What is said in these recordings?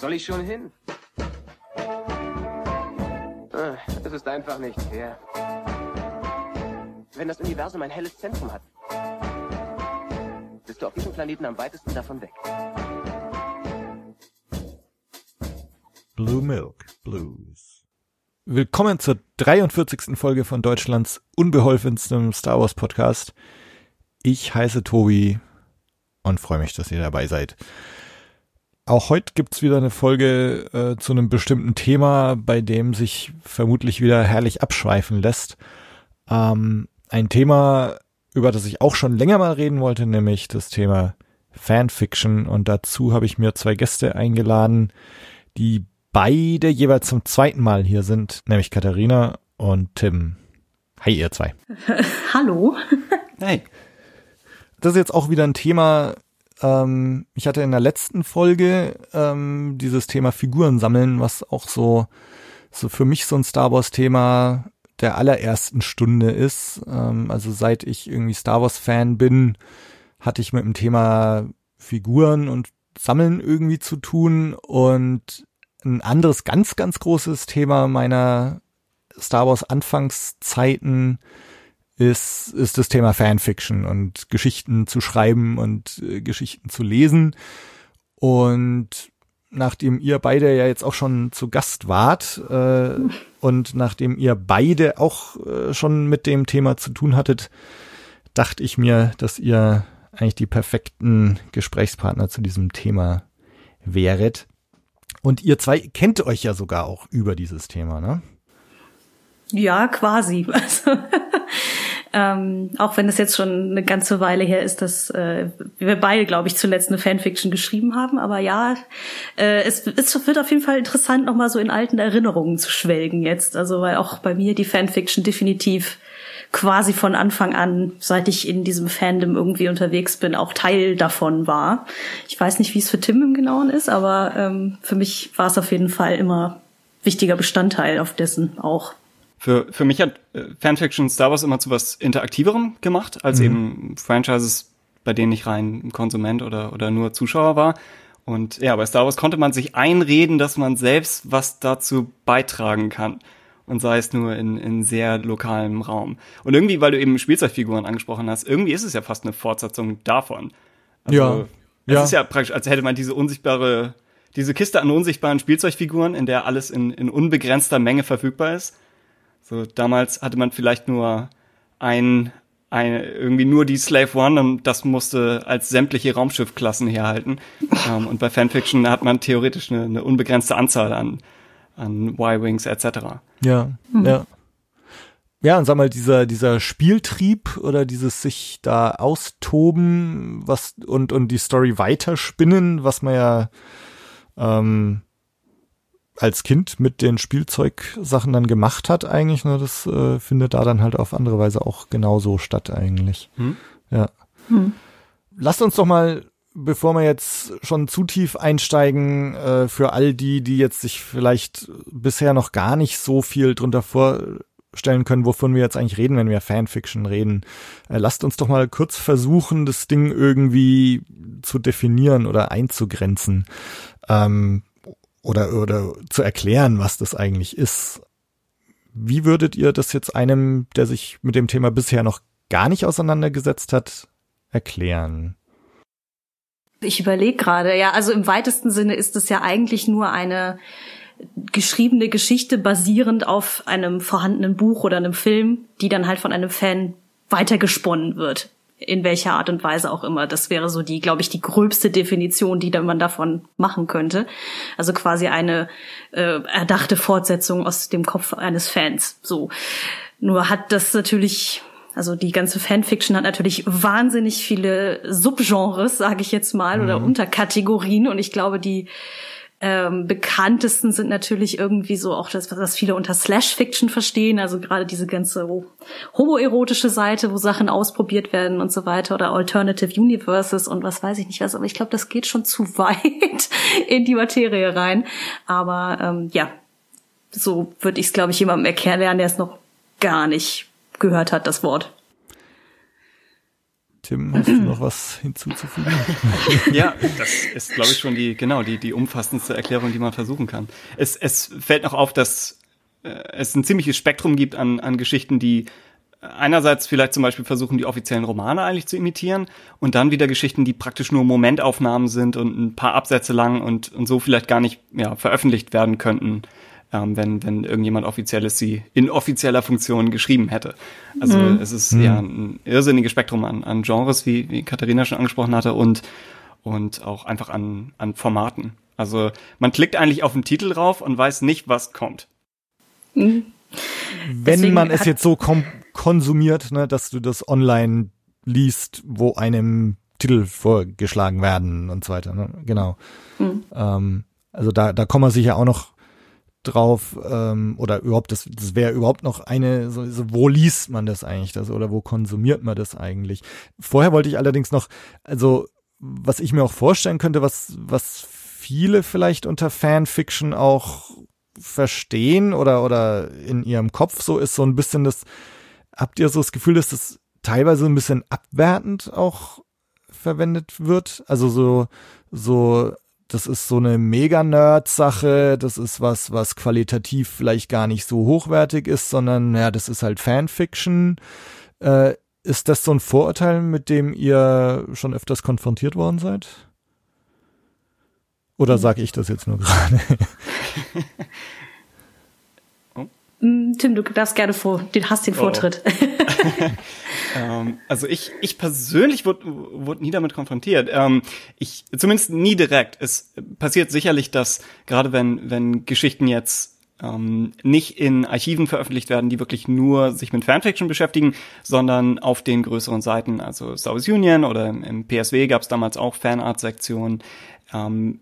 soll ich schon hin? Ah, es ist einfach nicht fair. Wenn das Universum ein helles Zentrum hat, bist du auf diesem Planeten am weitesten davon weg. Blue Milk Blues. Willkommen zur 43. Folge von Deutschlands unbeholfenstem Star Wars Podcast. Ich heiße Tobi und freue mich, dass ihr dabei seid. Auch heute gibt's wieder eine Folge äh, zu einem bestimmten Thema, bei dem sich vermutlich wieder herrlich abschweifen lässt. Ähm, ein Thema, über das ich auch schon länger mal reden wollte, nämlich das Thema Fanfiction. Und dazu habe ich mir zwei Gäste eingeladen, die beide jeweils zum zweiten Mal hier sind, nämlich Katharina und Tim. Hi, ihr zwei. Hallo. Hey. Das ist jetzt auch wieder ein Thema. Ähm, ich hatte in der letzten Folge ähm, dieses Thema Figuren sammeln, was auch so, so für mich so ein Star Wars Thema der allerersten Stunde ist. Ähm, also seit ich irgendwie Star Wars Fan bin, hatte ich mit dem Thema Figuren und Sammeln irgendwie zu tun und ein anderes ganz, ganz großes Thema meiner Star Wars Anfangszeiten ist, ist das Thema Fanfiction und Geschichten zu schreiben und äh, Geschichten zu lesen. Und nachdem ihr beide ja jetzt auch schon zu Gast wart äh, und nachdem ihr beide auch äh, schon mit dem Thema zu tun hattet, dachte ich mir, dass ihr eigentlich die perfekten Gesprächspartner zu diesem Thema wäret. Und ihr zwei kennt euch ja sogar auch über dieses Thema, ne? Ja, quasi. Also, ähm, auch wenn es jetzt schon eine ganze Weile her ist, dass äh, wir beide, glaube ich, zuletzt eine Fanfiction geschrieben haben. Aber ja, äh, es, es wird auf jeden Fall interessant, nochmal so in alten Erinnerungen zu schwelgen jetzt. Also weil auch bei mir die Fanfiction definitiv quasi von Anfang an, seit ich in diesem Fandom irgendwie unterwegs bin, auch Teil davon war. Ich weiß nicht, wie es für Tim im Genauen ist, aber ähm, für mich war es auf jeden Fall immer wichtiger Bestandteil auf dessen auch. Für, für mich hat äh, Fanfiction Star Wars immer zu was Interaktiverem gemacht, als mhm. eben Franchises, bei denen ich rein Konsument oder, oder nur Zuschauer war. Und ja, bei Star Wars konnte man sich einreden, dass man selbst was dazu beitragen kann. Und sei es nur in, in sehr lokalem Raum. Und irgendwie, weil du eben Spielzeugfiguren angesprochen hast, irgendwie ist es ja fast eine Fortsetzung davon. Also, ja. Es ja. ist ja praktisch, als hätte man diese unsichtbare, diese Kiste an unsichtbaren Spielzeugfiguren, in der alles in, in unbegrenzter Menge verfügbar ist. So, damals hatte man vielleicht nur ein, ein, irgendwie nur die Slave One und das musste als sämtliche Raumschiffklassen herhalten. um, ähm, und bei Fanfiction hat man theoretisch eine, eine unbegrenzte Anzahl an, an Y-Wings etc. Ja, mhm. ja. Ja, und sag mal, dieser, dieser Spieltrieb oder dieses sich da austoben, was, und, und die Story weiterspinnen, was man ja, ähm, als Kind mit den Spielzeugsachen dann gemacht hat eigentlich, ne, das äh, findet da dann halt auf andere Weise auch genauso statt eigentlich. Hm. Ja. Hm. Lasst uns doch mal, bevor wir jetzt schon zu tief einsteigen, äh, für all die, die jetzt sich vielleicht bisher noch gar nicht so viel drunter vorstellen können, wovon wir jetzt eigentlich reden, wenn wir Fanfiction reden. Äh, lasst uns doch mal kurz versuchen, das Ding irgendwie zu definieren oder einzugrenzen. Ähm, oder, oder zu erklären, was das eigentlich ist. Wie würdet ihr das jetzt einem, der sich mit dem Thema bisher noch gar nicht auseinandergesetzt hat, erklären? Ich überlege gerade, ja, also im weitesten Sinne ist es ja eigentlich nur eine geschriebene Geschichte basierend auf einem vorhandenen Buch oder einem Film, die dann halt von einem Fan weitergesponnen wird in welcher Art und Weise auch immer. Das wäre so die, glaube ich, die gröbste Definition, die man davon machen könnte. Also quasi eine äh, erdachte Fortsetzung aus dem Kopf eines Fans. So. Nur hat das natürlich also die ganze Fanfiction hat natürlich wahnsinnig viele Subgenres, sage ich jetzt mal, mhm. oder Unterkategorien. Und ich glaube, die ähm, bekanntesten sind natürlich irgendwie so auch das, was viele unter Slash-Fiction verstehen, also gerade diese ganze homoerotische Seite, wo Sachen ausprobiert werden und so weiter oder Alternative Universes und was weiß ich nicht was, aber ich glaube, das geht schon zu weit in die Materie rein. Aber ähm, ja, so würde ich es, glaube ich, jemandem erklären, der es noch gar nicht gehört hat, das Wort. Tim, hast du noch was hinzuzufügen? ja, das ist, glaube ich, schon die, genau, die, die umfassendste Erklärung, die man versuchen kann. Es, es fällt noch auf, dass äh, es ein ziemliches Spektrum gibt an, an Geschichten, die einerseits vielleicht zum Beispiel versuchen, die offiziellen Romane eigentlich zu imitieren und dann wieder Geschichten, die praktisch nur Momentaufnahmen sind und ein paar Absätze lang und, und so vielleicht gar nicht ja, veröffentlicht werden könnten ähm, wenn, wenn irgendjemand offizielles sie in offizieller Funktion geschrieben hätte. Also mhm. es ist mhm. ja ein irrsinniges Spektrum an, an Genres, wie, wie Katharina schon angesprochen hatte, und, und auch einfach an, an Formaten. Also man klickt eigentlich auf den Titel drauf und weiß nicht, was kommt. Mhm. Wenn Deswegen man es jetzt so konsumiert, ne, dass du das online liest, wo einem Titel vorgeschlagen werden und so weiter. Ne? Genau. Mhm. Ähm, also da, da kommen wir sicher auch noch drauf ähm, oder überhaupt das, das wäre überhaupt noch eine so, so wo liest man das eigentlich das oder wo konsumiert man das eigentlich? Vorher wollte ich allerdings noch also was ich mir auch vorstellen könnte was was viele vielleicht unter Fanfiction auch verstehen oder oder in ihrem Kopf so ist so ein bisschen das habt ihr so das Gefühl dass das teilweise ein bisschen abwertend auch verwendet wird? Also so so das ist so eine Mega-Nerd-Sache, das ist was, was qualitativ vielleicht gar nicht so hochwertig ist, sondern ja, das ist halt Fanfiction. Äh, ist das so ein Vorurteil, mit dem ihr schon öfters konfrontiert worden seid? Oder sage ich das jetzt nur gerade? Mm, Tim, du darfst gerne vor, du hast den oh. Vortritt. Oh. ähm, also ich, ich persönlich wurde, wurde nie damit konfrontiert. Ähm, ich, zumindest nie direkt. Es passiert sicherlich, dass gerade wenn, wenn Geschichten jetzt ähm, nicht in Archiven veröffentlicht werden, die wirklich nur sich mit Fanfiction beschäftigen, sondern auf den größeren Seiten, also Wars Union oder im, PSW gab es damals auch Fanart-Sektionen. Ähm,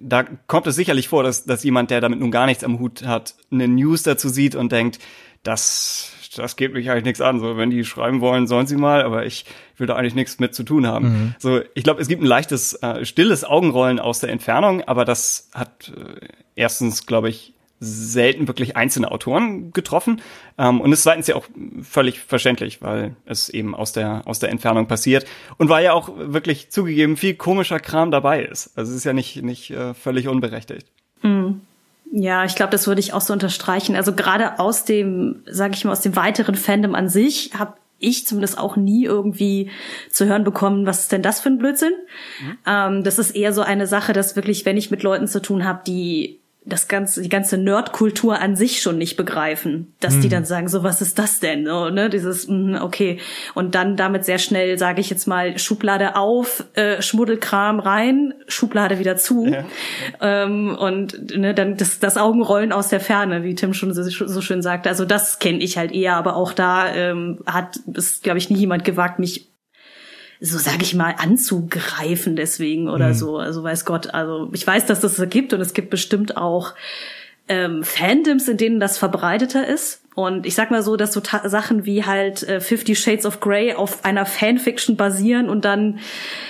da kommt es sicherlich vor, dass, dass jemand, der damit nun gar nichts am Hut hat, eine News dazu sieht und denkt, das, das geht mich eigentlich nichts an. So, wenn die schreiben wollen, sollen sie mal, aber ich will da eigentlich nichts mit zu tun haben. Mhm. So, ich glaube, es gibt ein leichtes, äh, stilles Augenrollen aus der Entfernung, aber das hat äh, erstens, glaube ich, selten wirklich einzelne Autoren getroffen. Ähm, und ist zweitens ja auch völlig verständlich, weil es eben aus der, aus der Entfernung passiert. Und weil ja auch wirklich zugegeben viel komischer Kram dabei ist. Also es ist ja nicht, nicht äh, völlig unberechtigt. Ja, ich glaube, das würde ich auch so unterstreichen. Also gerade aus dem, sage ich mal, aus dem weiteren Fandom an sich habe ich zumindest auch nie irgendwie zu hören bekommen, was ist denn das für ein Blödsinn. Mhm. Ähm, das ist eher so eine Sache, dass wirklich, wenn ich mit Leuten zu tun habe, die das ganze, die ganze Nerdkultur an sich schon nicht begreifen, dass hm. die dann sagen, so was ist das denn? So, ne, dieses, mh, okay. Und dann damit sehr schnell, sage ich jetzt mal, Schublade auf, äh, Schmuddelkram rein, Schublade wieder zu. Ja. Ähm, und ne, dann das, das Augenrollen aus der Ferne, wie Tim schon so, so schön sagte. Also das kenne ich halt eher, aber auch da ähm, hat es, glaube ich, nie jemand gewagt, mich so sage ich mal, anzugreifen deswegen oder mhm. so. Also weiß Gott, also ich weiß, dass das gibt und es gibt bestimmt auch ähm, Fandoms, in denen das verbreiteter ist. Und ich sag mal so, dass so Sachen wie halt äh, Fifty Shades of Grey auf einer Fanfiction basieren und dann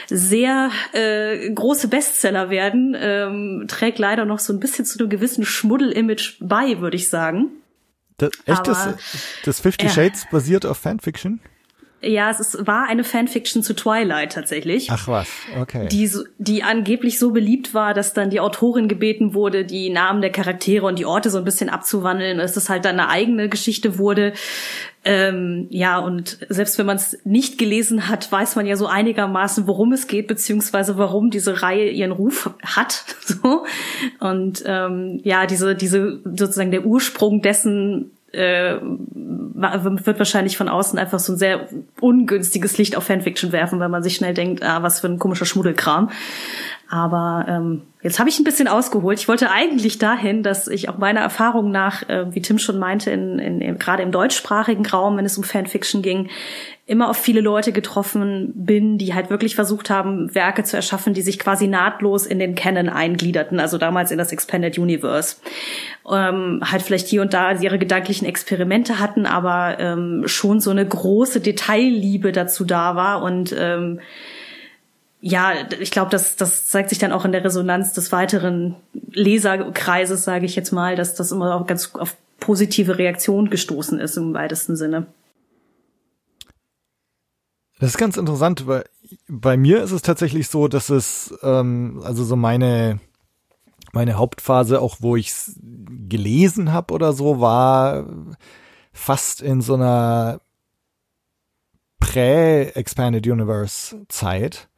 sehr äh, große Bestseller werden, ähm, trägt leider noch so ein bisschen zu einem gewissen Schmuddel-Image bei, würde ich sagen. Das, echt, Aber, das, das Fifty ja. Shades basiert auf Fanfiction? Ja, es ist, war eine Fanfiction zu Twilight tatsächlich. Ach was, okay. Die, die angeblich so beliebt war, dass dann die Autorin gebeten wurde, die Namen der Charaktere und die Orte so ein bisschen abzuwandeln, dass das halt dann eine eigene Geschichte wurde. Ähm, ja, und selbst wenn man es nicht gelesen hat, weiß man ja so einigermaßen, worum es geht, beziehungsweise warum diese Reihe ihren Ruf hat. So. Und ähm, ja, diese, diese sozusagen der Ursprung dessen äh, wird wahrscheinlich von außen einfach so ein sehr ungünstiges Licht auf Fanfiction werfen, weil man sich schnell denkt, ah, was für ein komischer Schmuddelkram. Aber ähm, jetzt habe ich ein bisschen ausgeholt. Ich wollte eigentlich dahin, dass ich auch meiner Erfahrung nach, äh, wie Tim schon meinte, in, in, in, gerade im deutschsprachigen Raum, wenn es um Fanfiction ging, immer auf viele Leute getroffen bin, die halt wirklich versucht haben, Werke zu erschaffen, die sich quasi nahtlos in den Canon eingliederten, also damals in das Expanded Universe. Ähm, halt vielleicht hier und da ihre gedanklichen Experimente hatten, aber ähm, schon so eine große Detailliebe dazu da war und ähm, ja, ich glaube, das, das zeigt sich dann auch in der Resonanz des weiteren Leserkreises, sage ich jetzt mal, dass das immer auch ganz auf positive Reaktion gestoßen ist im weitesten Sinne. Das ist ganz interessant, weil bei mir ist es tatsächlich so, dass es, ähm, also so meine, meine Hauptphase, auch wo ich es gelesen habe oder so, war fast in so einer Prä-Expanded Universe Zeit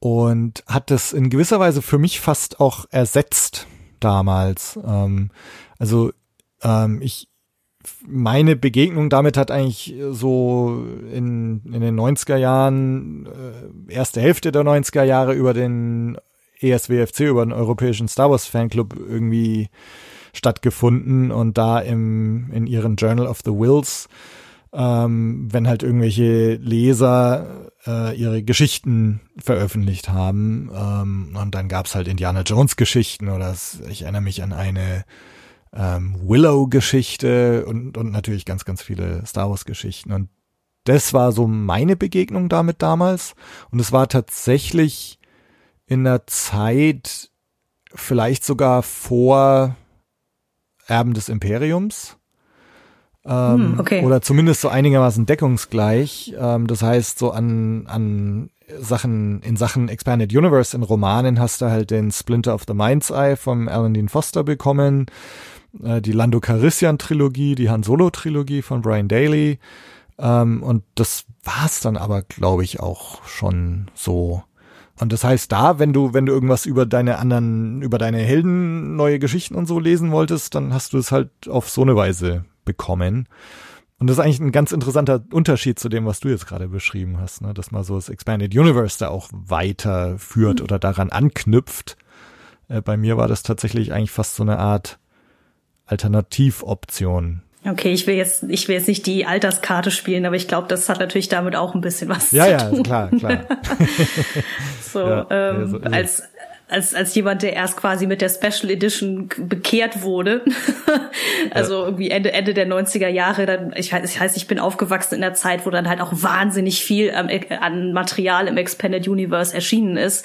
und hat das in gewisser Weise für mich fast auch ersetzt damals. Ähm, also ähm, ich meine Begegnung damit hat eigentlich so in, in den 90er Jahren, äh, erste Hälfte der 90er Jahre über den ESWFC, über den Europäischen Star Wars Fanclub irgendwie stattgefunden und da im, in ihren Journal of the Wills, ähm, wenn halt irgendwelche Leser äh, ihre Geschichten veröffentlicht haben ähm, und dann gab's halt Indiana Jones Geschichten oder ich erinnere mich an eine ähm, Willow-Geschichte und, und natürlich ganz, ganz viele Star Wars-Geschichten. Und das war so meine Begegnung damit damals. Und es war tatsächlich in der Zeit vielleicht sogar vor Erben des Imperiums. Ähm, hm, okay. Oder zumindest so einigermaßen deckungsgleich. Ähm, das heißt, so an, an Sachen, in Sachen Expanded Universe in Romanen hast du halt den Splinter of the Mind's Eye vom Alan Dean Foster bekommen äh, die Lando Calrissian Trilogie, die Han Solo Trilogie von Brian Daly. Ähm, und das war's dann aber, glaube ich, auch schon so. Und das heißt, da, wenn du, wenn du irgendwas über deine anderen, über deine Helden, neue Geschichten und so lesen wolltest, dann hast du es halt auf so eine Weise bekommen. Und das ist eigentlich ein ganz interessanter Unterschied zu dem, was du jetzt gerade beschrieben hast, ne? dass man so das Expanded Universe da auch weiterführt mhm. oder daran anknüpft. Äh, bei mir war das tatsächlich eigentlich fast so eine Art Alternativoption. Okay, ich will jetzt, ich will jetzt nicht die Alterskarte spielen, aber ich glaube, das hat natürlich damit auch ein bisschen was ja, zu tun. Ja, klar, klar. so, ja, ähm, also, also. als als als jemand, der erst quasi mit der Special Edition bekehrt wurde, also ja. irgendwie Ende Ende der 90er Jahre, dann ich weiß, ich heißt, ich bin aufgewachsen in der Zeit, wo dann halt auch wahnsinnig viel ähm, an Material im Expanded Universe erschienen ist,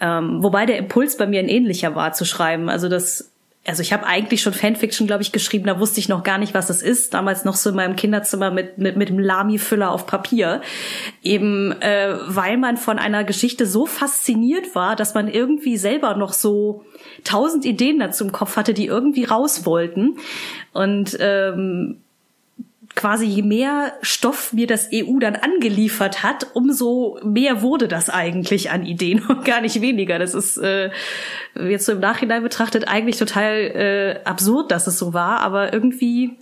ähm, wobei der Impuls bei mir ein ähnlicher war zu schreiben, also das also ich habe eigentlich schon Fanfiction, glaube ich, geschrieben, da wusste ich noch gar nicht, was es ist. Damals noch so in meinem Kinderzimmer mit, mit, mit dem Lami-Füller auf Papier. Eben äh, weil man von einer Geschichte so fasziniert war, dass man irgendwie selber noch so tausend Ideen dazu im Kopf hatte, die irgendwie raus wollten. Und ähm, quasi je mehr Stoff mir das EU dann angeliefert hat, umso mehr wurde das eigentlich an Ideen und gar nicht weniger. Das ist äh, jetzt so im Nachhinein betrachtet eigentlich total äh, absurd, dass es so war, aber irgendwie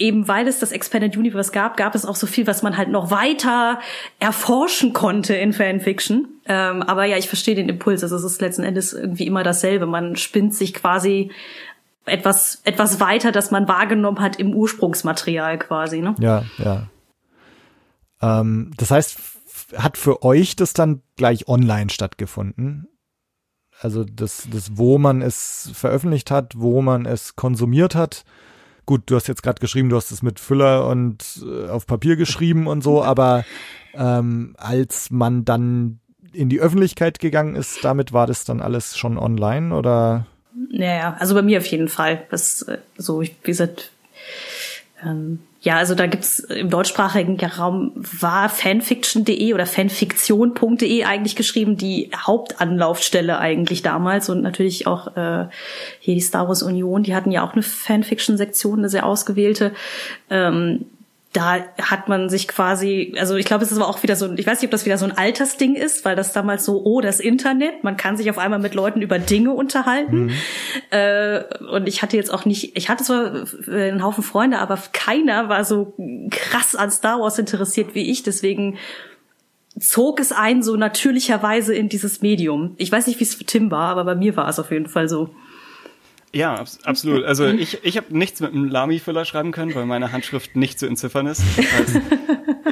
eben weil es das Expanded Universe gab, gab es auch so viel, was man halt noch weiter erforschen konnte in Fanfiction. Ähm, aber ja, ich verstehe den Impuls. Also es ist letzten Endes irgendwie immer dasselbe. Man spinnt sich quasi etwas, etwas weiter, das man wahrgenommen hat im Ursprungsmaterial quasi, ne? Ja, ja. Ähm, das heißt, hat für euch das dann gleich online stattgefunden? Also das, das, wo man es veröffentlicht hat, wo man es konsumiert hat. Gut, du hast jetzt gerade geschrieben, du hast es mit Füller und äh, auf Papier geschrieben und so, aber ähm, als man dann in die Öffentlichkeit gegangen ist, damit war das dann alles schon online oder? Naja, also bei mir auf jeden Fall. Das äh, so, wie gesagt, ähm, ja, also da gibt's im deutschsprachigen Raum war fanfiction.de oder fanfiktion.de eigentlich geschrieben, die Hauptanlaufstelle eigentlich damals und natürlich auch äh, hier die Star Wars Union, die hatten ja auch eine Fanfiction-Sektion, eine sehr ausgewählte. Ähm, da hat man sich quasi, also ich glaube, es ist aber auch wieder so, ich weiß nicht, ob das wieder so ein Altersding ist, weil das damals so, oh, das Internet, man kann sich auf einmal mit Leuten über Dinge unterhalten. Mhm. Äh, und ich hatte jetzt auch nicht, ich hatte zwar einen Haufen Freunde, aber keiner war so krass an Star Wars interessiert wie ich, deswegen zog es ein so natürlicherweise in dieses Medium. Ich weiß nicht, wie es für Tim war, aber bei mir war es auf jeden Fall so. Ja, abs absolut. Also ich, ich habe nichts mit einem Lami-Füller schreiben können, weil meine Handschrift nicht zu entziffern ist. Das heißt,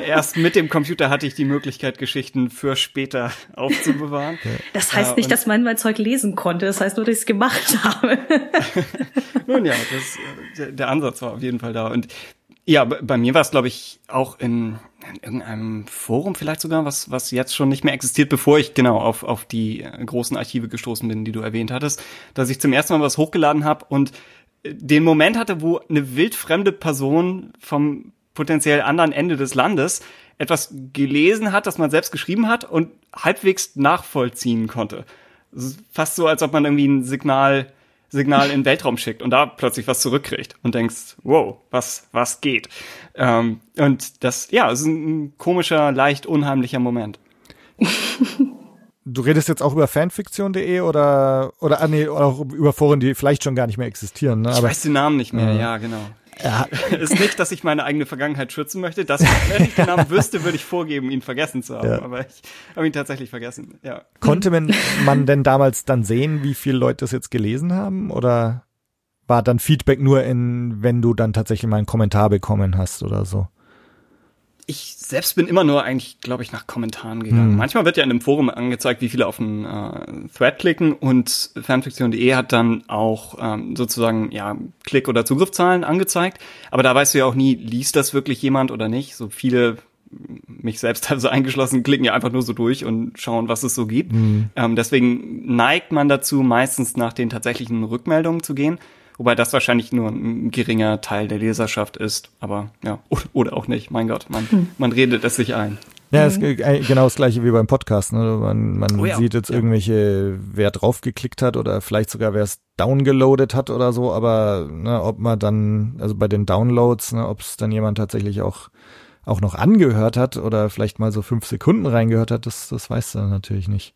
erst mit dem Computer hatte ich die Möglichkeit, Geschichten für später aufzubewahren. Das heißt nicht, dass man mein Zeug lesen konnte. Das heißt nur, dass ich es gemacht habe. Nun ja, das, der, der Ansatz war auf jeden Fall da. Und ja, bei mir war es, glaube ich, auch in, in irgendeinem Forum vielleicht sogar, was, was jetzt schon nicht mehr existiert, bevor ich genau auf, auf die äh, großen Archive gestoßen bin, die du erwähnt hattest, dass ich zum ersten Mal was hochgeladen habe und äh, den Moment hatte, wo eine wildfremde Person vom potenziell anderen Ende des Landes etwas gelesen hat, das man selbst geschrieben hat und halbwegs nachvollziehen konnte. Fast so, als ob man irgendwie ein Signal, Signal in den Weltraum schickt und da plötzlich was zurückkriegt und denkst, wow, was, was geht? Ähm, und das, ja, ist ein komischer, leicht unheimlicher Moment. Du redest jetzt auch über fanfiktion.de oder oder ah, nee, oder auch über Foren, die vielleicht schon gar nicht mehr existieren. Ne? ich weiß den Namen nicht mehr, ja, ja genau. Ja. ist nicht, dass ich meine eigene Vergangenheit schützen möchte. Das, wenn ich den Namen wüsste, würde ich vorgeben, ihn vergessen zu haben. Ja. Aber ich habe ihn tatsächlich vergessen. Ja. Konnte man, man denn damals dann sehen, wie viele Leute das jetzt gelesen haben? Oder war dann Feedback nur in, wenn du dann tatsächlich mal einen Kommentar bekommen hast oder so? ich selbst bin immer nur eigentlich, glaube ich, nach Kommentaren gegangen. Hm. Manchmal wird ja in einem Forum angezeigt, wie viele auf einen äh, Thread klicken und fanfiction.de hat dann auch ähm, sozusagen ja Klick- oder Zugriffszahlen angezeigt. Aber da weißt du ja auch nie, liest das wirklich jemand oder nicht. So viele mich selbst also eingeschlossen, klicken ja einfach nur so durch und schauen, was es so gibt. Mhm. Ähm, deswegen neigt man dazu, meistens nach den tatsächlichen Rückmeldungen zu gehen. Wobei das wahrscheinlich nur ein geringer Teil der Leserschaft ist. Aber ja, oder auch nicht. Mein Gott, man, hm. man redet es sich ein. Ja, ist genau das gleiche wie beim Podcast. Ne? Man, man oh ja. sieht jetzt irgendwelche, wer draufgeklickt hat oder vielleicht sogar wer es downgeloadet hat oder so, aber ne, ob man dann, also bei den Downloads, ne, ob es dann jemand tatsächlich auch auch noch angehört hat oder vielleicht mal so fünf Sekunden reingehört hat, das, das weißt du natürlich nicht.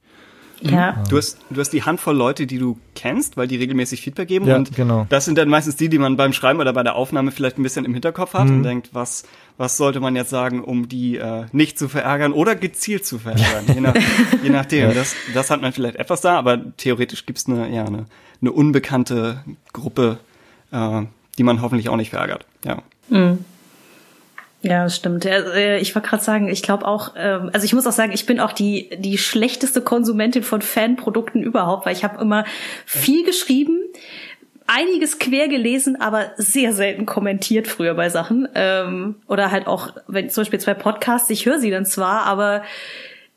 Ja. Du hast, du hast die Handvoll Leute, die du kennst, weil die regelmäßig Feedback geben. Ja, und genau. das sind dann meistens die, die man beim Schreiben oder bei der Aufnahme vielleicht ein bisschen im Hinterkopf hat mhm. und denkt, was, was sollte man jetzt sagen, um die äh, nicht zu verärgern oder gezielt zu verärgern. je, nach, je nachdem. Ja. Das, das hat man vielleicht etwas da, aber theoretisch gibt's eine, ja, eine, eine unbekannte Gruppe, äh, die man hoffentlich auch nicht verärgert. Ja. Mhm. Ja, stimmt. Äh, ich wollte gerade sagen, ich glaube auch, ähm, also ich muss auch sagen, ich bin auch die die schlechteste Konsumentin von Fanprodukten überhaupt, weil ich habe immer viel geschrieben, einiges quer gelesen, aber sehr selten kommentiert früher bei Sachen ähm, oder halt auch, wenn zum Beispiel zwei Podcasts, ich höre sie dann zwar, aber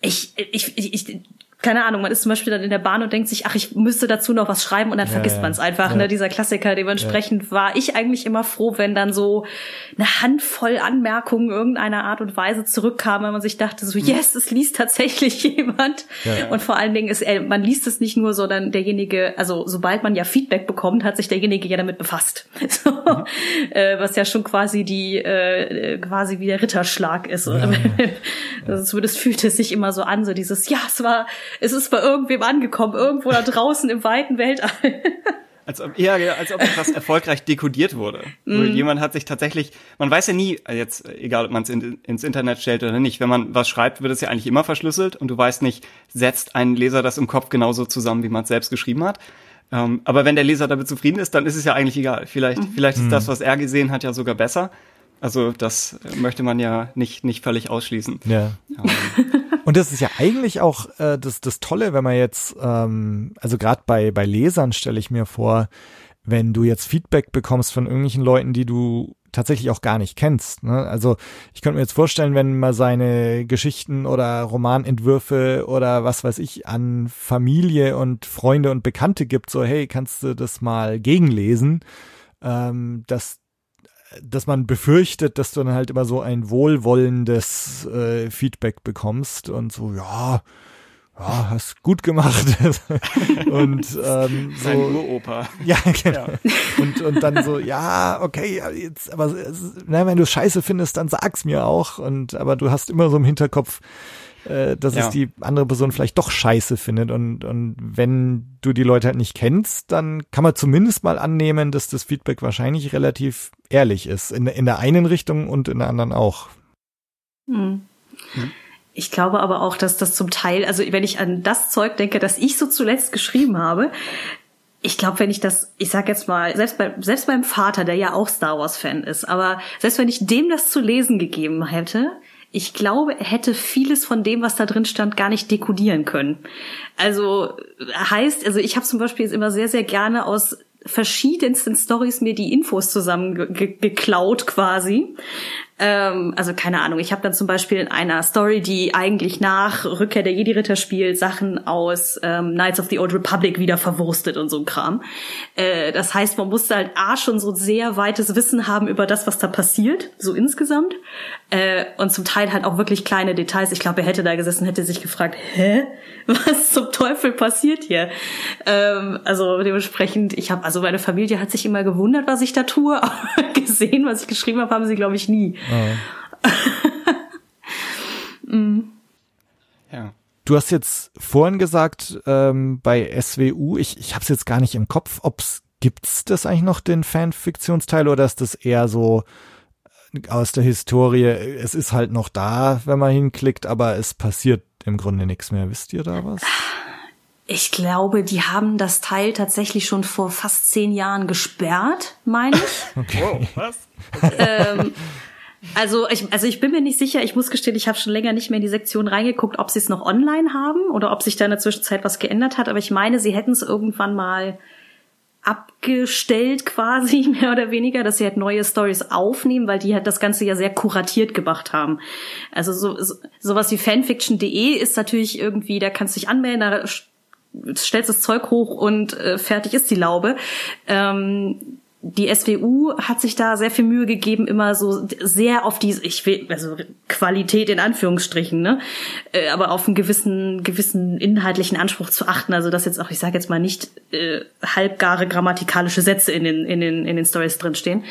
ich, ich, ich, ich keine Ahnung, man ist zum Beispiel dann in der Bahn und denkt sich, ach, ich müsste dazu noch was schreiben und dann ja, vergisst ja, man es einfach, ja. ne, dieser Klassiker. Dementsprechend war ich eigentlich immer froh, wenn dann so eine Handvoll Anmerkungen irgendeiner Art und Weise zurückkam, wenn man sich dachte, so, yes, es liest tatsächlich jemand. Und vor allen Dingen ist, äh, man liest es nicht nur, sondern derjenige, also sobald man ja Feedback bekommt, hat sich derjenige ja damit befasst. So, mhm. äh, was ja schon quasi die, äh, quasi wie der Ritterschlag ist. Also zumindest fühlt es sich immer so an, so dieses, ja, es war es ist bei irgendwem angekommen, irgendwo da draußen im weiten Weltall. Als ob, ja, als ob etwas erfolgreich dekodiert wurde. Mm. Jemand hat sich tatsächlich, man weiß ja nie, jetzt egal ob man es in, ins Internet stellt oder nicht, wenn man was schreibt, wird es ja eigentlich immer verschlüsselt und du weißt nicht, setzt ein Leser das im Kopf genauso zusammen, wie man es selbst geschrieben hat. Ähm, aber wenn der Leser damit zufrieden ist, dann ist es ja eigentlich egal. Vielleicht, mm. vielleicht ist das, mhm. was er gesehen hat, ja sogar besser. Also das möchte man ja nicht, nicht völlig ausschließen. Ja. Ähm, und das ist ja eigentlich auch äh, das, das Tolle, wenn man jetzt, ähm, also gerade bei, bei Lesern stelle ich mir vor, wenn du jetzt Feedback bekommst von irgendwelchen Leuten, die du tatsächlich auch gar nicht kennst. Ne? Also ich könnte mir jetzt vorstellen, wenn man seine Geschichten oder Romanentwürfe oder was weiß ich an Familie und Freunde und Bekannte gibt, so hey, kannst du das mal gegenlesen, ähm, dass dass man befürchtet, dass du dann halt immer so ein wohlwollendes äh, Feedback bekommst und so, ja, ja, hast gut gemacht. und ähm, so, Sein Uropa. Ja, genau. Ja. Und, und dann so, ja, okay, jetzt, aber na, wenn du Scheiße findest, dann sag's mir auch. Und aber du hast immer so im Hinterkopf, äh, dass ja. es die andere Person vielleicht doch scheiße findet. Und, und wenn du die Leute halt nicht kennst, dann kann man zumindest mal annehmen, dass das Feedback wahrscheinlich relativ ehrlich ist. In, in der einen Richtung und in der anderen auch. Hm. Hm. Ich glaube aber auch, dass das zum Teil, also wenn ich an das Zeug denke, das ich so zuletzt geschrieben habe, ich glaube, wenn ich das, ich sag jetzt mal, selbst bei, selbst beim Vater, der ja auch Star Wars Fan ist, aber selbst wenn ich dem das zu lesen gegeben hätte, ich glaube, er hätte vieles von dem, was da drin stand, gar nicht dekodieren können. Also heißt, also ich habe zum Beispiel jetzt immer sehr, sehr gerne aus verschiedensten Stories mir die Infos zusammengeklaut quasi. Ähm, also keine Ahnung, ich habe dann zum Beispiel in einer Story, die eigentlich nach Rückkehr der Jedi-Ritter spielt, Sachen aus ähm, Knights of the Old Republic wieder verwurstet und so ein Kram. Äh, das heißt, man musste halt A schon so sehr weites Wissen haben über das, was da passiert, so insgesamt. Äh, und zum Teil halt auch wirklich kleine Details. Ich glaube, er hätte da gesessen, hätte sich gefragt, hä? Was zum Teufel passiert hier? Ähm, also dementsprechend, ich habe, also meine Familie hat sich immer gewundert, was ich da tue, aber gesehen, was ich geschrieben habe, haben sie, glaube ich, nie. Oh. mm. Ja. Du hast jetzt vorhin gesagt, ähm, bei SWU, ich, ich habe es jetzt gar nicht im Kopf, ob's gibt's das eigentlich noch, den Fanfiktionsteil, oder ist das eher so äh, aus der Historie, es ist halt noch da, wenn man hinklickt, aber es passiert im Grunde nichts mehr. Wisst ihr da was? Ich glaube, die haben das Teil tatsächlich schon vor fast zehn Jahren gesperrt, meine ich. okay. Wow, was? ähm, also ich, also ich bin mir nicht sicher. Ich muss gestehen, ich habe schon länger nicht mehr in die Sektion reingeguckt, ob sie es noch online haben oder ob sich da in der Zwischenzeit was geändert hat. Aber ich meine, sie hätten es irgendwann mal abgestellt quasi, mehr oder weniger, dass sie halt neue Stories aufnehmen, weil die halt das Ganze ja sehr kuratiert gemacht haben. Also so, so sowas wie fanfiction.de ist natürlich irgendwie, da kannst du dich anmelden, da stellst das Zeug hoch und äh, fertig ist die Laube. Ähm, die SWU hat sich da sehr viel Mühe gegeben, immer so sehr auf diese, ich will, also Qualität in Anführungsstrichen, ne, äh, aber auf einen gewissen, gewissen inhaltlichen Anspruch zu achten. Also dass jetzt auch, ich sage jetzt mal nicht äh, halbgare grammatikalische Sätze in den in den in den Stories drinstehen.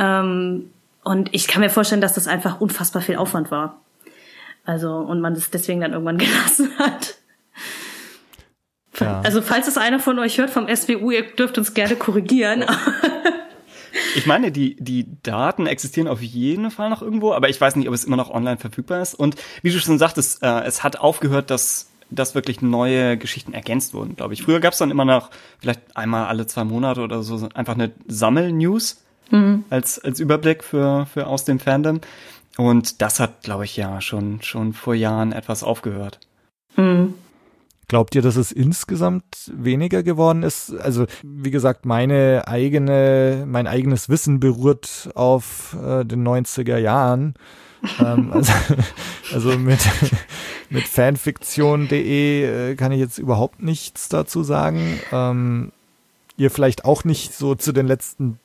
Ähm, und ich kann mir vorstellen, dass das einfach unfassbar viel Aufwand war. Also und man das deswegen dann irgendwann gelassen hat. Ja. Also falls es einer von euch hört vom SWU, ihr dürft uns gerne korrigieren. Ich meine, die, die Daten existieren auf jeden Fall noch irgendwo, aber ich weiß nicht, ob es immer noch online verfügbar ist. Und wie du schon sagtest, äh, es hat aufgehört, dass, dass wirklich neue Geschichten ergänzt wurden, glaube ich. Früher gab es dann immer noch, vielleicht einmal alle zwei Monate oder so, einfach eine Sammel-News mhm. als, als Überblick für, für aus dem Fandom. Und das hat, glaube ich, ja schon, schon vor Jahren etwas aufgehört. Mhm. Glaubt ihr, dass es insgesamt weniger geworden ist? Also, wie gesagt, meine eigene, mein eigenes Wissen beruht auf äh, den 90er Jahren. ähm, also, also mit, mit fanfiktion.de äh, kann ich jetzt überhaupt nichts dazu sagen. Ähm, ihr vielleicht auch nicht so zu den letzten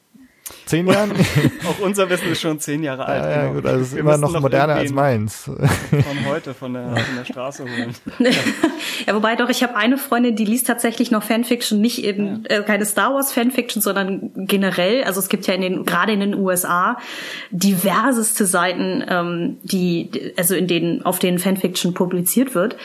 Zehn Jahren? Auch unser Wissen ist schon zehn Jahre alt. Ja, ja genau. gut, also es ist immer noch, noch moderner als meins. Von heute, von der, von der Straße holen. ja, wobei doch, ich habe eine Freundin, die liest tatsächlich noch Fanfiction, nicht eben ja. äh, keine Star Wars Fanfiction, sondern generell. Also es gibt ja in den, gerade in den USA, diverseste Seiten, ähm, die, also in denen, auf denen Fanfiction publiziert wird.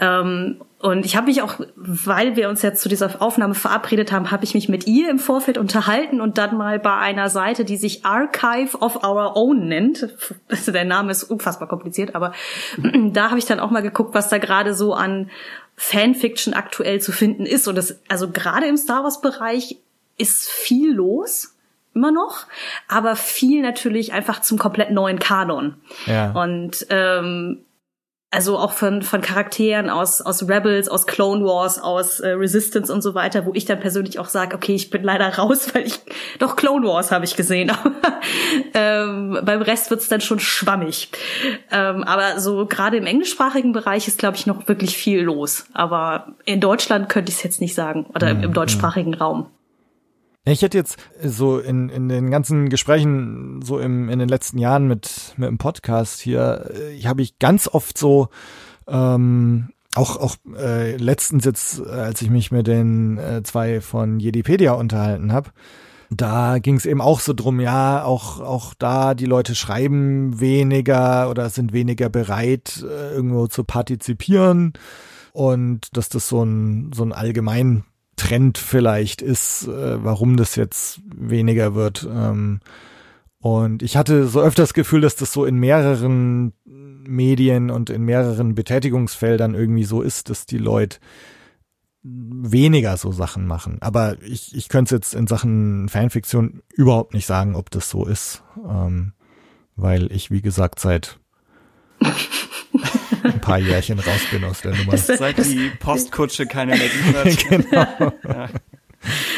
Ähm, und ich habe mich auch, weil wir uns jetzt zu dieser Aufnahme verabredet haben, habe ich mich mit ihr im Vorfeld unterhalten und dann mal bei einer Seite, die sich Archive of Our Own nennt. Also der Name ist unfassbar kompliziert, aber da habe ich dann auch mal geguckt, was da gerade so an Fanfiction aktuell zu finden ist. Und das, also gerade im Star Wars Bereich ist viel los immer noch, aber viel natürlich einfach zum komplett neuen Kanon. Ja. Und ähm, also auch von, von Charakteren aus, aus Rebels, aus Clone Wars, aus äh, Resistance und so weiter, wo ich dann persönlich auch sage, okay, ich bin leider raus, weil ich doch Clone Wars habe ich gesehen. Aber ähm, beim Rest wird's dann schon schwammig. Ähm, aber so gerade im englischsprachigen Bereich ist, glaube ich, noch wirklich viel los. Aber in Deutschland könnte ich es jetzt nicht sagen. Oder im, im deutschsprachigen Raum. Ich hätte jetzt so in, in den ganzen Gesprächen, so im, in den letzten Jahren mit, mit dem Podcast hier, äh, habe ich ganz oft so, ähm, auch, auch äh, letztens jetzt, als ich mich mit den äh, zwei von Jedipedia unterhalten habe, da ging es eben auch so drum, ja, auch, auch da die Leute schreiben weniger oder sind weniger bereit, äh, irgendwo zu partizipieren und dass das so ein, so ein allgemein Trend vielleicht ist, äh, warum das jetzt weniger wird. Ähm, und ich hatte so öfters das Gefühl, dass das so in mehreren Medien und in mehreren Betätigungsfeldern irgendwie so ist, dass die Leute weniger so Sachen machen. Aber ich, ich könnte es jetzt in Sachen Fanfiktion überhaupt nicht sagen, ob das so ist. Ähm, weil ich, wie gesagt, seit ein paar Jährchen raus bin aus der Nummer. Seit die Postkutsche keine mehr liefert. genau. Ja.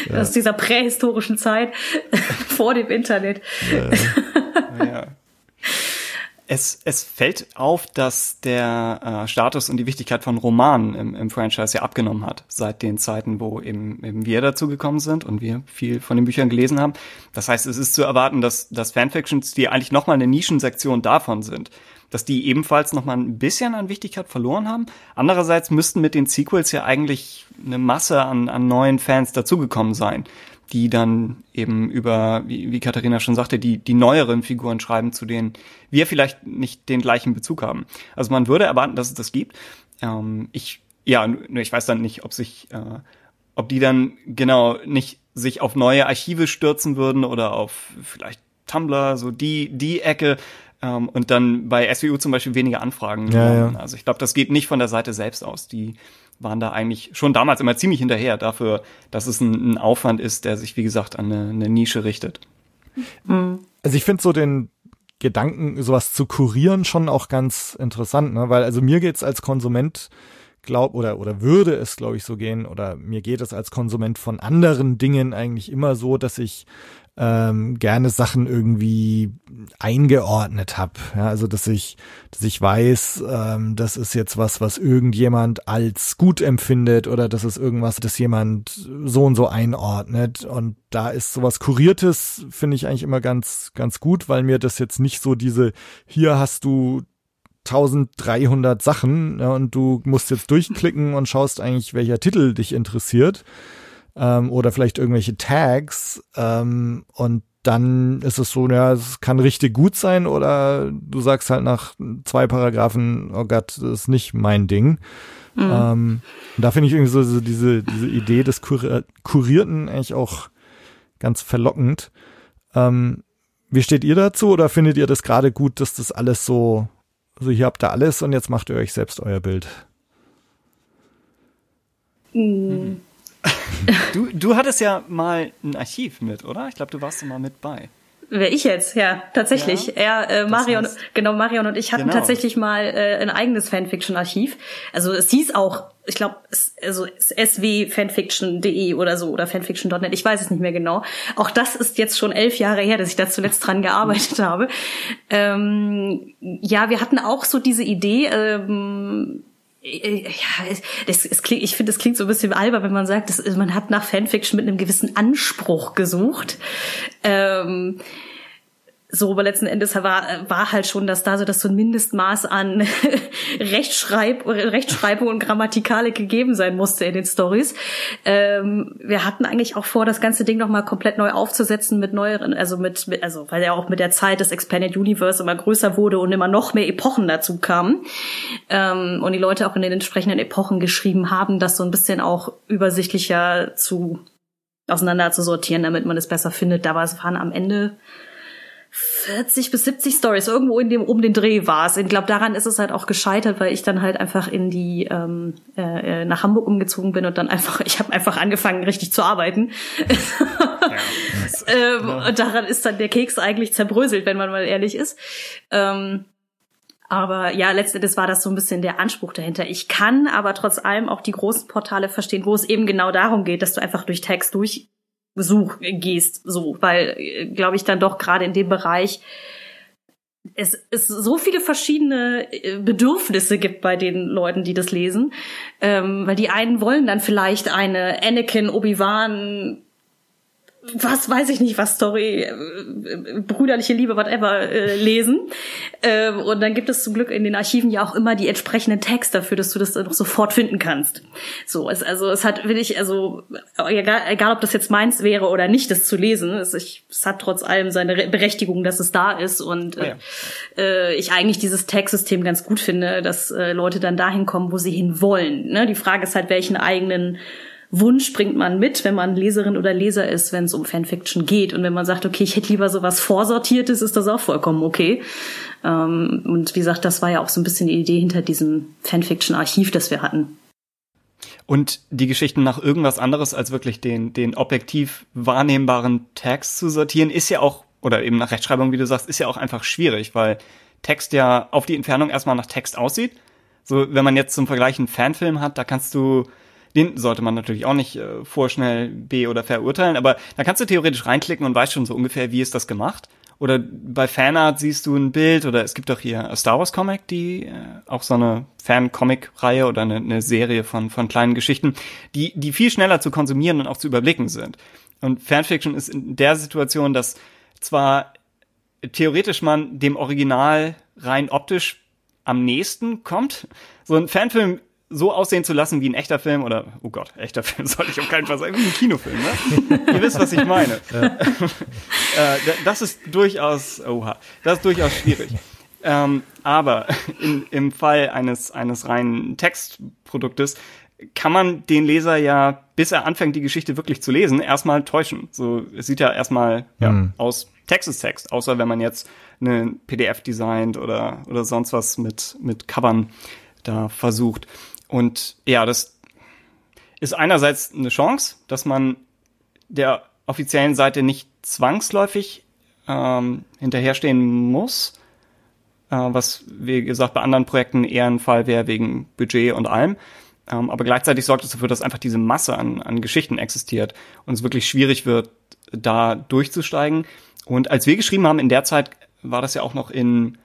Ja. Aus dieser prähistorischen Zeit vor dem Internet. Ja. ja. Es, es fällt auf, dass der äh, Status und die Wichtigkeit von Romanen im, im Franchise ja abgenommen hat, seit den Zeiten, wo eben, eben wir dazu gekommen sind und wir viel von den Büchern gelesen haben. Das heißt, es ist zu erwarten, dass, dass Fanfictions, die eigentlich nochmal eine Nischensektion davon sind, dass die ebenfalls nochmal ein bisschen an Wichtigkeit verloren haben. Andererseits müssten mit den Sequels ja eigentlich eine Masse an, an neuen Fans dazugekommen sein die dann eben über, wie, wie Katharina schon sagte, die, die neueren Figuren schreiben, zu denen wir vielleicht nicht den gleichen Bezug haben. Also man würde erwarten, dass es das gibt. Ähm, ich, ja, nur ich weiß dann nicht, ob sich, äh, ob die dann genau nicht sich auf neue Archive stürzen würden oder auf vielleicht Tumblr, so die, die Ecke, ähm, und dann bei SWU zum Beispiel weniger Anfragen. Ja, ja. Also ich glaube, das geht nicht von der Seite selbst aus. Die waren da eigentlich schon damals immer ziemlich hinterher dafür, dass es ein, ein Aufwand ist, der sich, wie gesagt, an eine, eine Nische richtet. Also ich finde so den Gedanken, sowas zu kurieren, schon auch ganz interessant, ne? Weil also mir geht's als Konsument glaub oder oder würde es glaube ich so gehen oder mir geht es als Konsument von anderen Dingen eigentlich immer so, dass ich ähm, gerne Sachen irgendwie eingeordnet habe. Ja, also dass ich, dass ich weiß, ähm, das ist jetzt was, was irgendjemand als gut empfindet oder das ist irgendwas, das jemand so und so einordnet. Und da ist sowas Kuriertes, finde ich eigentlich immer ganz, ganz gut, weil mir das jetzt nicht so diese, hier hast du 1300 Sachen ja, und du musst jetzt durchklicken und schaust eigentlich, welcher Titel dich interessiert ähm, oder vielleicht irgendwelche Tags ähm, und dann ist es so, ja, es kann richtig gut sein oder du sagst halt nach zwei Paragraphen, oh Gott, das ist nicht mein Ding. Mhm. Ähm, da finde ich irgendwie so, so, diese, diese Idee des Kur Kurierten eigentlich auch ganz verlockend. Ähm, wie steht ihr dazu oder findet ihr das gerade gut, dass das alles so, so hier habt ihr alles und jetzt macht ihr euch selbst euer Bild? Mhm. Du, du hattest ja mal ein Archiv mit, oder? Ich glaube, du warst mal mit bei. Wer ich jetzt? Ja, tatsächlich. Ja, er, äh, Marion, heißt, genau, Marion und ich hatten genau. tatsächlich mal äh, ein eigenes Fanfiction-Archiv. Also es hieß auch, ich glaube, also swfanfiction.de oder so oder fanfiction.net, ich weiß es nicht mehr genau. Auch das ist jetzt schon elf Jahre her, dass ich da zuletzt dran gearbeitet habe. Ähm, ja, wir hatten auch so diese Idee, ähm, ja, das, das klingt, ich finde, das klingt so ein bisschen albern, wenn man sagt, das, man hat nach Fanfiction mit einem gewissen Anspruch gesucht. Ähm, so, aber letzten Endes war, war halt schon, dass da so, dass so ein Mindestmaß an Rechtschreib, Rechtschreibung und Grammatikale gegeben sein musste in den Stories. Ähm, wir hatten eigentlich auch vor, das ganze Ding nochmal komplett neu aufzusetzen mit neueren, also mit, mit, also weil ja auch mit der Zeit das Expanded Universe immer größer wurde und immer noch mehr Epochen dazu kamen. Ähm, und die Leute auch in den entsprechenden Epochen geschrieben haben, das so ein bisschen auch übersichtlicher zu auseinander zu sortieren, damit man es besser findet. Aber es waren am Ende 40 bis 70 Stories, irgendwo in dem um den Dreh war es. Ich glaube, daran ist es halt auch gescheitert, weil ich dann halt einfach in die ähm, äh, äh nach Hamburg umgezogen bin und dann einfach, ich habe einfach angefangen, richtig zu arbeiten. Ja. ähm, ja. Und daran ist dann der Keks eigentlich zerbröselt, wenn man mal ehrlich ist. Ähm, aber ja, letztendlich war das so ein bisschen der Anspruch dahinter. Ich kann aber trotz allem auch die großen Portale verstehen, wo es eben genau darum geht, dass du einfach durch Text durch Besuch gehst, so, weil, äh, glaube ich, dann doch gerade in dem Bereich es, es so viele verschiedene äh, Bedürfnisse gibt bei den Leuten, die das lesen, ähm, weil die einen wollen dann vielleicht eine Anakin Obi-Wan was weiß ich nicht, was Story, äh, brüderliche Liebe, whatever, äh, lesen. Ähm, und dann gibt es zum Glück in den Archiven ja auch immer die entsprechenden Tags dafür, dass du das noch sofort finden kannst. So, es, also es hat, will ich, also egal, egal ob das jetzt meins wäre oder nicht, das zu lesen, es, ich, es hat trotz allem seine Berechtigung, dass es da ist und oh ja. äh, ich eigentlich dieses Tag-System ganz gut finde, dass äh, Leute dann dahin kommen, wo sie hin wollen. Ne? Die Frage ist halt, welchen eigenen Wunsch bringt man mit, wenn man Leserin oder Leser ist, wenn es um Fanfiction geht. Und wenn man sagt, okay, ich hätte lieber sowas Vorsortiertes, ist das auch vollkommen okay. Ähm, und wie gesagt, das war ja auch so ein bisschen die Idee hinter diesem Fanfiction-Archiv, das wir hatten. Und die Geschichten nach irgendwas anderes als wirklich den, den objektiv wahrnehmbaren Text zu sortieren, ist ja auch, oder eben nach Rechtschreibung, wie du sagst, ist ja auch einfach schwierig, weil Text ja auf die Entfernung erstmal nach Text aussieht. So, wenn man jetzt zum Vergleich einen Fanfilm hat, da kannst du den sollte man natürlich auch nicht äh, vorschnell B oder verurteilen, aber da kannst du theoretisch reinklicken und weißt schon so ungefähr, wie ist das gemacht. oder bei Fanart siehst du ein Bild oder es gibt auch hier Star Wars Comic, die äh, auch so eine Fan-Comic-Reihe oder eine, eine Serie von, von kleinen Geschichten, die, die viel schneller zu konsumieren und auch zu überblicken sind. Und Fanfiction ist in der Situation, dass zwar theoretisch man dem Original rein optisch am nächsten kommt. So ein Fanfilm so aussehen zu lassen wie ein echter Film oder, oh Gott, echter Film sollte ich auf keinen Fall sagen, wie ein Kinofilm, ne? Ihr wisst, was ich meine. Ja. äh, das ist durchaus, oha, das ist durchaus schwierig. Ähm, aber in, im Fall eines, eines reinen Textproduktes kann man den Leser ja, bis er anfängt, die Geschichte wirklich zu lesen, erstmal täuschen. So, es sieht ja erstmal ja, mhm. aus Text ist Text, außer wenn man jetzt eine PDF designt oder, oder sonst was mit, mit Covern da versucht. Und ja, das ist einerseits eine Chance, dass man der offiziellen Seite nicht zwangsläufig ähm, hinterherstehen muss, äh, was wie gesagt bei anderen Projekten eher ein Fall wäre wegen Budget und allem. Ähm, aber gleichzeitig sorgt es dafür, dass einfach diese Masse an, an Geschichten existiert und es wirklich schwierig wird, da durchzusteigen. Und als wir geschrieben haben in der Zeit, war das ja auch noch in,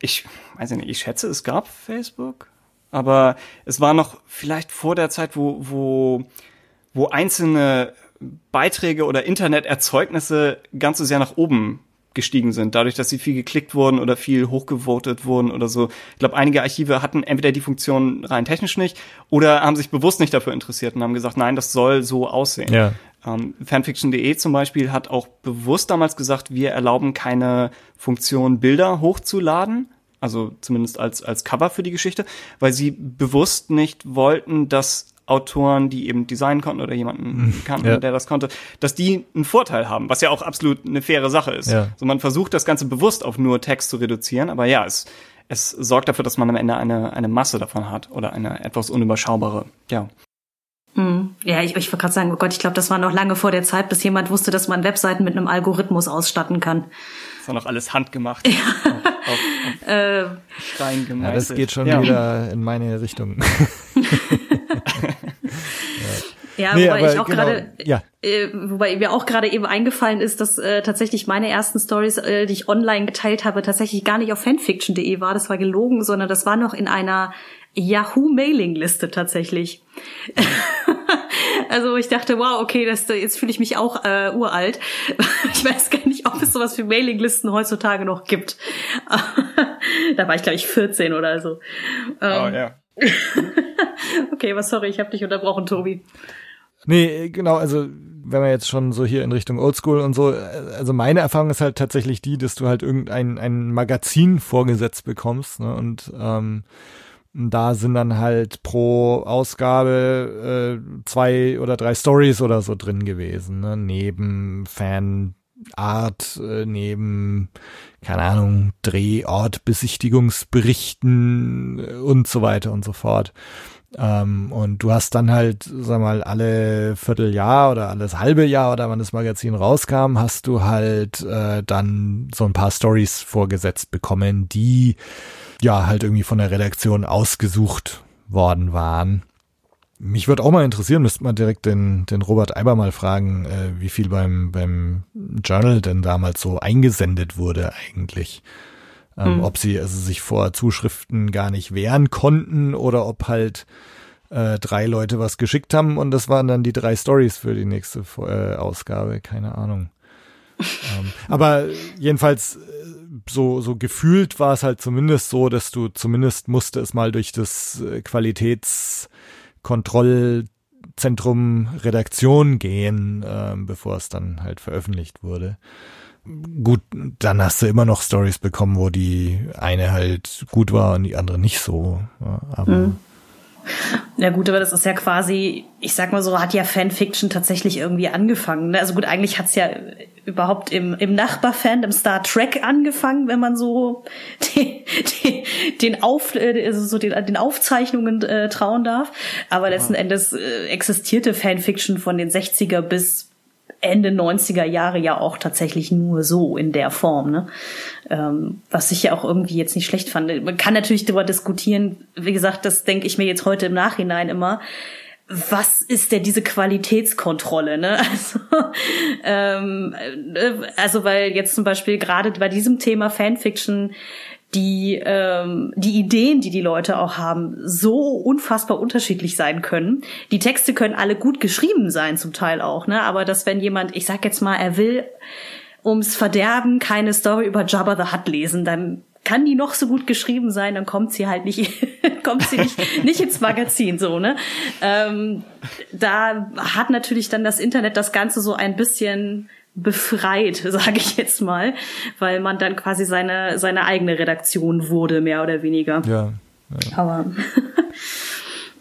ich weiß nicht, ich schätze, es gab Facebook, aber es war noch vielleicht vor der Zeit, wo, wo, wo einzelne Beiträge oder Interneterzeugnisse ganz so sehr nach oben gestiegen sind, dadurch, dass sie viel geklickt wurden oder viel hochgevotet wurden oder so. Ich glaube, einige Archive hatten entweder die Funktion rein technisch nicht oder haben sich bewusst nicht dafür interessiert und haben gesagt, nein, das soll so aussehen. Ja. Ähm, Fanfiction.de zum Beispiel hat auch bewusst damals gesagt, wir erlauben keine Funktion, Bilder hochzuladen, also zumindest als, als Cover für die Geschichte, weil sie bewusst nicht wollten, dass Autoren, die eben designen konnten oder jemanden mhm. kannten, ja. der das konnte, dass die einen Vorteil haben, was ja auch absolut eine faire Sache ist. Ja. So man versucht das Ganze bewusst auf nur Text zu reduzieren, aber ja, es, es sorgt dafür, dass man am Ende eine, eine Masse davon hat oder eine etwas unüberschaubare, ja. Hm. Ja, ich, ich wollte gerade sagen, oh Gott, ich glaube, das war noch lange vor der Zeit, bis jemand wusste, dass man Webseiten mit einem Algorithmus ausstatten kann. Das war noch alles handgemacht. Ja. Auf, auf, auf äh, Stein gemeißelt. Ja, das geht schon ja. wieder in meine Richtung. Ja, nee, wobei ich auch genau, gerade, ja. äh, wobei mir auch gerade eben eingefallen ist, dass äh, tatsächlich meine ersten Stories, äh, die ich online geteilt habe, tatsächlich gar nicht auf fanfiction.de war. Das war gelogen, sondern das war noch in einer Yahoo-Mailing-Liste tatsächlich. also ich dachte, wow, okay, das, jetzt fühle ich mich auch äh, uralt. Ich weiß gar nicht, ob es sowas wie Mailinglisten heutzutage noch gibt. da war ich, glaube ich, 14 oder so. Oh ja. okay, was sorry, ich habe dich unterbrochen, Tobi. Nee, genau, also wenn man jetzt schon so hier in Richtung Oldschool und so, also meine Erfahrung ist halt tatsächlich die, dass du halt irgendein ein Magazin vorgesetzt bekommst ne, und ähm, da sind dann halt pro Ausgabe äh, zwei oder drei Stories oder so drin gewesen, ne? neben Fanart, äh, neben, keine Ahnung, Drehort, Besichtigungsberichten äh, und so weiter und so fort. Ähm, und du hast dann halt, sag mal, alle Vierteljahr oder alles halbe Jahr oder wann das Magazin rauskam, hast du halt äh, dann so ein paar Stories vorgesetzt bekommen, die ja halt irgendwie von der Redaktion ausgesucht worden waren. Mich würde auch mal interessieren, müsste man direkt den, den Robert Eiber mal fragen, äh, wie viel beim, beim Journal denn damals so eingesendet wurde eigentlich. Ähm, mhm. Ob sie also sich vor Zuschriften gar nicht wehren konnten oder ob halt äh, drei Leute was geschickt haben und das waren dann die drei Stories für die nächste äh, Ausgabe, keine Ahnung. ähm, aber jedenfalls so, so gefühlt war es halt zumindest so, dass du zumindest musste es mal durch das äh, Qualitätskontrollzentrum Redaktion gehen, äh, bevor es dann halt veröffentlicht wurde. Gut, dann hast du immer noch Stories bekommen, wo die eine halt gut war und die andere nicht so. Aber mhm. Ja gut, aber das ist ja quasi, ich sag mal so, hat ja Fanfiction tatsächlich irgendwie angefangen. Ne? Also gut, eigentlich hat's ja überhaupt im, im Nachbarfan, im Star Trek angefangen, wenn man so den, den, den, Auf, äh, also so den, den Aufzeichnungen äh, trauen darf. Aber letzten Endes äh, existierte Fanfiction von den 60er bis Ende 90er Jahre ja auch tatsächlich nur so in der Form, ne? Ähm, was ich ja auch irgendwie jetzt nicht schlecht fand. Man kann natürlich darüber diskutieren, wie gesagt, das denke ich mir jetzt heute im Nachhinein immer. was ist denn diese Qualitätskontrolle, ne? Also, ähm, äh, also weil jetzt zum Beispiel gerade bei diesem Thema Fanfiction die ähm, die Ideen, die die Leute auch haben, so unfassbar unterschiedlich sein können. Die Texte können alle gut geschrieben sein, zum Teil auch, ne? Aber dass wenn jemand, ich sag jetzt mal, er will ums Verderben keine Story über Jabba the Hutt lesen, dann kann die noch so gut geschrieben sein, dann kommt sie halt nicht, kommt sie nicht, nicht ins Magazin, so, ne? Ähm, da hat natürlich dann das Internet das Ganze so ein bisschen befreit, sage ich jetzt mal, weil man dann quasi seine, seine eigene Redaktion wurde, mehr oder weniger. Ja. ja. Aber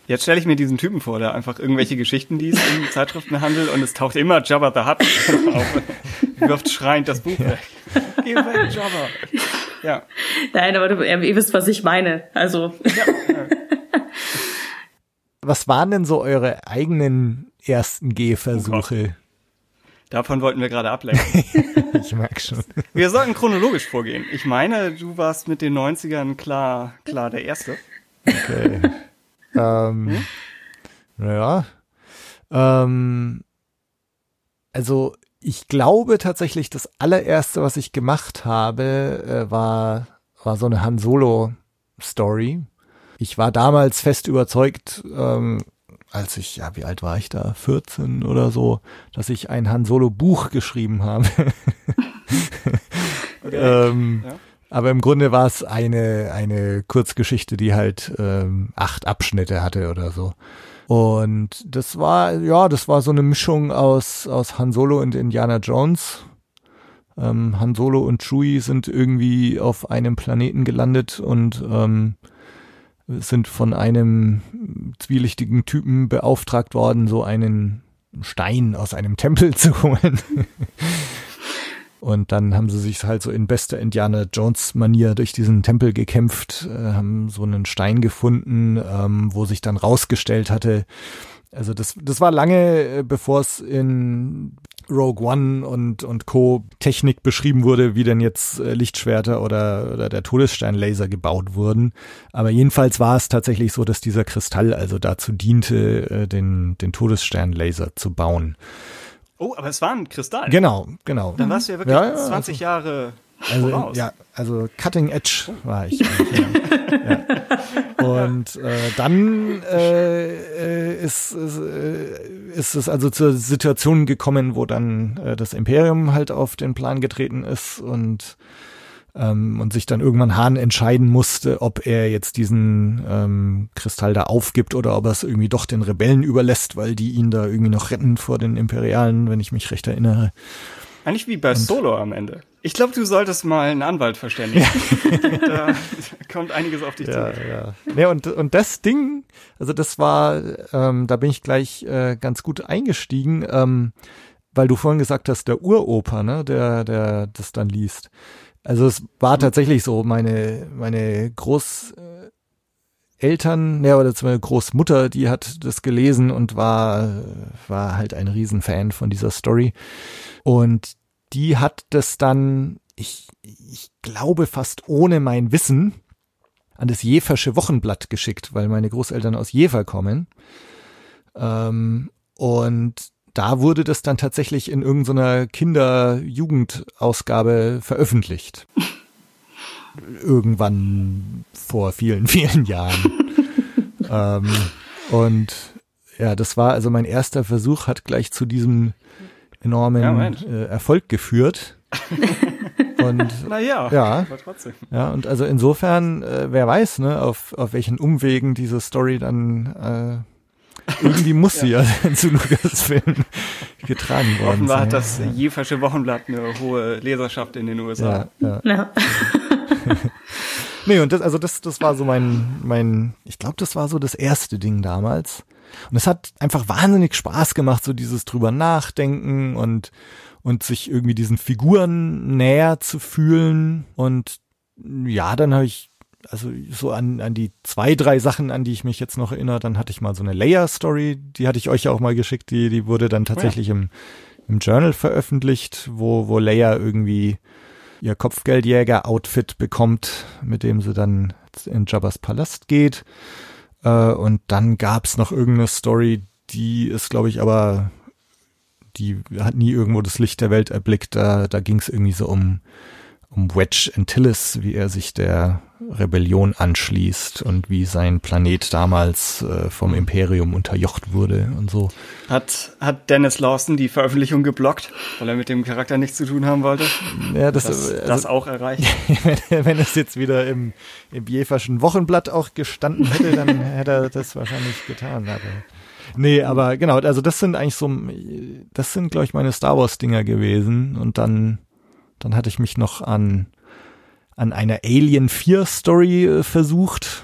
Jetzt stelle ich mir diesen Typen vor, der einfach irgendwelche Geschichten liest im Zeitschriftenhandel und es taucht immer Jabba the Hutt auf. Wirft schreiend das Buch weg. Geh weg, Jabba. Ja. Nein, aber du, ihr wisst, was ich meine. Also. Ja. Was waren denn so eure eigenen ersten Gehversuche? Davon wollten wir gerade ablenken. ich merke schon. Wir sollten chronologisch vorgehen. Ich meine, du warst mit den 90ern klar, klar der Erste. Okay. ähm, hm? Naja. Ähm, also ich glaube tatsächlich, das allererste, was ich gemacht habe, äh, war, war so eine Han Solo Story. Ich war damals fest überzeugt, ähm, als ich, ja, wie alt war ich da? 14 oder so, dass ich ein Han Solo Buch geschrieben habe. okay. ähm, ja. Aber im Grunde war es eine, eine Kurzgeschichte, die halt ähm, acht Abschnitte hatte oder so. Und das war, ja, das war so eine Mischung aus, aus Han Solo und Indiana Jones. Ähm, Han Solo und Chewie sind irgendwie auf einem Planeten gelandet und ähm, sind von einem zwielichtigen Typen beauftragt worden, so einen Stein aus einem Tempel zu holen. Und dann haben sie sich halt so in bester Indiana Jones Manier durch diesen Tempel gekämpft, äh, haben so einen Stein gefunden, ähm, wo sich dann rausgestellt hatte, also das, das war lange, äh, bevor es in Rogue One und, und Co. Technik beschrieben wurde, wie denn jetzt äh, Lichtschwerter oder, oder der Todessternlaser gebaut wurden. Aber jedenfalls war es tatsächlich so, dass dieser Kristall also dazu diente, äh, den, den Todessternlaser zu bauen. Oh, aber es war ein Kristall. Genau, genau. Dann warst du ja wirklich ja, ja, 20 also, Jahre also, voraus. Ja, also Cutting Edge war ich. ja. Und äh, dann äh, ist, ist, äh, ist es also zur Situation gekommen, wo dann äh, das Imperium halt auf den Plan getreten ist und ähm, und sich dann irgendwann Hahn entscheiden musste, ob er jetzt diesen ähm, Kristall da aufgibt oder ob er es irgendwie doch den Rebellen überlässt, weil die ihn da irgendwie noch retten vor den Imperialen, wenn ich mich recht erinnere. Eigentlich wie bei Solo am Ende. Ich glaube, du solltest mal einen Anwalt verständigen. da kommt einiges auf dich ja, zu. Ja. ja, und, und das Ding, also das war, ähm, da bin ich gleich äh, ganz gut eingestiegen, ähm, weil du vorhin gesagt hast, der Uropa, ne, der, der das dann liest. Also es war mhm. tatsächlich so, meine, meine Großeltern, ja, oder meine Großmutter, die hat das gelesen und war, war halt ein Riesenfan von dieser Story. Und die hat das dann, ich, ich glaube fast ohne mein Wissen, an das Jeversche Wochenblatt geschickt, weil meine Großeltern aus Jever kommen. Ähm, und da wurde das dann tatsächlich in irgendeiner Kinder-Jugendausgabe veröffentlicht. Irgendwann vor vielen, vielen Jahren. ähm, und ja, das war also mein erster Versuch, hat gleich zu diesem enormen ja, äh, Erfolg geführt. und naja, ja, aber trotzdem. Ja, und also insofern, äh, wer weiß, ne, auf, auf welchen Umwegen diese Story dann äh, irgendwie muss sie ja zu Lucasfilm getragen worden Offenbar hat das ja. Jeversche Wochenblatt eine hohe Leserschaft in den USA. Ja, ja. ja. nee, und das, also das, das war so mein, mein, ich glaube, das war so das erste Ding damals. Und es hat einfach wahnsinnig Spaß gemacht, so dieses drüber nachdenken und, und sich irgendwie diesen Figuren näher zu fühlen. Und ja, dann habe ich also so an, an die zwei, drei Sachen, an die ich mich jetzt noch erinnere, dann hatte ich mal so eine Layer-Story, die hatte ich euch ja auch mal geschickt, die, die wurde dann tatsächlich oh ja. im, im Journal veröffentlicht, wo, wo Leia irgendwie ihr Kopfgeldjäger-Outfit bekommt, mit dem sie dann in Jabba's Palast geht. Äh, und dann gab's noch irgendeine Story, die ist, glaube ich, aber die hat nie irgendwo das Licht der Welt erblickt. Da, da ging es irgendwie so um, um Wedge Antilles, wie er sich der Rebellion anschließt und wie sein Planet damals äh, vom Imperium unterjocht wurde und so. Hat, hat Dennis Lawson die Veröffentlichung geblockt, weil er mit dem Charakter nichts zu tun haben wollte? Ja, das, Das, also, das auch erreicht. wenn, wenn es jetzt wieder im, im Bieferschen Wochenblatt auch gestanden hätte, dann hätte er das wahrscheinlich getan. Aber nee, aber genau, also das sind eigentlich so, das sind, glaube ich, meine Star Wars-Dinger gewesen. Und dann, dann hatte ich mich noch an, an einer Alien 4 Story äh, versucht,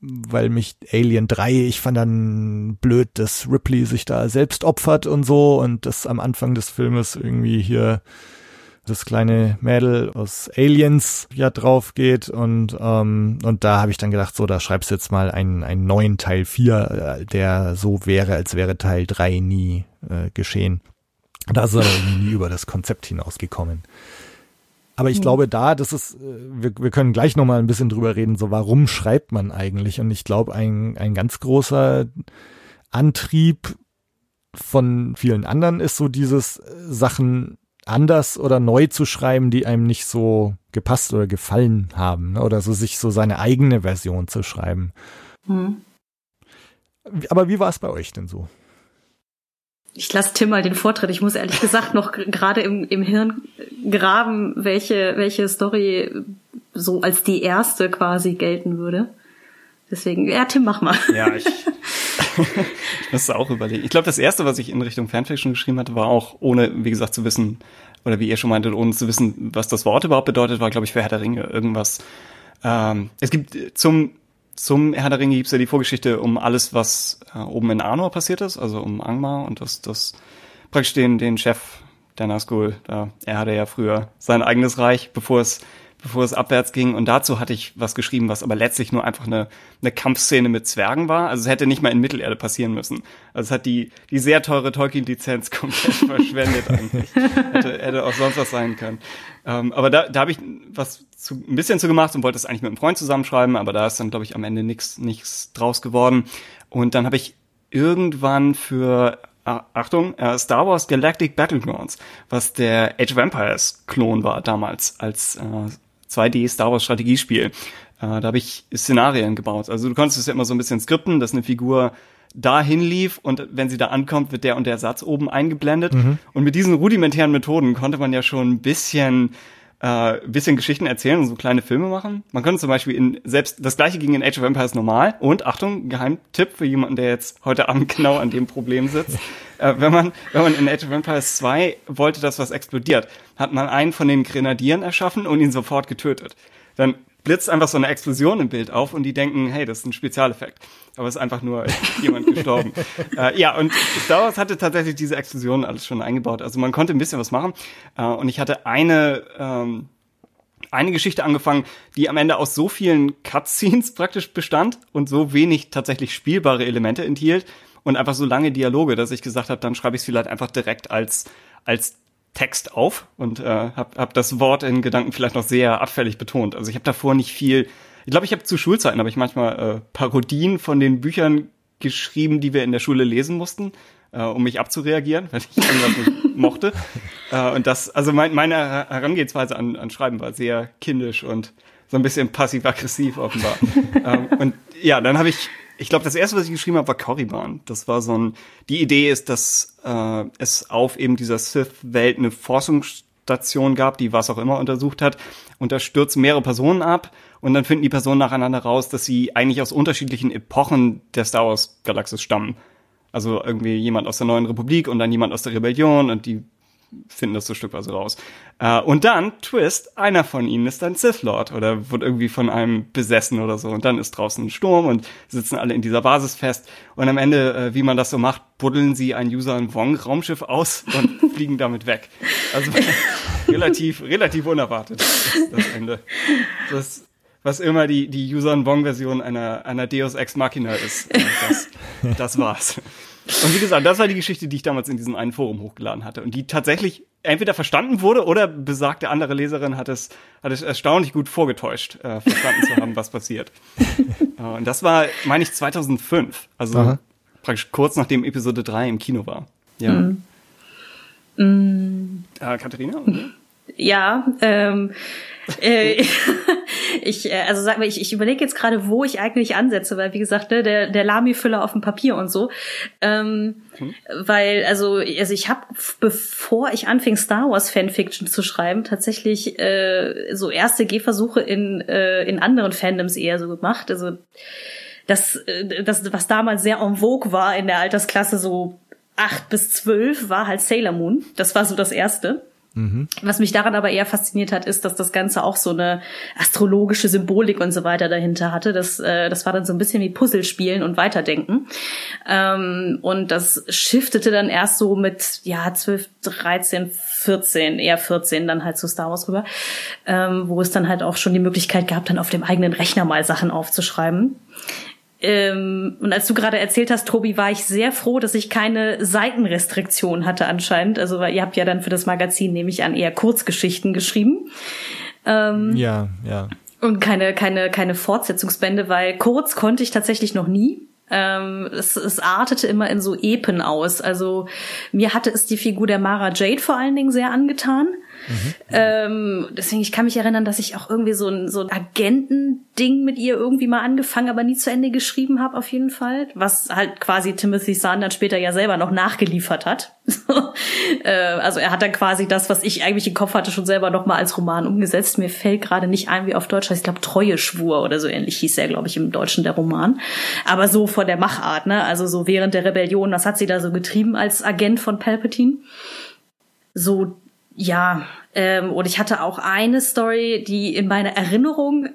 weil mich Alien 3, ich fand dann blöd, dass Ripley sich da selbst opfert und so und das am Anfang des Filmes irgendwie hier das kleine Mädel aus Aliens ja drauf geht und ähm, und da habe ich dann gedacht, so, da schreibst du jetzt mal einen, einen neuen Teil 4, äh, der so wäre, als wäre Teil 3 nie äh, geschehen. Da ist er nie über das Konzept hinausgekommen. Aber ich glaube da, das ist, äh, wir, wir können gleich nochmal ein bisschen drüber reden, so warum schreibt man eigentlich? Und ich glaube, ein, ein ganz großer Antrieb von vielen anderen ist so dieses äh, Sachen anders oder neu zu schreiben, die einem nicht so gepasst oder gefallen haben. Ne? Oder so sich so seine eigene Version zu schreiben. Hm. Aber wie war es bei euch denn so? Ich lasse Tim mal den Vortritt. Ich muss ehrlich gesagt noch gerade im, im Hirn graben, welche, welche Story so als die erste quasi gelten würde. Deswegen, ja, Tim, mach mal. Ja, ich, ich muss auch überlegen. Ich glaube, das erste, was ich in Richtung Fanfiction geschrieben hatte, war auch, ohne, wie gesagt, zu wissen, oder wie ihr schon meintet, ohne zu wissen, was das Wort überhaupt bedeutet, war, glaube ich, für Herr der Ringe irgendwas. Ähm, es gibt zum, zum Herr der Ringe gibt's ja die Vorgeschichte um alles, was äh, oben in Arnor passiert ist, also um Angmar und das, das praktisch den, den Chef der Nazgul, da, er hatte ja früher sein eigenes Reich, bevor es bevor es abwärts ging. Und dazu hatte ich was geschrieben, was aber letztlich nur einfach eine, eine Kampfszene mit Zwergen war. Also es hätte nicht mal in Mittelerde passieren müssen. Also es hat die, die sehr teure Tolkien-Lizenz komplett verschwendet eigentlich. Hätte, hätte auch sonst was sein können. Ähm, aber da, da habe ich was zu, ein bisschen zu gemacht und wollte es eigentlich mit einem Freund zusammenschreiben, aber da ist dann, glaube ich, am Ende nichts nichts draus geworden. Und dann habe ich irgendwann für Achtung, äh, Star Wars Galactic Battlegrounds, was der Age of Empires Klon war damals als äh, 2D Star Wars Strategiespiel. Äh, da habe ich Szenarien gebaut. Also du konntest es ja immer so ein bisschen skripten, dass eine Figur dahin lief und wenn sie da ankommt, wird der und der Satz oben eingeblendet. Mhm. Und mit diesen rudimentären Methoden konnte man ja schon ein bisschen äh, bisschen Geschichten erzählen und so kleine Filme machen. Man könnte zum Beispiel in selbst das gleiche ging in Age of Empires normal und Achtung, Geheimtipp für jemanden, der jetzt heute Abend genau an dem Problem sitzt. äh, wenn man wenn man in Age of Empires 2 wollte, dass was explodiert, hat man einen von den Grenadieren erschaffen und ihn sofort getötet. Dann blitzt einfach so eine Explosion im Bild auf und die denken, hey, das ist ein Spezialeffekt. Aber es ist einfach nur jemand gestorben. äh, ja, und Star Wars hatte tatsächlich diese Explosion alles schon eingebaut. Also man konnte ein bisschen was machen. Äh, und ich hatte eine, ähm, eine Geschichte angefangen, die am Ende aus so vielen Cutscenes praktisch bestand und so wenig tatsächlich spielbare Elemente enthielt und einfach so lange Dialoge, dass ich gesagt habe, dann schreibe ich es vielleicht einfach direkt als, als Text auf und äh, habe hab das Wort in Gedanken vielleicht noch sehr abfällig betont. Also ich habe davor nicht viel. Ich glaube, ich habe zu Schulzeiten habe ich manchmal äh, Parodien von den Büchern geschrieben, die wir in der Schule lesen mussten, äh, um mich abzureagieren, weil ich irgendwas nicht mochte. Äh, und das, also mein, meine Herangehensweise an, an Schreiben war sehr kindisch und so ein bisschen passiv-aggressiv offenbar. ähm, und ja, dann habe ich ich glaube, das erste, was ich geschrieben habe, war Korriban. Das war so ein, die Idee ist, dass äh, es auf eben dieser Sith-Welt eine Forschungsstation gab, die was auch immer untersucht hat. Und da stürzen mehrere Personen ab und dann finden die Personen nacheinander raus, dass sie eigentlich aus unterschiedlichen Epochen der Star Wars-Galaxis stammen. Also irgendwie jemand aus der Neuen Republik und dann jemand aus der Rebellion und die finden das so stückweise raus. Äh, und dann, Twist, einer von ihnen ist ein Sith Lord oder wird irgendwie von einem besessen oder so. Und dann ist draußen ein Sturm und sitzen alle in dieser Basis fest. Und am Ende, äh, wie man das so macht, buddeln sie ein User Wong Raumschiff aus und fliegen damit weg. Also relativ, relativ unerwartet das Ende. Das, was immer die, die User Wong Version einer, einer Deus Ex Machina ist. Das, das war's. Und wie gesagt, das war die Geschichte, die ich damals in diesem einen Forum hochgeladen hatte und die tatsächlich entweder verstanden wurde oder besagte andere Leserin hat es, hat es erstaunlich gut vorgetäuscht, äh, verstanden zu haben, was passiert. Äh, und das war, meine ich, 2005. Also Aha. praktisch kurz nachdem Episode 3 im Kino war. Ja. Mhm. Äh, Katharina? Okay. Ja, ähm, äh, ich, äh, also sag mal, ich, ich überlege jetzt gerade, wo ich eigentlich ansetze, weil wie gesagt, ne, der, der Lami-Füller auf dem Papier und so. Ähm, hm. Weil, also, also ich habe, bevor ich anfing, Star Wars Fanfiction zu schreiben, tatsächlich äh, so erste Gehversuche in, äh, in anderen Fandoms eher so gemacht. Also das, äh, das, was damals sehr en vogue war in der Altersklasse, so acht bis zwölf, war halt Sailor Moon. Das war so das erste. Mhm. Was mich daran aber eher fasziniert hat, ist, dass das Ganze auch so eine astrologische Symbolik und so weiter dahinter hatte. Das, äh, das war dann so ein bisschen wie Puzzlespielen und Weiterdenken. Ähm, und das shiftete dann erst so mit, ja, 12, 13, 14, eher 14 dann halt zu Star Wars rüber, ähm, wo es dann halt auch schon die Möglichkeit gab, dann auf dem eigenen Rechner mal Sachen aufzuschreiben. Ähm, und als du gerade erzählt hast, Tobi, war ich sehr froh, dass ich keine Seitenrestriktion hatte anscheinend. Also weil ihr habt ja dann für das Magazin, nehme ich an, eher Kurzgeschichten geschrieben. Ähm, ja, ja. Und keine, keine, keine Fortsetzungsbände, weil kurz konnte ich tatsächlich noch nie. Ähm, es, es artete immer in so Epen aus. Also mir hatte es die Figur der Mara Jade vor allen Dingen sehr angetan. Mhm. Ähm, deswegen, ich kann mich erinnern, dass ich auch irgendwie so ein, so ein Agentending mit ihr irgendwie mal angefangen, aber nie zu Ende geschrieben habe, auf jeden Fall. Was halt quasi Timothy Zahn dann später ja selber noch nachgeliefert hat. äh, also er hat dann quasi das, was ich eigentlich im Kopf hatte, schon selber noch mal als Roman umgesetzt. Mir fällt gerade nicht ein, wie auf Deutsch heißt. Ich glaube, Treue Schwur oder so ähnlich hieß er, glaube ich, im Deutschen der Roman. Aber so von der Machart, ne? Also so während der Rebellion, was hat sie da so getrieben als Agent von Palpatine? So ja, ähm, und ich hatte auch eine Story, die in meiner Erinnerung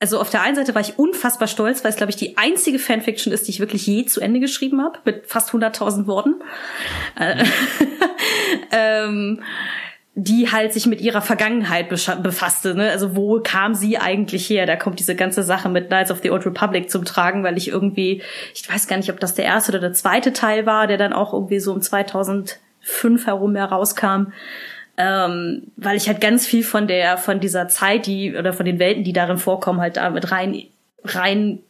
also auf der einen Seite war ich unfassbar stolz, weil es, glaube ich, die einzige Fanfiction ist, die ich wirklich je zu Ende geschrieben habe, mit fast 100.000 Worten. Äh, ähm, die halt sich mit ihrer Vergangenheit befasste. Ne? Also wo kam sie eigentlich her? Da kommt diese ganze Sache mit Knights of the Old Republic zum Tragen, weil ich irgendwie, ich weiß gar nicht, ob das der erste oder der zweite Teil war, der dann auch irgendwie so um 2005 herum herauskam ähm, weil ich halt ganz viel von der von dieser Zeit, die oder von den Welten, die darin vorkommen, halt damit rein rein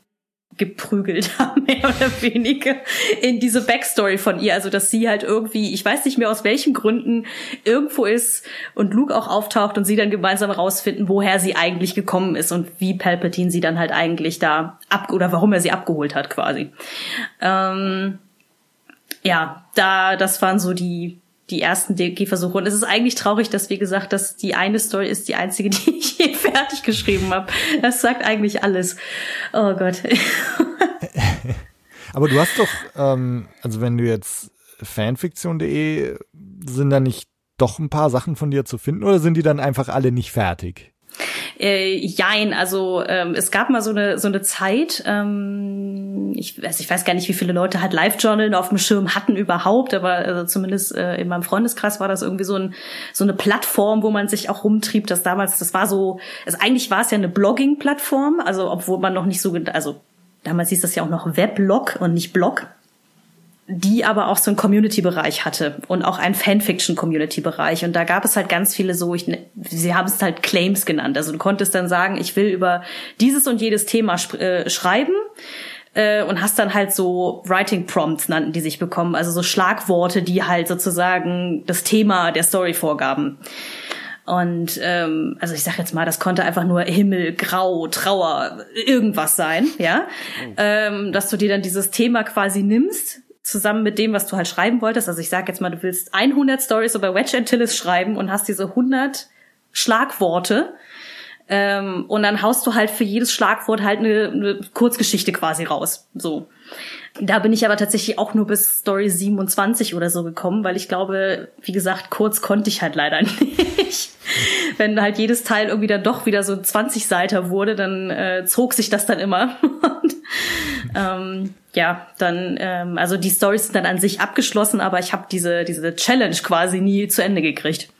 geprügelt haben, mehr oder weniger, in diese Backstory von ihr. Also, dass sie halt irgendwie, ich weiß nicht mehr aus welchen Gründen, irgendwo ist und Luke auch auftaucht und sie dann gemeinsam rausfinden, woher sie eigentlich gekommen ist und wie Palpatine sie dann halt eigentlich da ab, oder warum er sie abgeholt hat, quasi. Ähm, ja, da, das waren so die, die ersten Gehversuche. Und es ist eigentlich traurig, dass, wie gesagt, dass die eine Story ist die einzige, die ich je fertig geschrieben habe. Das sagt eigentlich alles. Oh Gott. Aber du hast doch, ähm, also wenn du jetzt fanfiktion.de, sind da nicht doch ein paar Sachen von dir zu finden oder sind die dann einfach alle nicht fertig? Äh, jein, also ähm, es gab mal so eine so eine Zeit, ähm, ich, also ich weiß gar nicht, wie viele Leute halt Live-Journalen auf dem Schirm hatten überhaupt, aber also zumindest äh, in meinem Freundeskreis war das irgendwie so, ein, so eine Plattform, wo man sich auch rumtrieb. Das damals, das war so, also eigentlich war es ja eine Blogging-Plattform, also obwohl man noch nicht so, also damals hieß das ja auch noch Weblog und nicht Blog die aber auch so einen Community-Bereich hatte und auch einen Fanfiction-Community-Bereich. Und da gab es halt ganz viele so, ich, ne, sie haben es halt Claims genannt. Also du konntest dann sagen, ich will über dieses und jedes Thema äh, schreiben äh, und hast dann halt so Writing Prompts nannten die sich bekommen, also so Schlagworte, die halt sozusagen das Thema der Story vorgaben. Und ähm, also ich sag jetzt mal, das konnte einfach nur Himmel, Grau, Trauer, irgendwas sein, ja. Oh. Ähm, dass du dir dann dieses Thema quasi nimmst, zusammen mit dem, was du halt schreiben wolltest. Also ich sag jetzt mal, du willst 100 Stories über Wedge Antilles schreiben und hast diese 100 Schlagworte. Ähm, und dann haust du halt für jedes Schlagwort halt eine, eine Kurzgeschichte quasi raus. So. Da bin ich aber tatsächlich auch nur bis Story 27 oder so gekommen, weil ich glaube, wie gesagt, kurz konnte ich halt leider nicht. Wenn halt jedes Teil irgendwie dann doch wieder so 20 Seiter wurde, dann äh, zog sich das dann immer. Und, ähm, ja, dann, ähm, also die Storys sind dann an sich abgeschlossen, aber ich habe diese, diese Challenge quasi nie zu Ende gekriegt.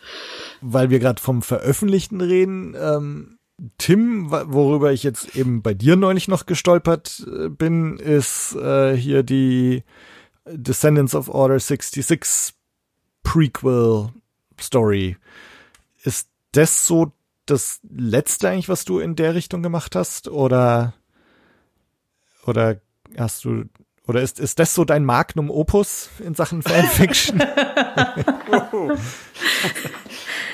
Weil wir gerade vom Veröffentlichten reden, ähm, Tim, worüber ich jetzt eben bei dir neulich noch gestolpert äh, bin, ist äh, hier die Descendants of Order 66 Prequel Story. Ist das so das letzte eigentlich, was du in der Richtung gemacht hast? Oder, oder hast du, Oder ist, ist das so dein Magnum Opus in Sachen Fanfiction?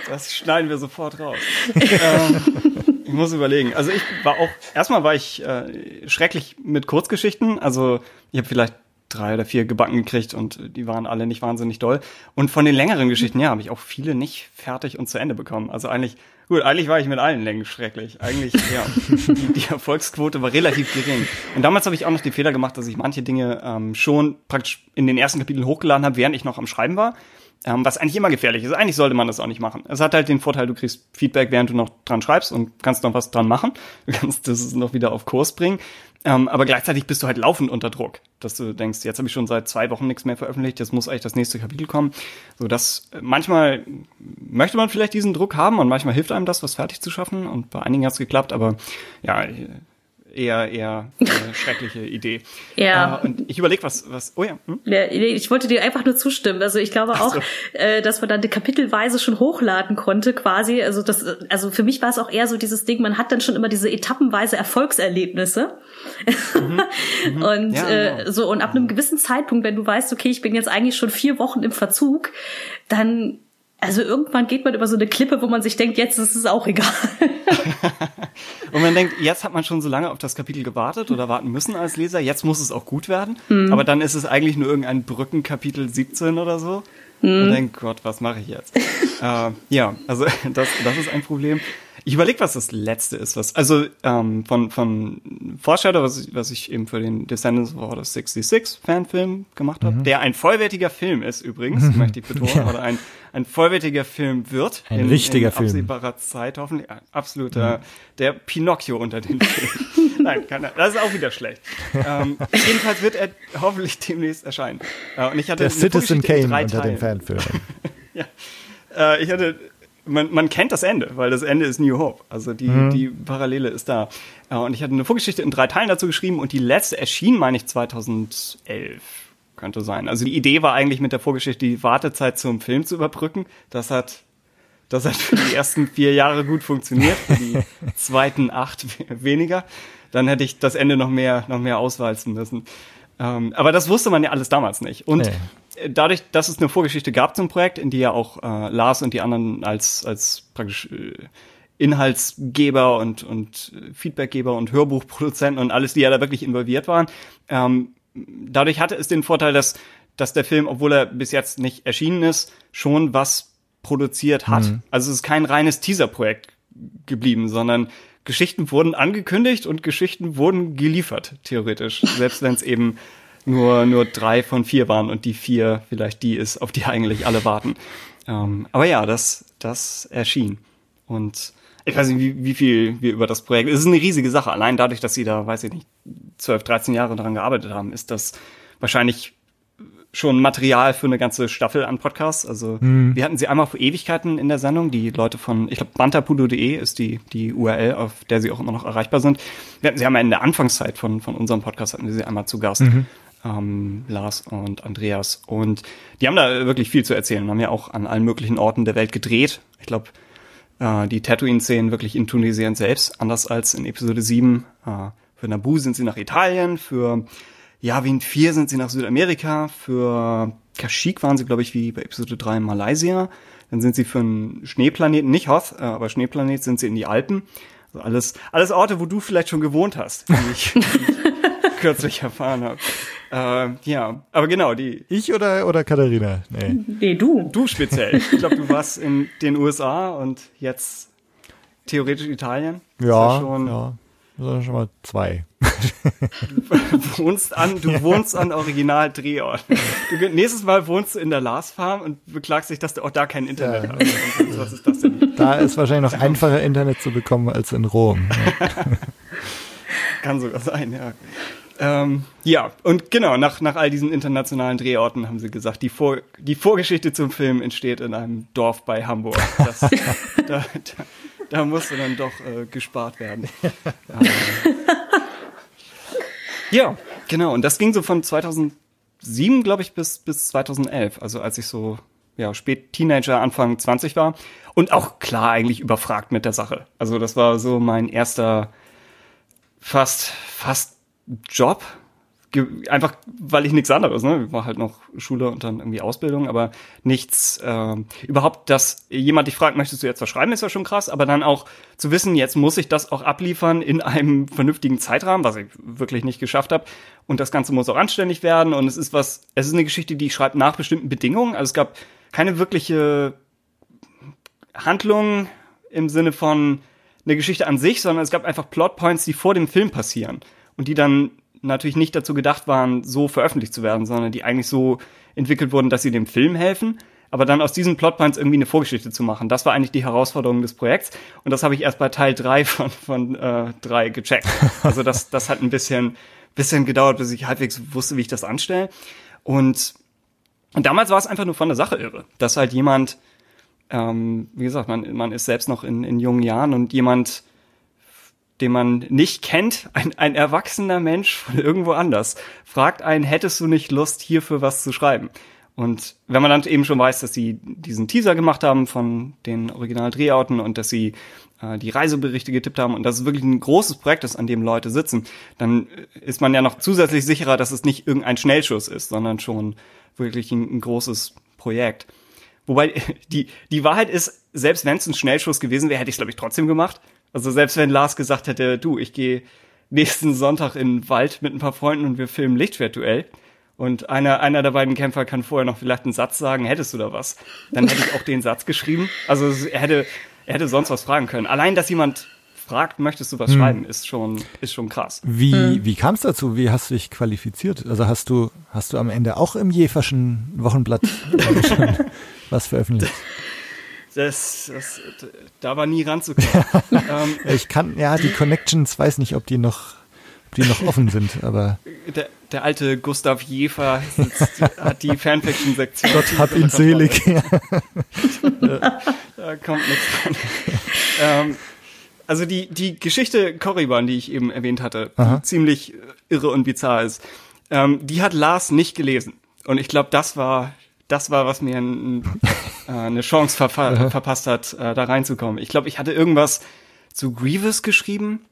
das schneiden wir sofort raus. ähm, ich muss überlegen. Also ich war auch, erstmal war ich äh, schrecklich mit Kurzgeschichten. Also ich habe vielleicht drei oder vier gebacken gekriegt und die waren alle nicht wahnsinnig doll. Und von den längeren Geschichten, ja, habe ich auch viele nicht fertig und zu Ende bekommen. Also eigentlich, gut, eigentlich war ich mit allen Längen schrecklich. Eigentlich, ja, die, die Erfolgsquote war relativ gering. Und damals habe ich auch noch den Fehler gemacht, dass ich manche Dinge ähm, schon praktisch in den ersten Kapiteln hochgeladen habe, während ich noch am Schreiben war. Ähm, was eigentlich immer gefährlich ist. Eigentlich sollte man das auch nicht machen. Es hat halt den Vorteil, du kriegst Feedback, während du noch dran schreibst und kannst noch was dran machen. Du kannst das noch wieder auf Kurs bringen. Ähm, aber gleichzeitig bist du halt laufend unter Druck, dass du denkst, jetzt habe ich schon seit zwei Wochen nichts mehr veröffentlicht, jetzt muss eigentlich das nächste Kapitel kommen. So dass äh, manchmal möchte man vielleicht diesen Druck haben und manchmal hilft einem das, was fertig zu schaffen. Und bei einigen hat es geklappt, aber ja, eher eher äh, schreckliche Idee. Ja. Äh, und ich überlege, was was. Oh ja. Hm? ja. Ich wollte dir einfach nur zustimmen. Also ich glaube auch, so. äh, dass man dann die kapitelweise schon hochladen konnte, quasi. Also das, also für mich war es auch eher so dieses Ding. Man hat dann schon immer diese etappenweise Erfolgserlebnisse. Mhm. Mhm. und ja, äh, genau. so und ab einem gewissen Zeitpunkt, wenn du weißt, okay, ich bin jetzt eigentlich schon vier Wochen im Verzug, dann also irgendwann geht man über so eine Klippe, wo man sich denkt, jetzt ist es auch egal. und man denkt, jetzt hat man schon so lange auf das Kapitel gewartet oder warten müssen als Leser, jetzt muss es auch gut werden. Mhm. Aber dann ist es eigentlich nur irgendein Brückenkapitel 17 oder so. Mhm. Und denkt, Gott, was mache ich jetzt? äh, ja, also das, das ist ein Problem. Ich überlege, was das letzte ist, was, also ähm, von, von Foreshadow, was ich, was ich eben für den Descendants of Order 66 Fanfilm gemacht habe, mhm. der ein vollwertiger Film ist übrigens, möchte ich betonen, ja. oder ein, ein vollwertiger Film wird. Ein in, richtiger in Film. absehbarer Zeit hoffentlich. Absoluter, mhm. der Pinocchio unter den Filmen. Nein, kann, das ist auch wieder schlecht. ähm, jedenfalls wird er hoffentlich demnächst erscheinen. Äh, und ich hatte der Citizen Kane unter den Fanfilmen. ja. Äh, ich hatte man, man kennt das Ende, weil das Ende ist New Hope. Also die, mhm. die Parallele ist da. Und ich hatte eine Vorgeschichte in drei Teilen dazu geschrieben und die letzte erschien, meine ich, 2011 könnte sein. Also die Idee war eigentlich mit der Vorgeschichte die Wartezeit zum Film zu überbrücken. Das hat, das hat für die ersten vier Jahre gut funktioniert, für die zweiten acht weniger. Dann hätte ich das Ende noch mehr, noch mehr auswalzen müssen. Ähm, aber das wusste man ja alles damals nicht. Und nee. Dadurch, dass es eine Vorgeschichte gab zum Projekt, in die ja auch äh, Lars und die anderen als, als praktisch äh, Inhaltsgeber und, und Feedbackgeber und Hörbuchproduzenten und alles, die ja da wirklich involviert waren, ähm, dadurch hatte es den Vorteil, dass, dass der Film, obwohl er bis jetzt nicht erschienen ist, schon was produziert hat. Mhm. Also es ist kein reines Teaser-Projekt geblieben, sondern Geschichten wurden angekündigt und Geschichten wurden geliefert, theoretisch. Selbst wenn es eben nur, nur drei von vier waren und die vier vielleicht die ist, auf die eigentlich alle warten. Ähm, aber ja, das, das erschien. Und ich weiß nicht, wie, wie viel wir über das Projekt. Es ist eine riesige Sache. Allein dadurch, dass sie da, weiß ich nicht, 12, 13 Jahre daran gearbeitet haben, ist das wahrscheinlich schon Material für eine ganze Staffel an Podcasts. Also mhm. wir hatten sie einmal vor Ewigkeiten in der Sendung. Die Leute von, ich glaube, bantapudo.de ist die, die URL, auf der sie auch immer noch erreichbar sind. Wir hatten sie einmal in der Anfangszeit von, von unserem Podcast, hatten wir sie einmal zu Gast. Mhm. Ähm, Lars und Andreas. Und die haben da wirklich viel zu erzählen. Haben ja auch an allen möglichen Orten der Welt gedreht. Ich glaube, äh, die Tatooine-Szenen wirklich in Tunesien selbst, anders als in Episode 7. Äh, für Naboo sind sie nach Italien, für Yavin 4 sind sie nach Südamerika, für Kashyyyk waren sie, glaube ich, wie bei Episode 3 in Malaysia. Dann sind sie für einen Schneeplaneten, nicht Hoth, äh, aber Schneeplanet sind sie in die Alpen. Also alles, alles Orte, wo du vielleicht schon gewohnt hast, ich kürzlich erfahren habe. Äh, ja, aber genau, die. Ich oder, oder Katharina? Nee. nee, du. Du speziell. Ich glaube, du warst in den USA und jetzt theoretisch Italien. Ja, schon ja. Das sind schon mal zwei. Du wohnst an, du wohnst an Original-Drehorten. nächstes Mal wohnst du in der Lars Farm und beklagst dich, dass du auch da kein Internet ja. hast. Was ist das denn? Da ist wahrscheinlich noch einfacher Internet zu bekommen als in Rom. Kann sogar sein, ja. Ähm, ja, und genau, nach, nach all diesen internationalen Drehorten haben sie gesagt, die, Vor die Vorgeschichte zum Film entsteht in einem Dorf bei Hamburg. Das, da, da, da musste dann doch äh, gespart werden. ja, genau, und das ging so von 2007, glaube ich, bis, bis 2011, also als ich so ja, spät Teenager, Anfang 20 war und auch klar eigentlich überfragt mit der Sache. Also das war so mein erster fast, fast Job, einfach, weil ich nichts anderes, ne? Ich war halt noch Schule und dann irgendwie Ausbildung, aber nichts, äh, überhaupt, dass jemand dich fragt, möchtest du jetzt was schreiben, ist ja schon krass, aber dann auch zu wissen, jetzt muss ich das auch abliefern in einem vernünftigen Zeitrahmen, was ich wirklich nicht geschafft habe. Und das Ganze muss auch anständig werden. Und es ist was, es ist eine Geschichte, die ich schreibe nach bestimmten Bedingungen. Also es gab keine wirkliche Handlung im Sinne von eine Geschichte an sich, sondern es gab einfach Plotpoints, die vor dem Film passieren und die dann natürlich nicht dazu gedacht waren, so veröffentlicht zu werden, sondern die eigentlich so entwickelt wurden, dass sie dem Film helfen. Aber dann aus diesen Plotpoints irgendwie eine Vorgeschichte zu machen, das war eigentlich die Herausforderung des Projekts. Und das habe ich erst bei Teil drei von, von äh, drei gecheckt. Also das, das hat ein bisschen, bisschen gedauert, bis ich halbwegs wusste, wie ich das anstelle. Und, und damals war es einfach nur von der Sache irre, dass halt jemand, ähm, wie gesagt, man, man ist selbst noch in, in jungen Jahren und jemand den man nicht kennt, ein, ein erwachsener Mensch von irgendwo anders, fragt einen, hättest du nicht Lust, hierfür was zu schreiben? Und wenn man dann eben schon weiß, dass sie diesen Teaser gemacht haben von den Original-Drehorten und dass sie äh, die Reiseberichte getippt haben und dass es wirklich ein großes Projekt ist, an dem Leute sitzen, dann ist man ja noch zusätzlich sicherer, dass es nicht irgendein Schnellschuss ist, sondern schon wirklich ein, ein großes Projekt. Wobei die, die Wahrheit ist, selbst wenn es ein Schnellschuss gewesen wäre, hätte ich es, glaube ich, trotzdem gemacht. Also selbst wenn Lars gesagt hätte, du, ich gehe nächsten Sonntag in den Wald mit ein paar Freunden und wir filmen Lichtschwertduell und einer, einer der beiden Kämpfer kann vorher noch vielleicht einen Satz sagen, hättest du da was? Dann hätte ich auch den Satz geschrieben. Also er hätte, er hätte sonst was fragen können. Allein, dass jemand fragt, möchtest du was hm. schreiben, ist schon, ist schon krass. Wie, hm. wie kam es dazu? Wie hast du dich qualifiziert? Also hast du, hast du am Ende auch im Jeferschen Wochenblatt was veröffentlicht? Das, das, da war nie ranzukommen. ähm, ich kann, ja, die Connections, weiß nicht, ob die noch, ob die noch offen sind, aber. Der, der alte Gustav Jefer sitzt, hat die Fanfiction-Sektion. Gott hab ihn selig. da, da kommt nichts dran. Ähm, also die, die Geschichte Korriban, die ich eben erwähnt hatte, die ziemlich irre und bizarr ist, ähm, die hat Lars nicht gelesen. Und ich glaube, das war das war, was mir ein, äh, eine Chance verpa verpasst hat, äh, da reinzukommen. Ich glaube, ich hatte irgendwas zu Grievous geschrieben.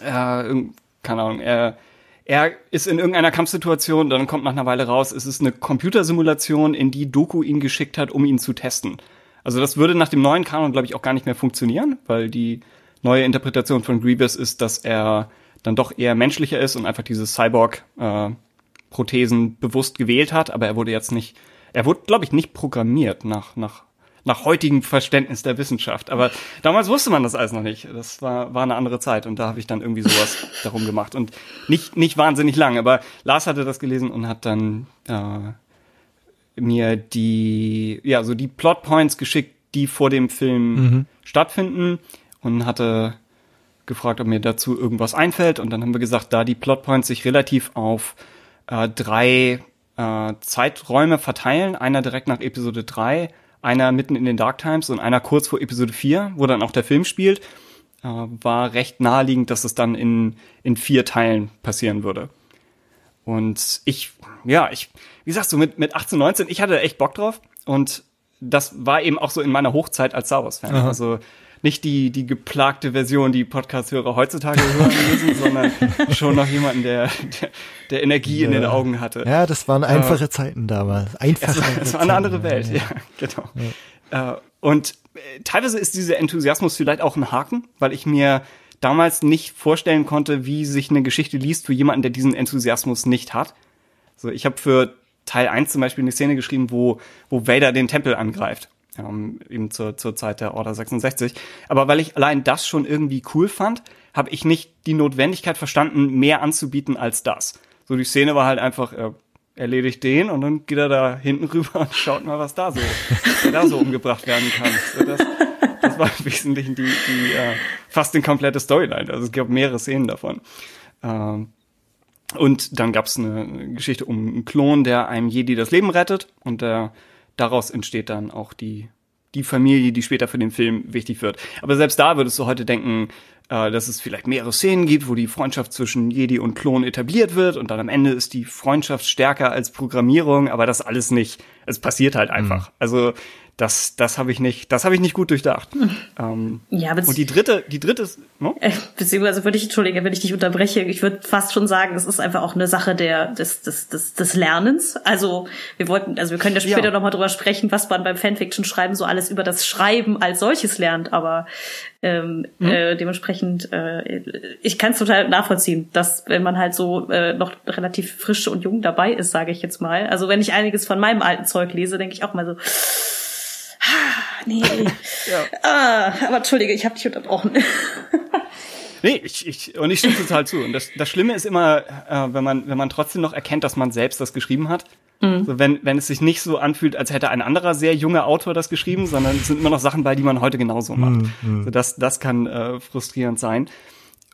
Äh, keine Ahnung, er, er ist in irgendeiner Kampfsituation, dann kommt nach einer Weile raus, es ist eine Computersimulation, in die Doku ihn geschickt hat, um ihn zu testen. Also das würde nach dem neuen Kanon, glaube ich, auch gar nicht mehr funktionieren, weil die neue Interpretation von Grievous ist, dass er dann doch eher menschlicher ist und einfach diese Cyborg-Prothesen äh, bewusst gewählt hat, aber er wurde jetzt nicht er wurde, glaube ich, nicht programmiert nach, nach, nach heutigem Verständnis der Wissenschaft. Aber damals wusste man das alles noch nicht. Das war, war eine andere Zeit und da habe ich dann irgendwie sowas darum gemacht. Und nicht, nicht wahnsinnig lang, aber Lars hatte das gelesen und hat dann äh, mir die, ja, so die Plotpoints geschickt, die vor dem Film mhm. stattfinden und hatte gefragt, ob mir dazu irgendwas einfällt. Und dann haben wir gesagt, da die Plotpoints sich relativ auf äh, drei äh, Zeiträume verteilen. Einer direkt nach Episode 3, einer mitten in den Dark Times und einer kurz vor Episode 4, wo dann auch der Film spielt. Äh, war recht naheliegend, dass es dann in, in vier Teilen passieren würde. Und ich, ja, ich, wie sagst du, mit, mit 18, 19, ich hatte echt Bock drauf. Und das war eben auch so in meiner Hochzeit als Star Wars-Fan. Also nicht die, die geplagte Version, die Podcast-Hörer heutzutage hören müssen, sondern schon noch jemanden, der, der, der Energie ja. in den Augen hatte. Ja, das waren einfache äh, Zeiten damals. Einfache es, es war eine andere Welt, ja, ja genau. Ja. Äh, und äh, teilweise ist dieser Enthusiasmus vielleicht auch ein Haken, weil ich mir damals nicht vorstellen konnte, wie sich eine Geschichte liest für jemanden, der diesen Enthusiasmus nicht hat. So, ich habe für Teil 1 zum Beispiel eine Szene geschrieben, wo, wo Vader den Tempel angreift ähm, eben zur, zur Zeit der Order 66. Aber weil ich allein das schon irgendwie cool fand, habe ich nicht die Notwendigkeit verstanden, mehr anzubieten als das. So die Szene war halt einfach, er erledigt den und dann geht er da hinten rüber und schaut mal, was da so, da so umgebracht werden kann. So, das, das war im Wesentlichen die, die äh, fast eine komplette Storyline. Also es gab mehrere Szenen davon. Ähm, und dann gab es eine Geschichte um einen Klon, der einem Jedi das Leben rettet und der daraus entsteht dann auch die, die Familie, die später für den Film wichtig wird. Aber selbst da würdest du heute denken, äh, dass es vielleicht mehrere Szenen gibt, wo die Freundschaft zwischen Jedi und Klon etabliert wird und dann am Ende ist die Freundschaft stärker als Programmierung, aber das alles nicht. Es passiert halt einfach. Also das, das habe ich nicht, das habe ich nicht gut durchdacht. ähm, Ja, und die dritte, die dritte ist, no? Äh, beziehungsweise würde ich, entschuldige, wenn ich dich unterbreche, ich würde fast schon sagen, es ist einfach auch eine Sache der, des, des, des, des Lernens. Also wir wollten, also wir können ja später Ja. nochmal drüber sprechen, was man beim Fanfiction-Schreiben so alles über das Schreiben als solches lernt, aber ähm, äh, dementsprechend, äh, ich kann es total nachvollziehen, dass wenn man halt so äh, noch relativ frisch und jung dabei ist, sage ich jetzt mal. Also wenn ich einiges von meinem alten Zeug lese, denke ich auch mal so, ah, nee. ah, aber entschuldige, ich habe dich unterbrochen. Nee, ich, ich, und ich stimme total zu. Und das, das Schlimme ist immer, äh, wenn man, wenn man trotzdem noch erkennt, dass man selbst das geschrieben hat. So, wenn, wenn es sich nicht so anfühlt, als hätte ein anderer sehr junger Autor das geschrieben, sondern es sind immer noch Sachen bei, die man heute genauso macht. So, das, das kann äh, frustrierend sein.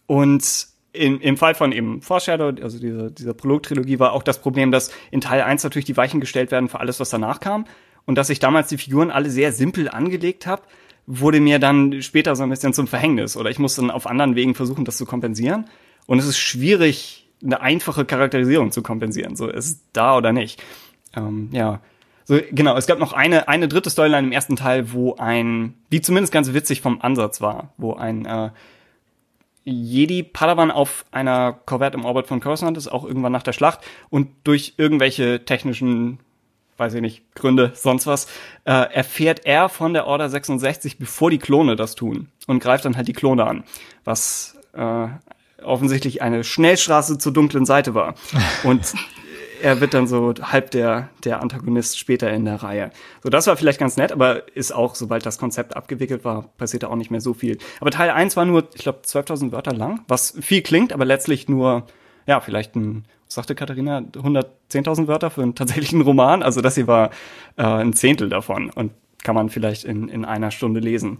Und im, im Fall von eben Foreshadow, also dieser, dieser Prolog-Trilogie, war auch das Problem, dass in Teil 1 natürlich die Weichen gestellt werden für alles, was danach kam. Und dass ich damals die Figuren alle sehr simpel angelegt habe, wurde mir dann später so ein bisschen zum Verhängnis. Oder ich musste dann auf anderen Wegen versuchen, das zu kompensieren. Und es ist schwierig, eine einfache Charakterisierung zu kompensieren. So, ist es da oder nicht. Ähm, ja. So, genau, es gab noch eine, eine dritte Storyline im ersten Teil, wo ein, die zumindest ganz witzig vom Ansatz war, wo ein äh, Jedi Padawan auf einer Korvette im Orbit von Coruscant ist, auch irgendwann nach der Schlacht und durch irgendwelche technischen, weiß ich nicht, Gründe, sonst was, äh, erfährt er von der Order 66, bevor die Klone das tun und greift dann halt die Klone an, was äh, offensichtlich eine Schnellstraße zur dunklen Seite war. Und er wird dann so halb der, der Antagonist später in der Reihe. So, das war vielleicht ganz nett, aber ist auch, sobald das Konzept abgewickelt war, passierte auch nicht mehr so viel. Aber Teil 1 war nur, ich glaube, 12.000 Wörter lang, was viel klingt, aber letztlich nur, ja, vielleicht ein, sagte Katharina, 110.000 Wörter für einen tatsächlichen Roman. Also das hier war äh, ein Zehntel davon und kann man vielleicht in, in einer Stunde lesen.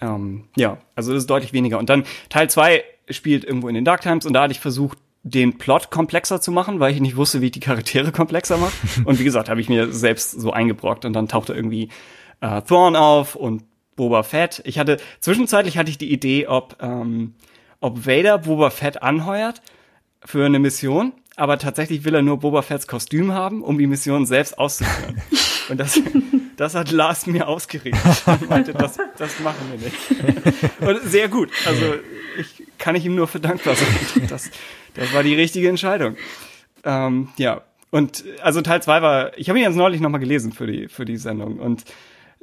Ähm, ja, also das ist deutlich weniger. Und dann Teil 2 spielt irgendwo in den Dark Times und da hatte ich versucht, den Plot komplexer zu machen, weil ich nicht wusste, wie ich die Charaktere komplexer mache. Und wie gesagt, habe ich mir selbst so eingebrockt und dann tauchte irgendwie äh, Thrawn auf und Boba Fett. Ich hatte zwischenzeitlich hatte ich die Idee, ob ähm, ob Vader Boba Fett anheuert für eine Mission, aber tatsächlich will er nur Boba Fetts Kostüm haben, um die Mission selbst auszuführen. Und das, das hat Lars mir ausgeredet. Er meinte, das, das machen wir nicht. Und sehr gut. Also ich kann ich ihm nur für dankbar sein. Das, das war die richtige Entscheidung. Ähm, ja. Und also Teil 2 war, ich habe ihn jetzt neulich nochmal gelesen für die, für die Sendung und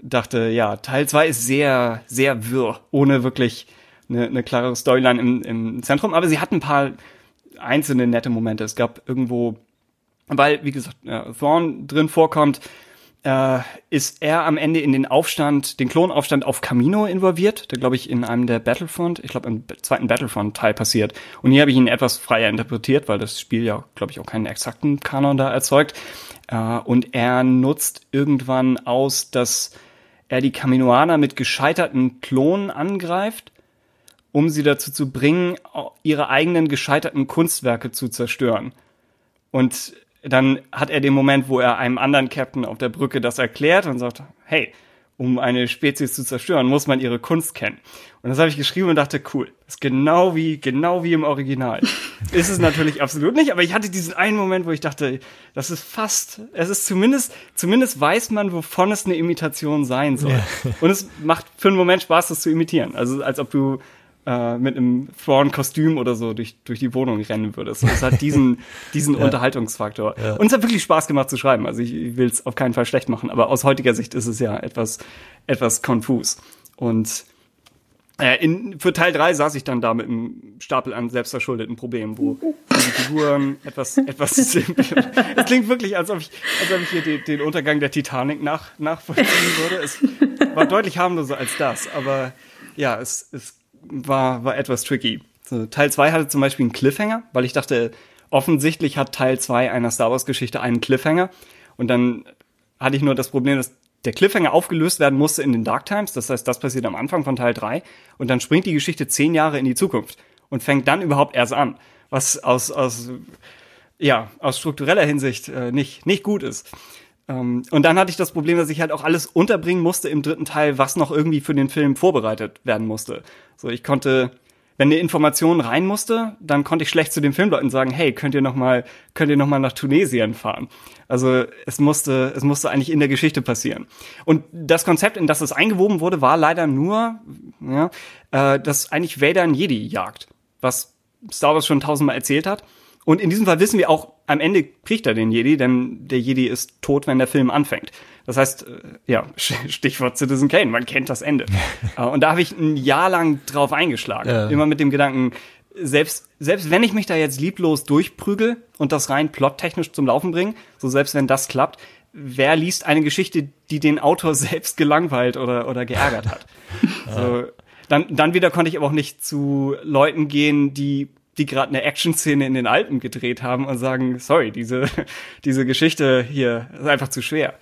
dachte, ja, Teil 2 ist sehr, sehr wirr, ohne wirklich eine, eine klare Storyline im, im Zentrum. Aber sie hat ein paar einzelne nette Momente. Es gab irgendwo, weil, wie gesagt, äh, Thorn drin vorkommt, äh, ist er am Ende in den Aufstand, den Klonaufstand auf Camino involviert, der glaube ich in einem der Battlefront, ich glaube im zweiten Battlefront-Teil passiert. Und hier habe ich ihn etwas freier interpretiert, weil das Spiel ja, glaube ich, auch keinen exakten Kanon da erzeugt. Äh, und er nutzt irgendwann aus, dass er die Kaminoaner mit gescheiterten Klonen angreift, um sie dazu zu bringen, ihre eigenen gescheiterten Kunstwerke zu zerstören. Und dann hat er den Moment, wo er einem anderen Captain auf der Brücke das erklärt und sagt, hey, um eine Spezies zu zerstören, muss man ihre Kunst kennen. Und das habe ich geschrieben und dachte, cool, das ist genau wie, genau wie im Original. ist es natürlich absolut nicht, aber ich hatte diesen einen Moment, wo ich dachte, das ist fast, es ist zumindest, zumindest weiß man, wovon es eine Imitation sein soll. Und es macht für einen Moment Spaß, das zu imitieren. Also als ob du äh, mit einem Thrawn-Kostüm oder so durch, durch die Wohnung rennen würdest. Und es hat diesen, diesen Unterhaltungsfaktor. Und es hat wirklich Spaß gemacht zu schreiben. Also ich, ich will es auf keinen Fall schlecht machen, aber aus heutiger Sicht ist es ja etwas, etwas konfus. Und äh, in, für Teil 3 saß ich dann da mit einem Stapel an selbstverschuldeten Problemen, wo die Figuren etwas, etwas simpel. Es klingt wirklich, als ob ich, als ob ich hier den, den Untergang der Titanic nach, nachvollziehen würde. Es war deutlich harmloser als das, aber ja, es, es war, war etwas tricky. So, Teil 2 hatte zum Beispiel einen Cliffhanger, weil ich dachte, offensichtlich hat Teil 2 einer Star Wars Geschichte einen Cliffhanger. Und dann hatte ich nur das Problem, dass der Cliffhanger aufgelöst werden musste in den Dark Times. Das heißt, das passiert am Anfang von Teil 3. Und dann springt die Geschichte zehn Jahre in die Zukunft und fängt dann überhaupt erst an. Was aus, aus, ja, aus struktureller Hinsicht äh, nicht, nicht gut ist. Ähm, und dann hatte ich das Problem, dass ich halt auch alles unterbringen musste im dritten Teil, was noch irgendwie für den Film vorbereitet werden musste. So, ich konnte wenn eine Information rein musste, dann konnte ich schlecht zu den Filmleuten sagen, hey, könnt ihr noch mal, könnt ihr noch mal nach Tunesien fahren? Also es musste, es musste eigentlich in der Geschichte passieren. Und das Konzept, in das es eingewoben wurde, war leider nur, ja, äh, dass eigentlich Vader einen Jedi jagt, was Star Wars schon tausendmal erzählt hat. Und in diesem Fall wissen wir auch, am Ende kriegt er den Jedi, denn der Jedi ist tot, wenn der Film anfängt. Das heißt, äh, ja, Stichwort Citizen Kane, man kennt das Ende. Äh, und da habe ich ein Jahr lang drauf eingeschlagen. Ja. Immer mit dem Gedanken, selbst, selbst wenn ich mich da jetzt lieblos durchprügel und das rein plottechnisch zum Laufen bringe, so selbst wenn das klappt, wer liest eine Geschichte, die den Autor selbst gelangweilt oder, oder geärgert hat? so, dann, dann wieder konnte ich aber auch nicht zu Leuten gehen, die die gerade eine Action-Szene in den Alpen gedreht haben und sagen, sorry, diese, diese Geschichte hier ist einfach zu schwer.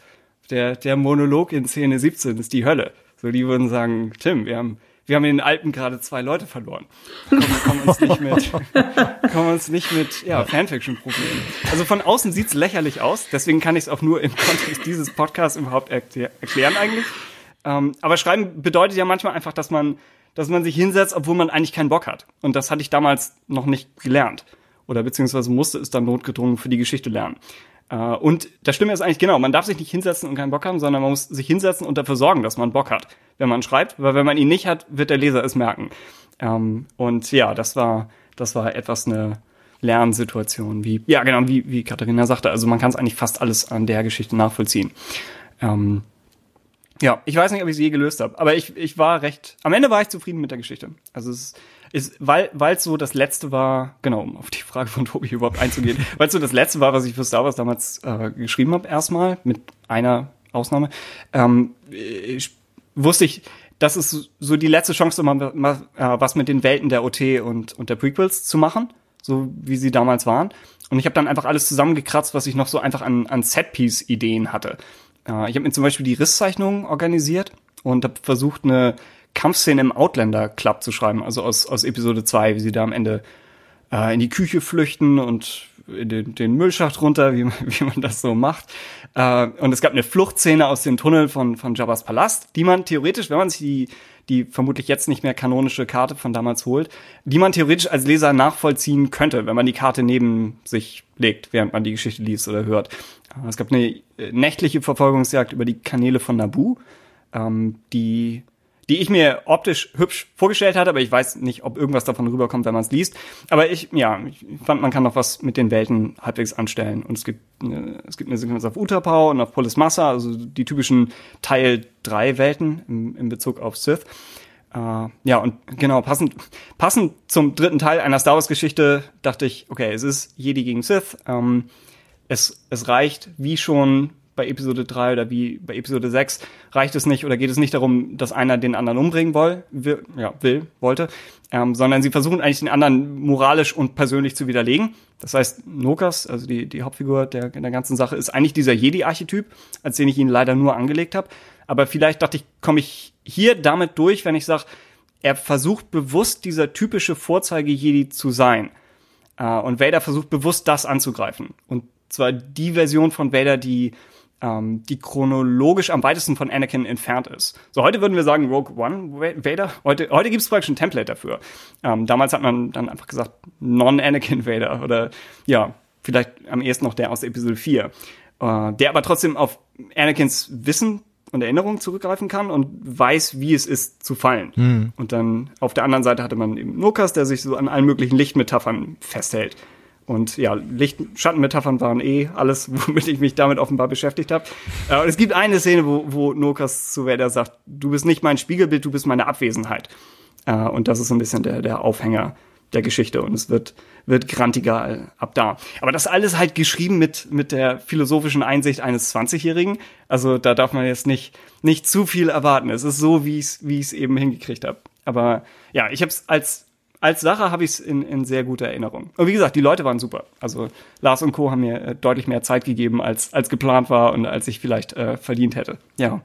Der, der Monolog in Szene 17 ist die Hölle. So, die würden sagen, Tim, wir haben, wir haben in den Alpen gerade zwei Leute verloren. Kommen, kommen uns nicht mit, kommen uns nicht mit, ja, Fanfiction-Problemen. Also von außen sieht's lächerlich aus, deswegen kann ich es auch nur im Kontext dieses Podcasts überhaupt erklär, erklären eigentlich. Ähm, aber schreiben bedeutet ja manchmal einfach, dass man dass man sich hinsetzt, obwohl man eigentlich keinen Bock hat. Und das hatte ich damals noch nicht gelernt. Oder beziehungsweise musste es dann notgedrungen für die Geschichte lernen. Äh, und das Stimme ist eigentlich genau, man darf sich nicht hinsetzen und keinen Bock haben, sondern man muss sich hinsetzen und dafür sorgen, dass man Bock hat, wenn man schreibt, weil wenn man ihn nicht hat, wird der Leser es merken. Ähm, und ja, das war, das war etwas eine Lernsituation, wie, ja genau, wie, wie Katharina sagte, also man kann es eigentlich fast alles an der Geschichte nachvollziehen. Ähm, ja, ich weiß nicht, ob ich es je gelöst habe, aber ich, ich war recht, am Ende war ich zufrieden mit der Geschichte. Also es ist, weil weil es so das letzte war, genau, um auf die Frage von Tobi überhaupt einzugehen, weil es so das letzte war, was ich für Star Wars damals äh, geschrieben habe, erstmal, mit einer Ausnahme, ähm, ich, wusste ich, das ist so die letzte Chance, mal, mal äh, was mit den Welten der OT und, und der Prequels zu machen, so wie sie damals waren. Und ich habe dann einfach alles zusammengekratzt, was ich noch so einfach an, an Setpiece-Ideen hatte. Äh, ich habe mir zum Beispiel die Risszeichnung organisiert und habe versucht, eine Kampfszene im Outlander Club zu schreiben, also aus, aus Episode 2, wie sie da am Ende äh, in die Küche flüchten und in den, den Müllschacht runter, wie, wie man das so macht. Äh, und es gab eine Fluchtszene aus dem Tunnel von, von Jabba's Palast, die man theoretisch, wenn man sich die, die vermutlich jetzt nicht mehr kanonische Karte von damals holt, die man theoretisch als Leser nachvollziehen könnte, wenn man die Karte neben sich legt, während man die Geschichte liest oder hört. Es gab eine äh, nächtliche Verfolgungsjagd über die Kanäle von Nabu, ähm, die die ich mir optisch hübsch vorgestellt hatte, aber ich weiß nicht, ob irgendwas davon rüberkommt, wenn man es liest. Aber ich, ja, ich fand, man kann noch was mit den Welten halbwegs anstellen. Und es gibt eine, es gibt eine Sequenz auf Utapau und auf Polis Massa, also die typischen Teil 3 Welten im, im Bezug auf Sith. Uh, ja, und genau, passend, passend zum dritten Teil einer Star Wars Geschichte dachte ich, okay, es ist Jedi gegen Sith. Ähm, es, es reicht, wie schon bei Episode 3 oder wie bei Episode 6, reicht es nicht oder geht es nicht darum, dass einer den anderen umbringen will, will, ja, will wollte, ähm, sondern sie versuchen eigentlich den anderen moralisch und persönlich zu widerlegen. Das heißt, Nokas, also die, die Hauptfigur der, der ganzen Sache, ist eigentlich dieser Jedi-Archetyp, als den ich ihn leider nur angelegt habe. Aber vielleicht dachte ich, komme ich hier damit durch, wenn ich sage, er versucht bewusst dieser typische Vorzeige-Jedi zu sein. Äh, und Vader versucht bewusst das anzugreifen. Und zwar die Version von Vader, die ähm, die chronologisch am weitesten von Anakin entfernt ist. So heute würden wir sagen Rogue One Vader. Heute, heute gibt es praktisch ein Template dafür. Ähm, damals hat man dann einfach gesagt Non-Anakin Vader oder ja, vielleicht am ehesten noch der aus Episode 4. Äh, der aber trotzdem auf Anakins Wissen und Erinnerung zurückgreifen kann und weiß, wie es ist zu fallen. Mhm. Und dann auf der anderen Seite hatte man eben Nokas, der sich so an allen möglichen Lichtmetaphern festhält. Und ja, Licht Schattenmetaphern waren eh alles, womit ich mich damit offenbar beschäftigt habe. Äh, und es gibt eine Szene, wo, wo Nokas zu Vader sagt, du bist nicht mein Spiegelbild, du bist meine Abwesenheit. Äh, und das ist so ein bisschen der, der Aufhänger der Geschichte und es wird, wird grantiger ab da. Aber das alles halt geschrieben mit, mit der philosophischen Einsicht eines 20-Jährigen. Also da darf man jetzt nicht, nicht zu viel erwarten. Es ist so, wie ich es wie ich's eben hingekriegt habe. Aber ja, ich habe es als als Sache habe ich es in, in sehr guter Erinnerung. Und wie gesagt, die Leute waren super. Also Lars und Co. haben mir äh, deutlich mehr Zeit gegeben, als, als geplant war und als ich vielleicht äh, verdient hätte. Ja.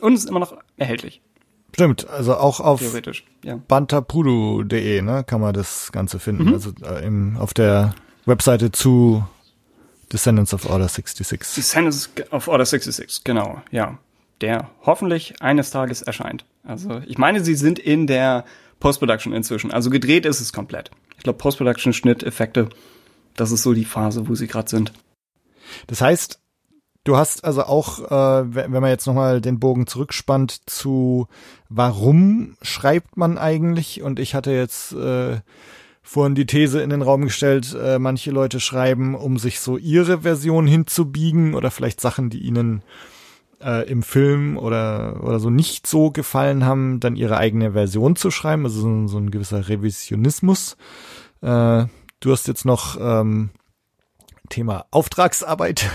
Und es ist immer noch erhältlich. Stimmt, also auch auf ja. bantapudu.de ne, kann man das Ganze finden. Mhm. Also äh, im, auf der Webseite zu Descendants of Order 66. Descendants of Order 66, genau, ja. Der hoffentlich eines Tages erscheint. Also ich meine, sie sind in der Post-Production inzwischen. Also gedreht ist es komplett. Ich glaube, Post-Production, Schnitt, Effekte, das ist so die Phase, wo sie gerade sind. Das heißt, du hast also auch, äh, wenn man jetzt nochmal den Bogen zurückspannt zu, warum schreibt man eigentlich? Und ich hatte jetzt äh, vorhin die These in den Raum gestellt, äh, manche Leute schreiben, um sich so ihre Version hinzubiegen oder vielleicht Sachen, die ihnen äh, im Film oder, oder so nicht so gefallen haben, dann ihre eigene Version zu schreiben, also so, so ein gewisser Revisionismus. Äh, du hast jetzt noch ähm, Thema Auftragsarbeit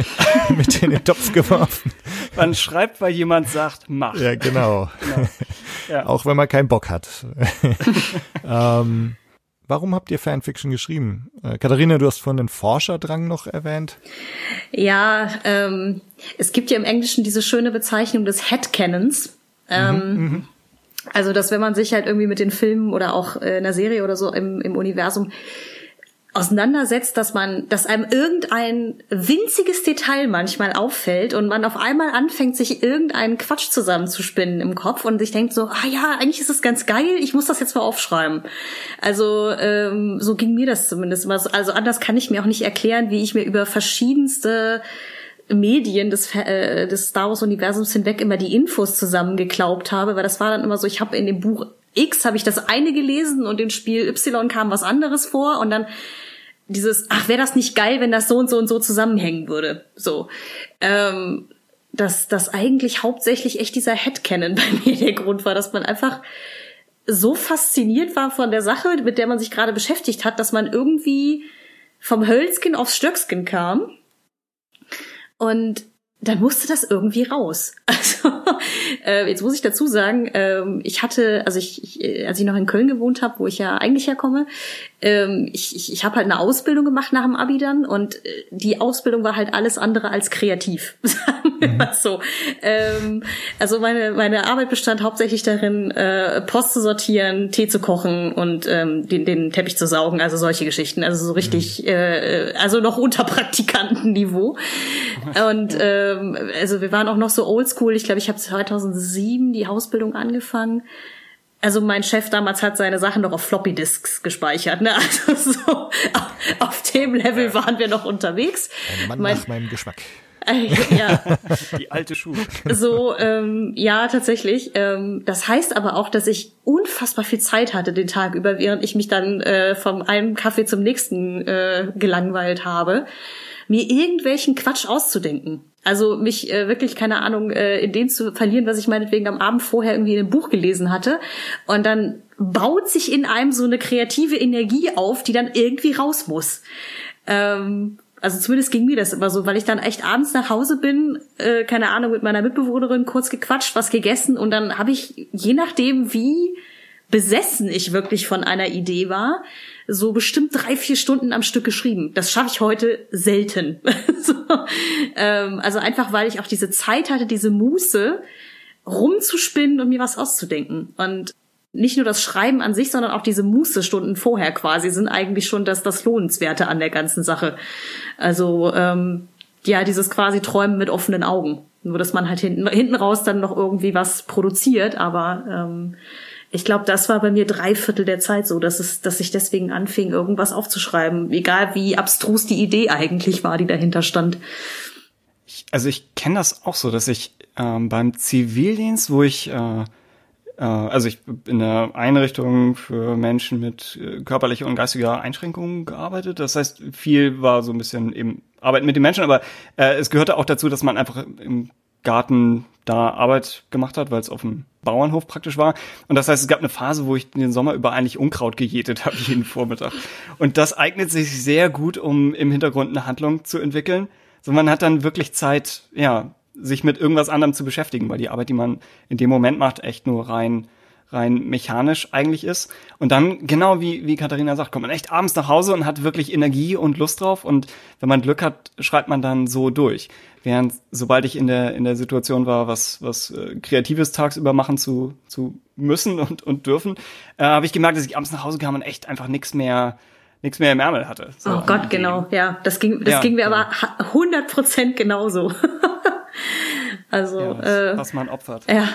mit in den Topf geworfen. Man schreibt, weil jemand sagt, mach. Ja, genau. genau. Ja. Auch wenn man keinen Bock hat. ähm, Warum habt ihr Fanfiction geschrieben? Äh, Katharina, du hast vorhin den Forscherdrang noch erwähnt. Ja, ähm, es gibt ja im Englischen diese schöne Bezeichnung des Headcanons. Ähm, mhm, mhm. also, dass wenn man sich halt irgendwie mit den Filmen oder auch äh, einer Serie oder so im, im Universum auseinandersetzt, dass man, dass einem irgendein winziges Detail manchmal auffällt und man auf einmal anfängt, sich irgendeinen Quatsch zusammenzuspinnen im Kopf und sich denkt so, ah ja, eigentlich ist es ganz geil, ich muss das jetzt mal aufschreiben. Also ähm, so ging mir das zumindest immer. Also anders kann ich mir auch nicht erklären, wie ich mir über verschiedenste Medien des, äh, des Star Wars Universums hinweg immer die Infos zusammengeklaubt habe, weil das war dann immer so, ich habe in dem Buch X habe ich das eine gelesen und im Spiel Y kam was anderes vor und dann dieses, ach, wäre das nicht geil, wenn das so und so und so zusammenhängen würde. So. Ähm, dass das eigentlich hauptsächlich echt dieser Headcanon bei mir der Grund war, dass man einfach so fasziniert war von der Sache, mit der man sich gerade beschäftigt hat, dass man irgendwie vom Hölzkin aufs Stöckskin kam. Und dann musste das irgendwie raus. Also äh, jetzt muss ich dazu sagen, ähm, ich hatte, also ich, ich, als ich noch in Köln gewohnt habe, wo ich ja eigentlich herkomme, ähm, ich, ich, ich habe halt eine Ausbildung gemacht nach dem Abi dann und äh, die Ausbildung war halt alles andere als kreativ, sagen wir mhm. mal so. Ähm, also meine meine Arbeit bestand hauptsächlich darin, äh, Post zu sortieren, Tee zu kochen und ähm, den, den Teppich zu saugen, also solche Geschichten, also so richtig, mhm. äh, also noch unter Praktikantenniveau. Und ähm, also wir waren auch noch so oldschool. Ich glaube, ich habe 2007 die Ausbildung angefangen also mein Chef damals hat seine Sachen noch auf Floppy Disks gespeichert, ne? Also so auf, auf dem Level waren wir noch unterwegs. Ein Mann mein, nach meinem Geschmack. Äh, ja. Die alte Schuhe. So, ähm, ja, tatsächlich. Ähm, das heißt aber auch, dass ich unfassbar viel Zeit hatte den Tag über, während ich mich dann äh, vom einen Kaffee zum nächsten äh, gelangweilt habe, mir irgendwelchen Quatsch auszudenken. Also mich äh, wirklich, keine Ahnung, äh, in den zu verlieren, was ich meinetwegen am Abend vorher irgendwie in einem Buch gelesen hatte. Und dann baut sich in einem so eine kreative Energie auf, die dann irgendwie raus muss. Ähm, also zumindest ging mir das immer so, weil ich dann echt abends nach Hause bin, äh, keine Ahnung, mit meiner Mitbewohnerin kurz gequatscht, was gegessen und dann habe ich, je nachdem wie besessen ich wirklich von einer Idee war, so bestimmt drei, vier Stunden am Stück geschrieben. Das schaffe ich heute selten. so, ähm, also einfach, weil ich auch diese Zeit hatte, diese Muße, rumzuspinnen und mir was auszudenken. Und nicht nur das Schreiben an sich, sondern auch diese Muße-Stunden vorher quasi sind eigentlich schon das, das Lohnenswerte an der ganzen Sache. Also ähm, ja, dieses quasi Träumen mit offenen Augen. Nur, dass man halt hinten, hinten raus dann noch irgendwie was produziert, aber ähm, ich glaube, das war bei mir drei Viertel der Zeit so, dass es, dass ich deswegen anfing, irgendwas aufzuschreiben, egal wie abstrus die Idee eigentlich war, die dahinter stand. Ich, also ich kenne das auch so, dass ich ähm, beim Zivildienst, wo ich äh, äh, also ich in der Einrichtung für Menschen mit äh, körperlicher und geistiger Einschränkungen gearbeitet. Das heißt, viel war so ein bisschen eben Arbeit mit den Menschen, aber äh, es gehörte auch dazu, dass man einfach im Garten da Arbeit gemacht hat, weil es auf dem Bauernhof praktisch war. Und das heißt, es gab eine Phase, wo ich den Sommer über eigentlich Unkraut gejätet habe, jeden Vormittag. Und das eignet sich sehr gut, um im Hintergrund eine Handlung zu entwickeln. So, man hat dann wirklich Zeit, ja, sich mit irgendwas anderem zu beschäftigen, weil die Arbeit, die man in dem Moment macht, echt nur rein rein mechanisch eigentlich ist. Und dann, genau wie, wie Katharina sagt, kommt man echt abends nach Hause und hat wirklich Energie und Lust drauf. Und wenn man Glück hat, schreibt man dann so durch. Während sobald ich in der, in der Situation war, was, was äh, Kreatives tagsüber machen zu, zu müssen und, und dürfen, äh, habe ich gemerkt, dass ich abends nach Hause kam und echt einfach nichts mehr, nichts mehr im Ärmel hatte. So oh Gott, genau, ja. Das ging, das ja, ging mir ja. aber 100 Prozent genauso. Also Ja, was, äh, was man opfert. ja,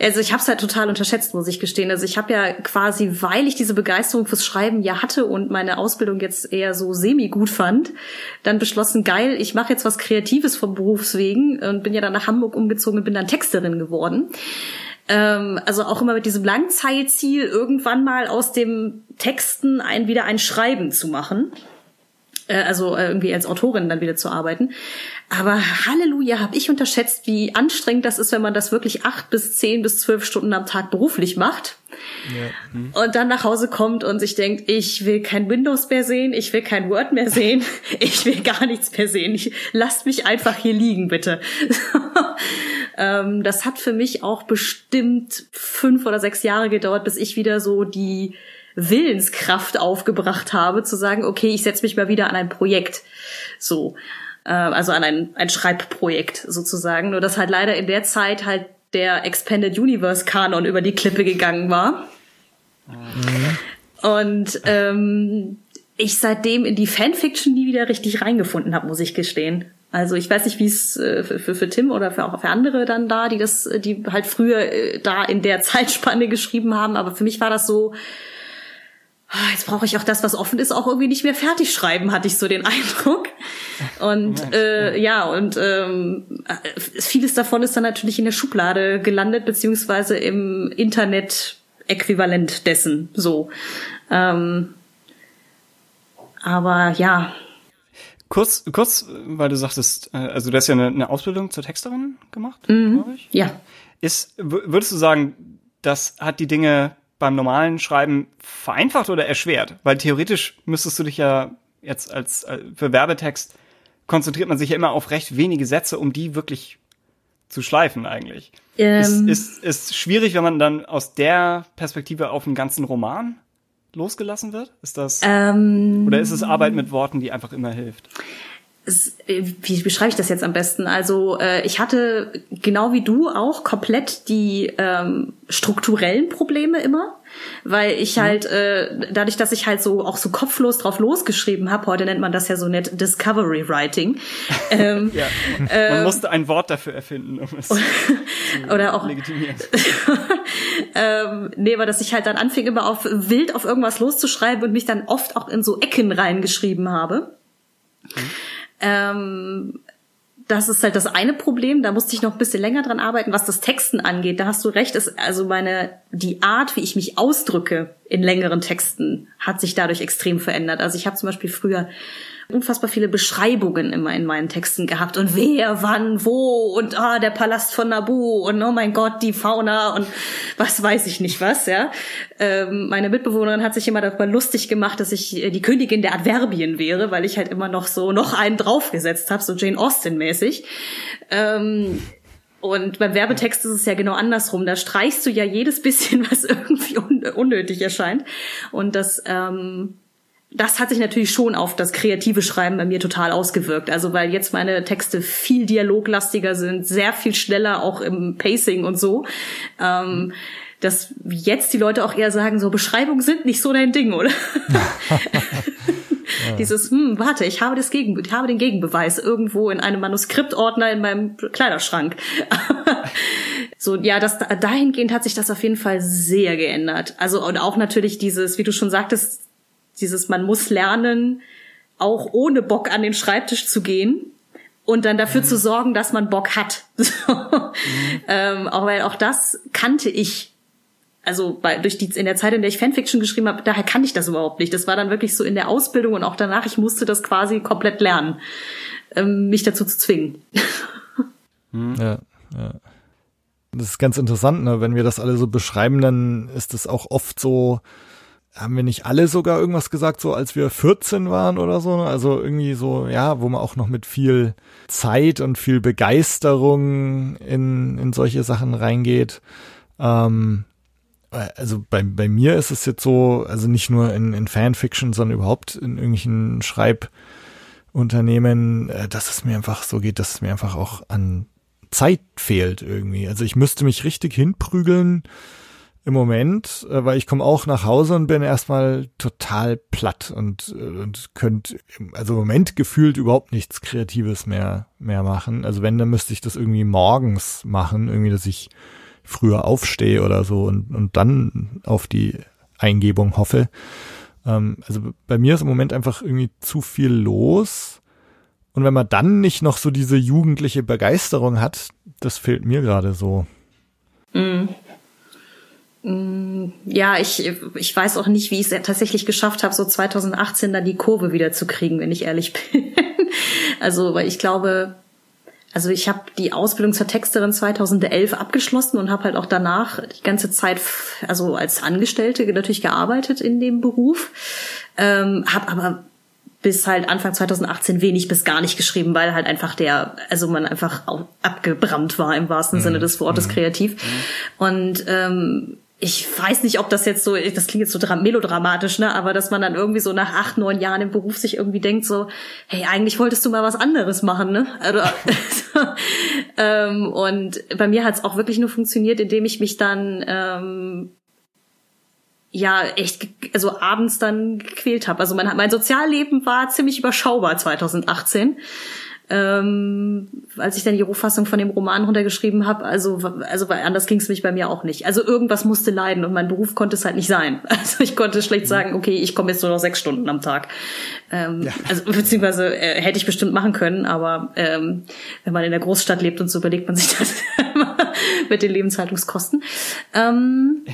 also ich habe es halt total unterschätzt, muss ich gestehen. Also ich habe ja quasi, weil ich diese Begeisterung fürs Schreiben ja hatte und meine Ausbildung jetzt eher so semi gut fand, dann beschlossen, geil, ich mache jetzt was Kreatives vom Berufswegen und bin ja dann nach Hamburg umgezogen und bin dann Texterin geworden. Ähm, also auch immer mit diesem Langzeitziel, irgendwann mal aus dem Texten ein wieder ein Schreiben zu machen äh, also äh, irgendwie als Autorin dann wieder zu arbeiten. Aber Halleluja, habe ich unterschätzt, wie anstrengend das ist, wenn man das wirklich acht bis zehn bis zwölf Stunden am Tag beruflich macht. Und dann nach Hause kommt und sich denkt, ich will kein Windows mehr sehen, ich will kein Word mehr sehen, ich will gar nichts mehr sehen. Ich, lasst mich einfach hier liegen, bitte. ähm, das hat für mich auch bestimmt fünf oder sechs Jahre gedauert, bis ich wieder so die Willenskraft aufgebracht habe, zu sagen, okay, ich setze mich mal wieder an ein Projekt. So. Äh, also an ein, ein Schreibprojekt sozusagen. Nur dass halt leider in der Zeit halt der Expanded Universe Kanon über die Klippe gegangen war. Und ähm, ich seitdem in die Fanfiction nie wieder richtig reingefunden habe, muss ich gestehen. Also ich weiß nicht, wie es äh, für, für, Tim oder für auch für andere dann da, die das, die halt früher äh, da in der Zeitspanne geschrieben haben, aber für mich war das so, jetzt brauche ich auch das, was offen ist, auch irgendwie nicht mehr fertig schreiben, hatte ich so den Eindruck. Und äh, ja, und ähm, äh, vieles davon ist dann natürlich in der Schublade gelandet, beziehungsweise im Internet-Äquivalent dessen so. Ähm, aber ja, Kurz, kurz, weil du sagtest, äh, also du hast ja eine, eine Ausbildung zur Texterin gemacht, Mhm. glaube ich. ja. Ist, würdest du sagen, das hat die Dinge beim normalen Schreiben vereinfacht oder erschwert? Weil theoretisch müsstest du dich ja jetzt als, äh, für Werbetext konzentriert man sich ja immer auf recht wenige Sätze, um die wirklich zu schleifen eigentlich. Ähm, ist, ist, ist schwierig, wenn man dann aus der Perspektive auf einen ganzen Roman losgelassen wird? Ist das, ähm, oder ist es Arbeit mit Worten, die einfach immer hilft? Äh, wie beschreibe ich das jetzt am besten? Also äh, ich hatte genau wie du auch komplett die ähm, strukturellen Probleme immer, weil ich halt äh, dadurch, dass ich halt so auch so kopflos drauf losgeschrieben habe, heute nennt man das ja so nett Discovery Writing, ähm, Ja. Man musste ein Wort dafür erfinden, um es zu oder auch legitimieren. ähm, nee, aber dass ich halt dann anfing immer auf wild auf irgendwas loszuschreiben und mich dann oft auch in so Ecken reingeschrieben habe. Ähm, das ist halt das eine Problem. Da musste ich noch ein bisschen länger dran arbeiten. Was das Texten angeht, da hast du recht. Ist also meine die Art, wie ich mich ausdrücke in längeren Texten, hat sich dadurch extrem verändert. Also ich habe zum Beispiel früher unfassbar viele Beschreibungen immer in meinen Texten gehabt und wer, wann, wo und ah, der Palast von Nabu und oh mein Gott, die Fauna und was weiß ich nicht was, ja. Ähm, meine Mitbewohnerin hat sich immer darüber lustig gemacht, dass ich äh, die Königin der Adverbien wäre, weil ich halt immer noch so noch einen draufgesetzt habe, so Jane Austen-mäßig. Ähm, und beim Werbetext ist es ja genau andersrum. Da streichst du ja jedes bisschen, was irgendwie un unnötig erscheint. Und das, ähm, das hat sich natürlich schon auf das kreative Schreiben bei mir total ausgewirkt. Also weil jetzt meine Texte viel dialoglastiger sind, sehr viel schneller auch im Pacing und so. Ähm, dass jetzt die Leute auch eher sagen, so Beschreibungen sind nicht so dein Ding, oder? Dieses, hm, warte, ich habe das Gegen, ich habe den Gegenbeweis irgendwo in einem Manuskriptordner in meinem Kleiderschrank. so, ja, das, dahingehend hat sich das auf jeden Fall sehr geändert. Also, und auch natürlich dieses, wie du schon sagtest, dieses, man muss lernen, auch ohne Bock an den Schreibtisch zu gehen und dann dafür zu sorgen, dass man Bock hat. ähm, auch weil auch das kannte ich also bei, durch die in der Zeit, in der ich Fanfiction geschrieben habe, daher kannte ich das überhaupt nicht. Das war dann wirklich so in der Ausbildung und auch danach, ich musste das quasi komplett lernen, ähm, mich dazu zu zwingen. Ja, ja. Das ist ganz interessant, ne? Wenn wir das alle so beschreiben, dann ist es auch oft so, haben wir nicht alle sogar irgendwas gesagt, so als wir 14 waren oder so? ne? Also irgendwie so, ja, wo man auch noch mit viel Zeit und viel Begeisterung in, in solche Sachen reingeht. Ähm, also bei, bei mir ist es jetzt so, also nicht nur in, in Fanfiction, sondern überhaupt in irgendwelchen Schreibunternehmen, äh, dass es mir einfach so geht, dass es mir einfach auch an Zeit fehlt irgendwie. Also ich müsste mich richtig hinprügeln, im Moment, äh, weil ich komme auch nach Hause und bin erstmal total platt und, äh, und könnt also im Moment gefühlt überhaupt nichts Kreatives mehr mehr machen. Also wenn, dann müsste ich das irgendwie morgens machen, irgendwie, dass ich früher aufstehe oder so und, und dann auf die Eingebung hoffe. Ähm, also bei mir ist im Moment einfach irgendwie zu viel los. Und wenn man dann nicht noch so diese jugendliche Begeisterung hat, das fehlt mir gerade so. Mm. Ja, ich, ich weiß auch nicht, wie ich es tatsächlich geschafft habe, so 2018 dann die Kurve wieder zu kriegen, wenn ich ehrlich bin. also, weil ich glaube, also ich habe die Ausbildung zur Texterin 2011 abgeschlossen und habe halt auch danach die ganze Zeit, also als Angestellte natürlich gearbeitet in dem Beruf, ähm, habe aber bis halt Anfang 2018 wenig bis gar nicht geschrieben, weil halt einfach der, also man einfach auch abgebrannt war im wahrsten mhm. Sinne des Wortes mhm. kreativ. Mhm. Und ähm, ich weiß nicht, ob das jetzt so, das klingt jetzt so melodramatisch, ne, aber dass man dann irgendwie so nach acht, neun Jahren im Beruf sich irgendwie denkt so, hey, eigentlich wolltest du mal was anderes machen, ne? Also, ähm, und bei mir hat es auch wirklich nur funktioniert, indem ich mich dann ähm, ja echt also abends dann gequält habe. Also mein, mein Sozialleben war ziemlich überschaubar 2018 ähm, als ich dann die Rohfassung von dem Roman runtergeschrieben habe. Also, also anders ging es mich bei mir auch nicht. Also irgendwas musste leiden und mein Beruf konnte es halt nicht sein. Also ich konnte schlecht mhm. sagen, okay, ich komme jetzt nur noch sechs Stunden am Tag. Ähm, ja. Also beziehungsweise äh, hätte ich bestimmt machen können, aber ähm, wenn man in der Großstadt lebt und so überlegt man sich das mit den Lebenshaltungskosten. Ähm,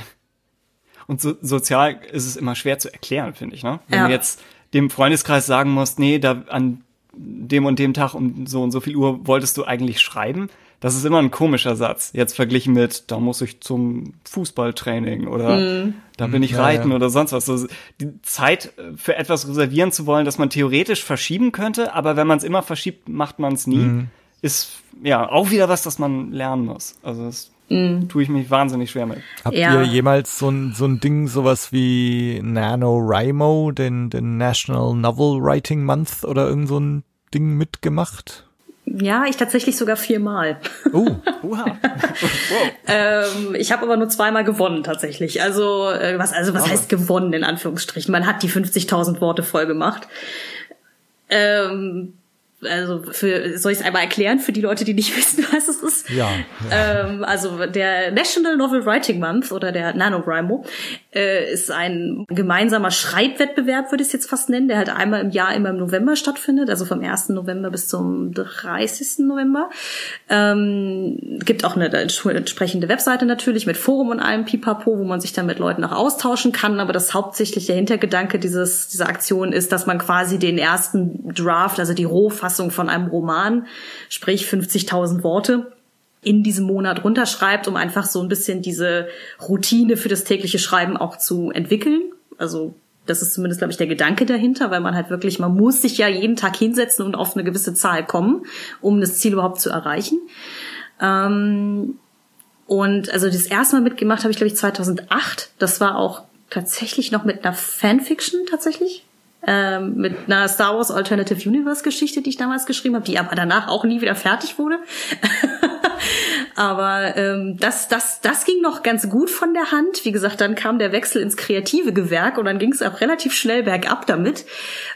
und so, sozial ist es immer schwer zu erklären, finde ich. Ne? Wenn ja. du jetzt dem Freundeskreis sagen musst, nee, da an dem und dem Tag um so und so viel Uhr wolltest du eigentlich schreiben? Das ist immer ein komischer Satz. Jetzt verglichen mit, da muss ich zum Fußballtraining oder mm. da bin ich ja, reiten ja. oder sonst was. Die Zeit für etwas reservieren zu wollen, das man theoretisch verschieben könnte, aber wenn man es immer verschiebt, macht man es nie, mm. ist ja auch wieder was, das man lernen muss. Also das mm. tue ich mich wahnsinnig schwer mit. Habt ja. ihr jemals so ein, so ein Ding, sowas wie NaNoWriMo, den, den National Novel Writing Month oder irgend so ein Ding mitgemacht? Ja, ich tatsächlich sogar viermal. Oh, wow. ähm, ich habe aber nur zweimal gewonnen tatsächlich. Also äh, was also was oh. heißt gewonnen in Anführungsstrichen? Man hat die 50.000 Worte voll gemacht. Ähm, also für, soll ich es einmal erklären für die Leute, die nicht wissen, was es ist? Ja. Ähm, also der National Novel Writing Month oder der NaNoWriMo äh, ist ein gemeinsamer Schreibwettbewerb, würde ich es jetzt fast nennen, der halt einmal im Jahr immer im November stattfindet, also vom 1. November bis zum 30. November. Ähm, gibt auch eine entsprechende Webseite natürlich mit Forum und allem Pipapo, wo man sich dann mit Leuten auch austauschen kann, aber das hauptsächlich der Hintergedanke dieses, dieser Aktion ist, dass man quasi den ersten Draft, also die Rohfassung von einem Roman, sprich 50.000 Worte, in diesem Monat runterschreibt, um einfach so ein bisschen diese Routine für das tägliche Schreiben auch zu entwickeln. Also das ist zumindest, glaube ich, der Gedanke dahinter, weil man halt wirklich, man muss sich ja jeden Tag hinsetzen und auf eine gewisse Zahl kommen, um das Ziel überhaupt zu erreichen. Ähm, und also das erste Mal mitgemacht habe ich, glaube ich, 2008. Das war auch tatsächlich noch mit einer Fanfiction tatsächlich. Ähm, mit einer Star Wars Alternative Universe Geschichte, die ich damals geschrieben habe, die aber danach auch nie wieder fertig wurde. Aber ähm, das, das, das ging noch ganz gut von der Hand. Wie gesagt, dann kam der Wechsel ins kreative Gewerk und dann ging es auch relativ schnell bergab damit,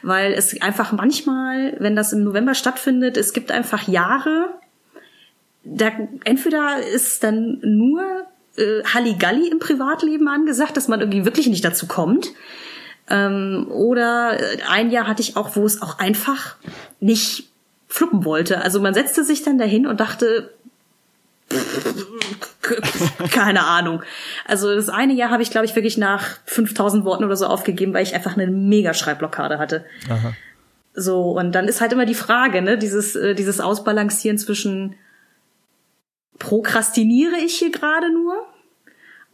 weil es einfach manchmal, wenn das im November stattfindet, es gibt einfach Jahre, da entweder ist dann nur äh, Halligalli im Privatleben angesagt, dass man irgendwie wirklich nicht dazu kommt. Ähm, oder ein Jahr hatte ich auch, wo es auch einfach nicht fluppen wollte. Also man setzte sich dann dahin und dachte, keine Ahnung. Also das eine Jahr habe ich, glaube ich, wirklich nach 5000 Worten oder so aufgegeben, weil ich einfach eine mega Schreibblockade hatte. Aha. So, und dann ist halt immer die Frage, ne, dieses, äh, dieses Ausbalancieren zwischen prokrastiniere ich hier gerade nur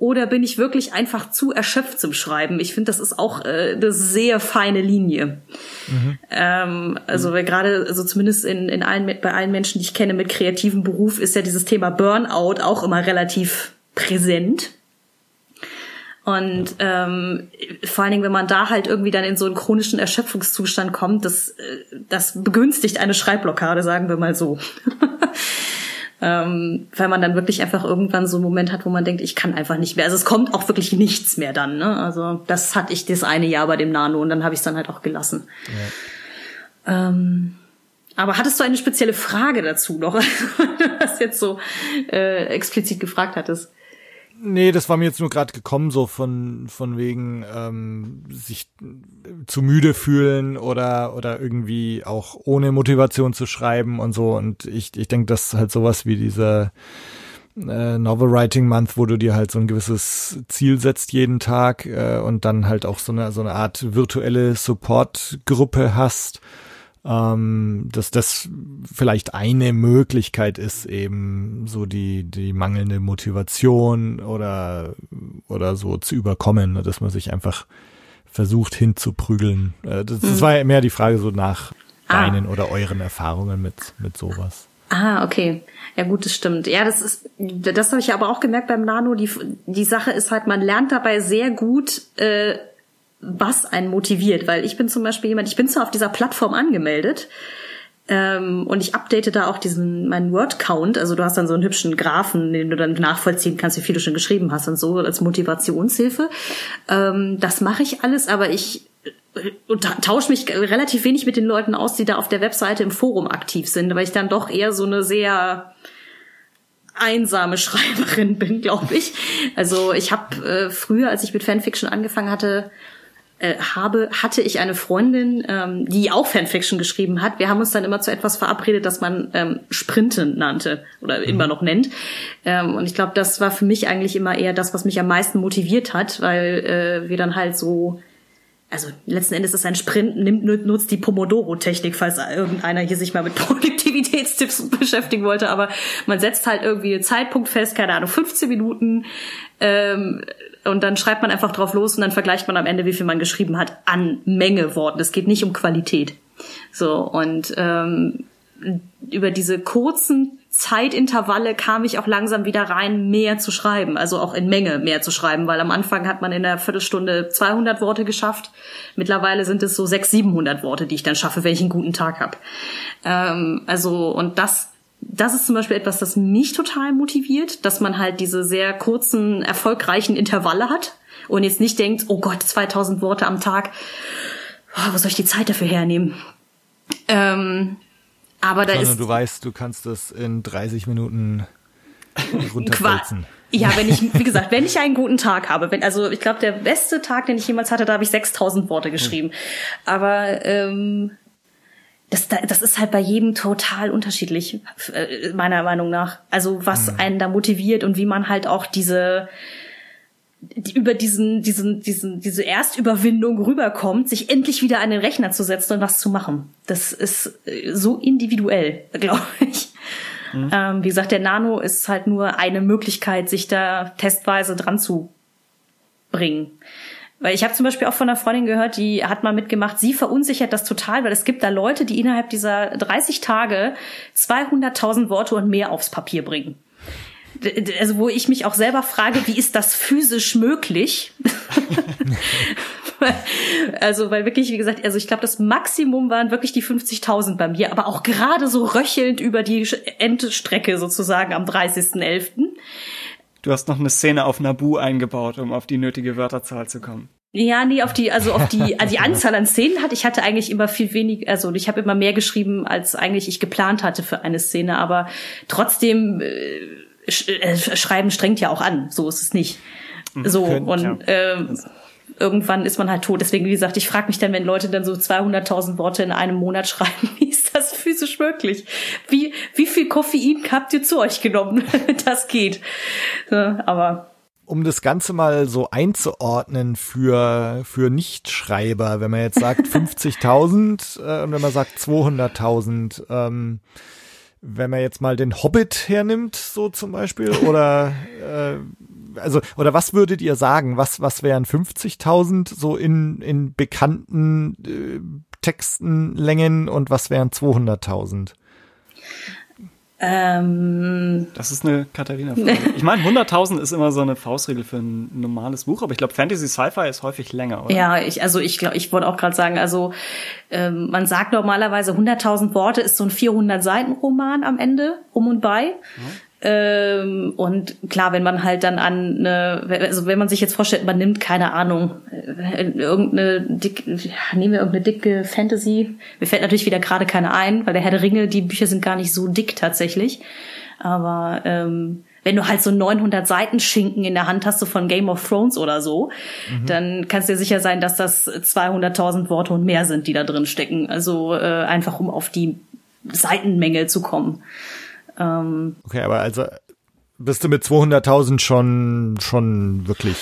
oder bin ich wirklich einfach zu erschöpft zum Schreiben? Ich finde, das ist auch äh, eine sehr feine Linie. Mhm. Ähm, also mhm. gerade, also zumindest in, in allen, bei allen Menschen, die ich kenne mit kreativem Beruf, ist ja dieses Thema Burnout auch immer relativ präsent. Und ähm, vor allen Dingen, wenn man da halt irgendwie dann in so einen chronischen Erschöpfungszustand kommt, das, äh, das begünstigt eine Schreibblockade, sagen wir mal so. Ähm, weil man dann wirklich einfach irgendwann so einen Moment hat, wo man denkt, ich kann einfach nicht mehr. Also es kommt auch wirklich nichts mehr dann. Ne? Also das hatte ich das eine Jahr bei dem Nano und dann habe ich es dann halt auch gelassen. Ja. Ähm, aber hattest du eine spezielle Frage dazu noch, was jetzt so äh, explizit gefragt hattest? Nee, das war mir jetzt nur gerade gekommen, so von, von wegen ähm, sich zu müde fühlen oder, oder irgendwie auch ohne Motivation zu schreiben und so. Und ich, ich denke, das ist halt sowas wie dieser äh, Novel Writing Month, wo du dir halt so ein gewisses Ziel setzt jeden Tag äh, und dann halt auch so eine, so eine Art virtuelle Support-Gruppe hast ähm, dass das vielleicht eine Möglichkeit ist, eben so die, die mangelnde Motivation oder, oder so zu überkommen, ne, dass man sich einfach versucht hinzuprügeln. Äh, das, das mhm. war ja mehr die Frage so nach ah. deinen oder euren Erfahrungen mit, mit sowas. Ah, okay. Ja, gut, das stimmt. Ja, das ist, das habe ich aber auch gemerkt beim Nano. Die, die Sache ist halt, man lernt dabei sehr gut, äh, was einen motiviert, weil ich bin zum Beispiel jemand, ich bin zwar auf dieser Plattform angemeldet, ähm, und ich update da auch diesen meinen Word-Count. Also du hast dann so einen hübschen Graphen, den du dann nachvollziehen kannst, wie viel du schon geschrieben hast und so als Motivationshilfe. Ähm, das mache ich alles, aber ich äh, tausche mich relativ wenig mit den Leuten aus, die da auf der Webseite im Forum aktiv sind, weil ich dann doch eher so eine sehr einsame Schreiberin bin, glaube ich. Also ich habe äh, früher, als ich mit Fanfiction angefangen hatte, äh, habe, hatte ich eine Freundin, ähm, die auch Fanfiction geschrieben hat. Wir haben uns dann immer zu etwas verabredet, das man ähm, Sprinten nannte oder mhm. immer noch nennt. Ähm, und ich glaube, das war für mich eigentlich immer eher das, was mich am meisten motiviert hat, weil äh, wir dann halt so also letzten Endes ist ein Sprint, nimmt, nutzt die Pomodoro-Technik, falls irgendeiner hier sich mal mit Produktivitätstipps beschäftigen wollte, aber man setzt halt irgendwie einen Zeitpunkt fest, keine Ahnung, 15 Minuten, ähm, und dann schreibt man einfach drauf los und dann vergleicht man am Ende, wie viel man geschrieben hat, an Menge Worten. Es geht nicht um Qualität. So, und ähm, über diese kurzen Zeitintervalle kam ich auch langsam wieder rein, mehr zu schreiben, also auch in Menge mehr zu schreiben, weil am Anfang hat man in der Viertelstunde 200 Worte geschafft. Mittlerweile sind es so 600, 700 Worte, die ich dann schaffe, wenn ich einen guten Tag habe. Ähm, also und das das ist zum Beispiel etwas, das mich total motiviert, dass man halt diese sehr kurzen, erfolgreichen Intervalle hat und jetzt nicht denkt, oh Gott, 2000 Worte am Tag, oh, wo soll ich die Zeit dafür hernehmen? Ähm, aber da Sondern ist. Du weißt, du kannst das in 30 Minuten runterkürzen. Ja, wenn ich, wie gesagt, wenn ich einen guten Tag habe, wenn, also ich glaube, der beste Tag, den ich jemals hatte, da habe ich 6000 Worte geschrieben. Hm. Aber ähm, das, das ist halt bei jedem total unterschiedlich, äh, meiner Meinung nach. Also was mhm. einen da motiviert und wie man halt auch diese die, über diesen, diesen, diesen, diese Erstüberwindung rüberkommt, sich endlich wieder an den Rechner zu setzen und was zu machen. Das ist äh, so individuell, glaube ich. Mhm. Ähm, wie gesagt, der Nano ist halt nur eine Möglichkeit, sich da testweise dran zu bringen. Weil ich habe zum Beispiel auch von einer Freundin gehört, die hat mal mitgemacht, sie verunsichert das total, weil es gibt da Leute, die innerhalb dieser 30 Tage 200.000 Worte und mehr aufs Papier bringen. Also wo ich mich auch selber frage, wie ist das physisch möglich? also weil wirklich, wie gesagt, also ich glaube, das Maximum waren wirklich die 50.000 bei mir, aber auch gerade so röchelnd über die Endstrecke sozusagen am 30.11. Du hast noch eine Szene auf Nabu eingebaut, um auf die nötige Wörterzahl zu kommen. Ja, nee, auf die, also auf die, also die Anzahl an Szenen hatte ich hatte eigentlich immer viel wenig, also ich habe immer mehr geschrieben, als eigentlich ich geplant hatte für eine Szene, aber trotzdem äh, sch äh, Schreiben strengt ja auch an, so ist es nicht. Mhm. So Könnt, und ja. äh, irgendwann ist man halt tot. Deswegen, wie gesagt, ich frage mich dann, wenn Leute dann so 200.000 Worte in einem Monat schreiben, wie ist das physisch möglich? Wie, wie viel Koffein habt ihr zu euch genommen? das geht. Aber um das Ganze mal so einzuordnen für, für Nichtschreiber, wenn man jetzt sagt 50.000 äh, und wenn man sagt 200.000, ähm, wenn man jetzt mal den Hobbit hernimmt, so zum Beispiel, oder äh, also, oder was würdet ihr sagen? Was, was wären 50.000 so in, in bekannten äh, Textenlängen und was wären 200.000? Ähm, Das ist eine Katharina-Frage. Ich meine, 100.000 ist immer so eine Faustregel für ein normales Buch, aber ich glaube, Fantasy Sci-Fi ist häufig länger, oder? Ja, ich, also ich glaube, ich wollte auch gerade sagen, also ähm, man sagt normalerweise 100.000 Worte ist so ein 400 Seiten Roman am Ende um und bei. Ähm, und klar, wenn man halt dann an eine, also wenn man sich jetzt vorstellt, man nimmt keine Ahnung, äh, irgendeine dick, ja, nehmen wir irgendeine dicke Fantasy. Mir fällt natürlich wieder gerade keine ein, weil der Herr der Ringe, die Bücher sind gar nicht so dick tatsächlich. Aber ähm, wenn du halt so 900 Seiten Schinken in der Hand hast, so von Game of Thrones oder so, dann kannst du dir sicher sein, dass das 200.000 Worte und mehr sind, die da drin stecken. Also äh, einfach um auf die Seitenmenge zu kommen. Ähm, Okay, aber also bist du mit 200.000 schon, schon wirklich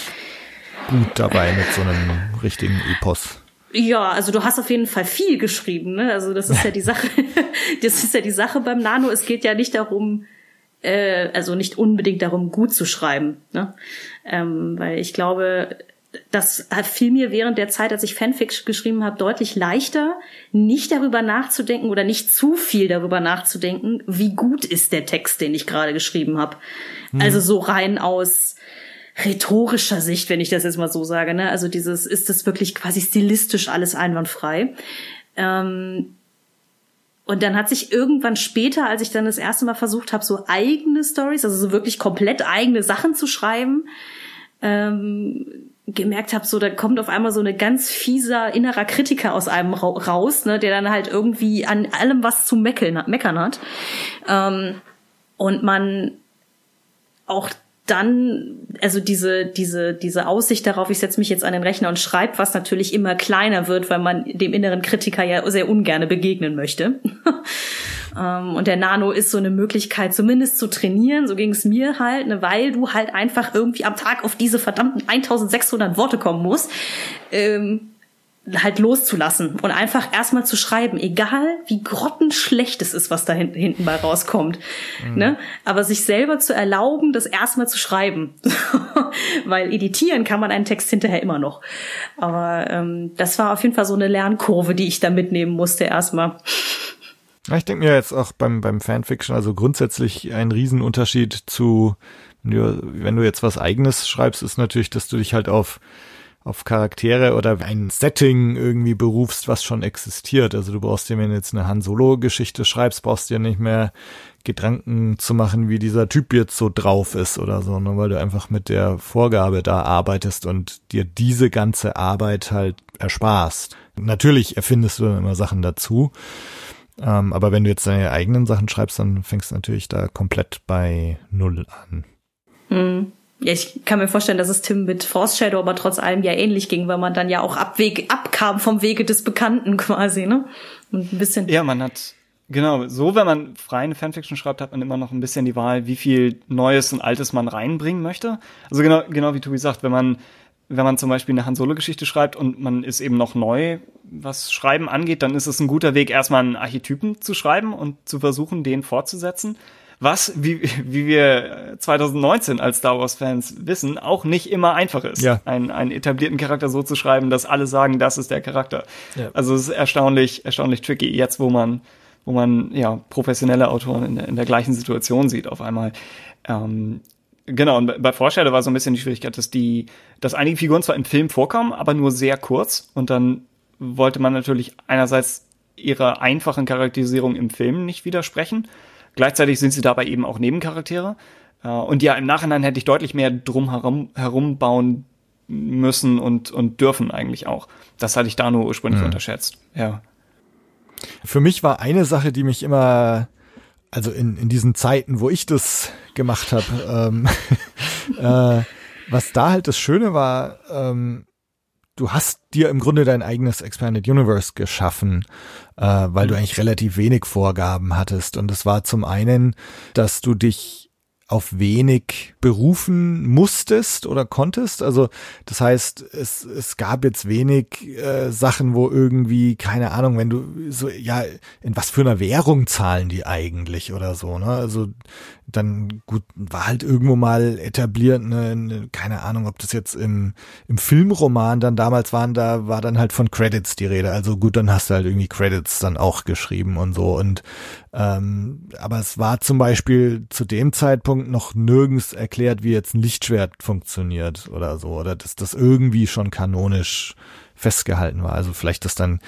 gut dabei mit so einem richtigen Epos. Ja, also du hast auf jeden Fall viel geschrieben, ne? Also das ist ja die Sache, das ist ja die Sache beim Nano. Es geht ja nicht darum, äh, also nicht unbedingt darum, gut zu schreiben, ne? Ähm, weil ich glaube, das fiel mir während der Zeit, als ich Fanfiction geschrieben habe, deutlich leichter, nicht darüber nachzudenken oder nicht zu viel darüber nachzudenken, wie gut ist der Text, den ich gerade geschrieben habe. Also so rein aus rhetorischer Sicht, wenn ich das jetzt mal so sage. Ne? Also dieses, ist das wirklich quasi stilistisch alles einwandfrei? Ähm, und dann hat sich irgendwann später, als ich dann das erste Mal versucht habe, so eigene Stories, also so wirklich komplett eigene Sachen zu schreiben, ähm, gemerkt habe, so da kommt auf einmal so eine ganz fieser innerer Kritiker aus einem ra raus, ne, der dann halt irgendwie an allem was zu meckern, meckern hat. Ähm, und man auch dann, also diese, diese, diese Aussicht darauf, ich setze mich jetzt an den Rechner und schreibe, was natürlich immer kleiner wird, weil man dem inneren Kritiker ja sehr ungerne begegnen möchte. ähm, und der Nano ist so eine Möglichkeit, zumindest zu trainieren, so ging es mir halt, ne, weil du halt einfach irgendwie am Tag auf diese verdammten 1600 Worte kommen musst. Ähm, halt loszulassen und einfach erstmal zu schreiben, egal wie grottenschlecht es ist, was da hinten, hinten bei rauskommt. Ne? Aber sich selber zu erlauben, das erstmal zu schreiben. Weil editieren kann man einen Text hinterher immer noch. Aber ähm, das war auf jeden Fall so eine Lernkurve, die ich da mitnehmen musste erstmal. Ich denke mir jetzt auch beim, beim Fanfiction, also grundsätzlich ein Riesenunterschied zu, wenn du jetzt was eigenes schreibst, ist natürlich, dass du dich halt auf auf Charaktere oder ein Setting irgendwie berufst, was schon existiert. Also du brauchst dir, wenn du jetzt eine Han Solo-Geschichte schreibst, brauchst dir nicht mehr Gedanken zu machen, wie dieser Typ jetzt so drauf ist oder so, ne, weil du einfach mit der Vorgabe da arbeitest und dir diese ganze Arbeit halt ersparst. Natürlich erfindest du dann immer Sachen dazu, ähm, aber wenn du jetzt deine eigenen Sachen schreibst, dann fängst du natürlich da komplett bei Null an. Hm. Ja, ich kann mir vorstellen, dass es Tim mit Force Shadow aber trotz allem ja ähnlich ging, weil man dann ja auch abweg, abkam vom Wege des Bekannten quasi, ne? Und ein bisschen. Ja, man hat, genau, so, wenn man frei eine Fanfiction schreibt, hat man immer noch ein bisschen die Wahl, wie viel Neues und Altes man reinbringen möchte. Also genau, genau wie Tobi sagt, wenn man, wenn man zum Beispiel eine Han Solo-Geschichte schreibt und man ist eben noch neu, was Schreiben angeht, dann ist es ein guter Weg, erstmal einen Archetypen zu schreiben und zu versuchen, den fortzusetzen was, wie, wie wir 2019 als Star Wars-Fans wissen, auch nicht immer einfach ist, Ja. einen, einen etablierten Charakter so zu schreiben, dass alle sagen, das ist der Charakter. Ja. Also es ist erstaunlich, erstaunlich tricky, jetzt wo man, wo man ja professionelle Autoren in der, in der gleichen Situation sieht auf einmal. Ähm, Genau, und bei- Vorstellung war so ein bisschen die Schwierigkeit, dass die, dass einige Figuren zwar im Film vorkommen, aber nur sehr kurz. Und dann wollte man natürlich einerseits ihrer einfachen Charakterisierung im Film nicht widersprechen. Gleichzeitig sind sie dabei eben auch Nebencharaktere. Äh, Und ja, im Nachhinein hätte ich deutlich mehr drum herum, herumbauen müssen und, und dürfen eigentlich auch. Das hatte ich da nur ursprünglich unterschätzt. Ja. Für mich war eine Sache, die mich immer, also in, in diesen Zeiten, wo ich das gemacht habe, ähm, äh, was da halt das Schöne war, ähm, du hast dir im Grunde dein eigenes Expanded Universe geschaffen, äh, weil du eigentlich relativ wenig Vorgaben hattest. Und es war zum einen, dass du dich auf wenig berufen musstest oder konntest. Also das heißt, es, es gab jetzt wenig äh, Sachen, wo irgendwie, keine Ahnung, wenn du so, ja, in was für einer Währung zahlen die eigentlich oder so, ne? Also dann gut, war halt irgendwo mal etabliert, ne, ne, keine Ahnung, ob das jetzt im, im Filmroman dann damals waren, da war dann halt von Credits die Rede. Also gut, dann hast du halt irgendwie Credits dann auch geschrieben und so. Und ähm, aber es war zum Beispiel zu dem Zeitpunkt noch nirgends erklärt, wie jetzt ein Lichtschwert funktioniert oder so, oder dass das irgendwie schon kanonisch festgehalten war. Also vielleicht, dass dann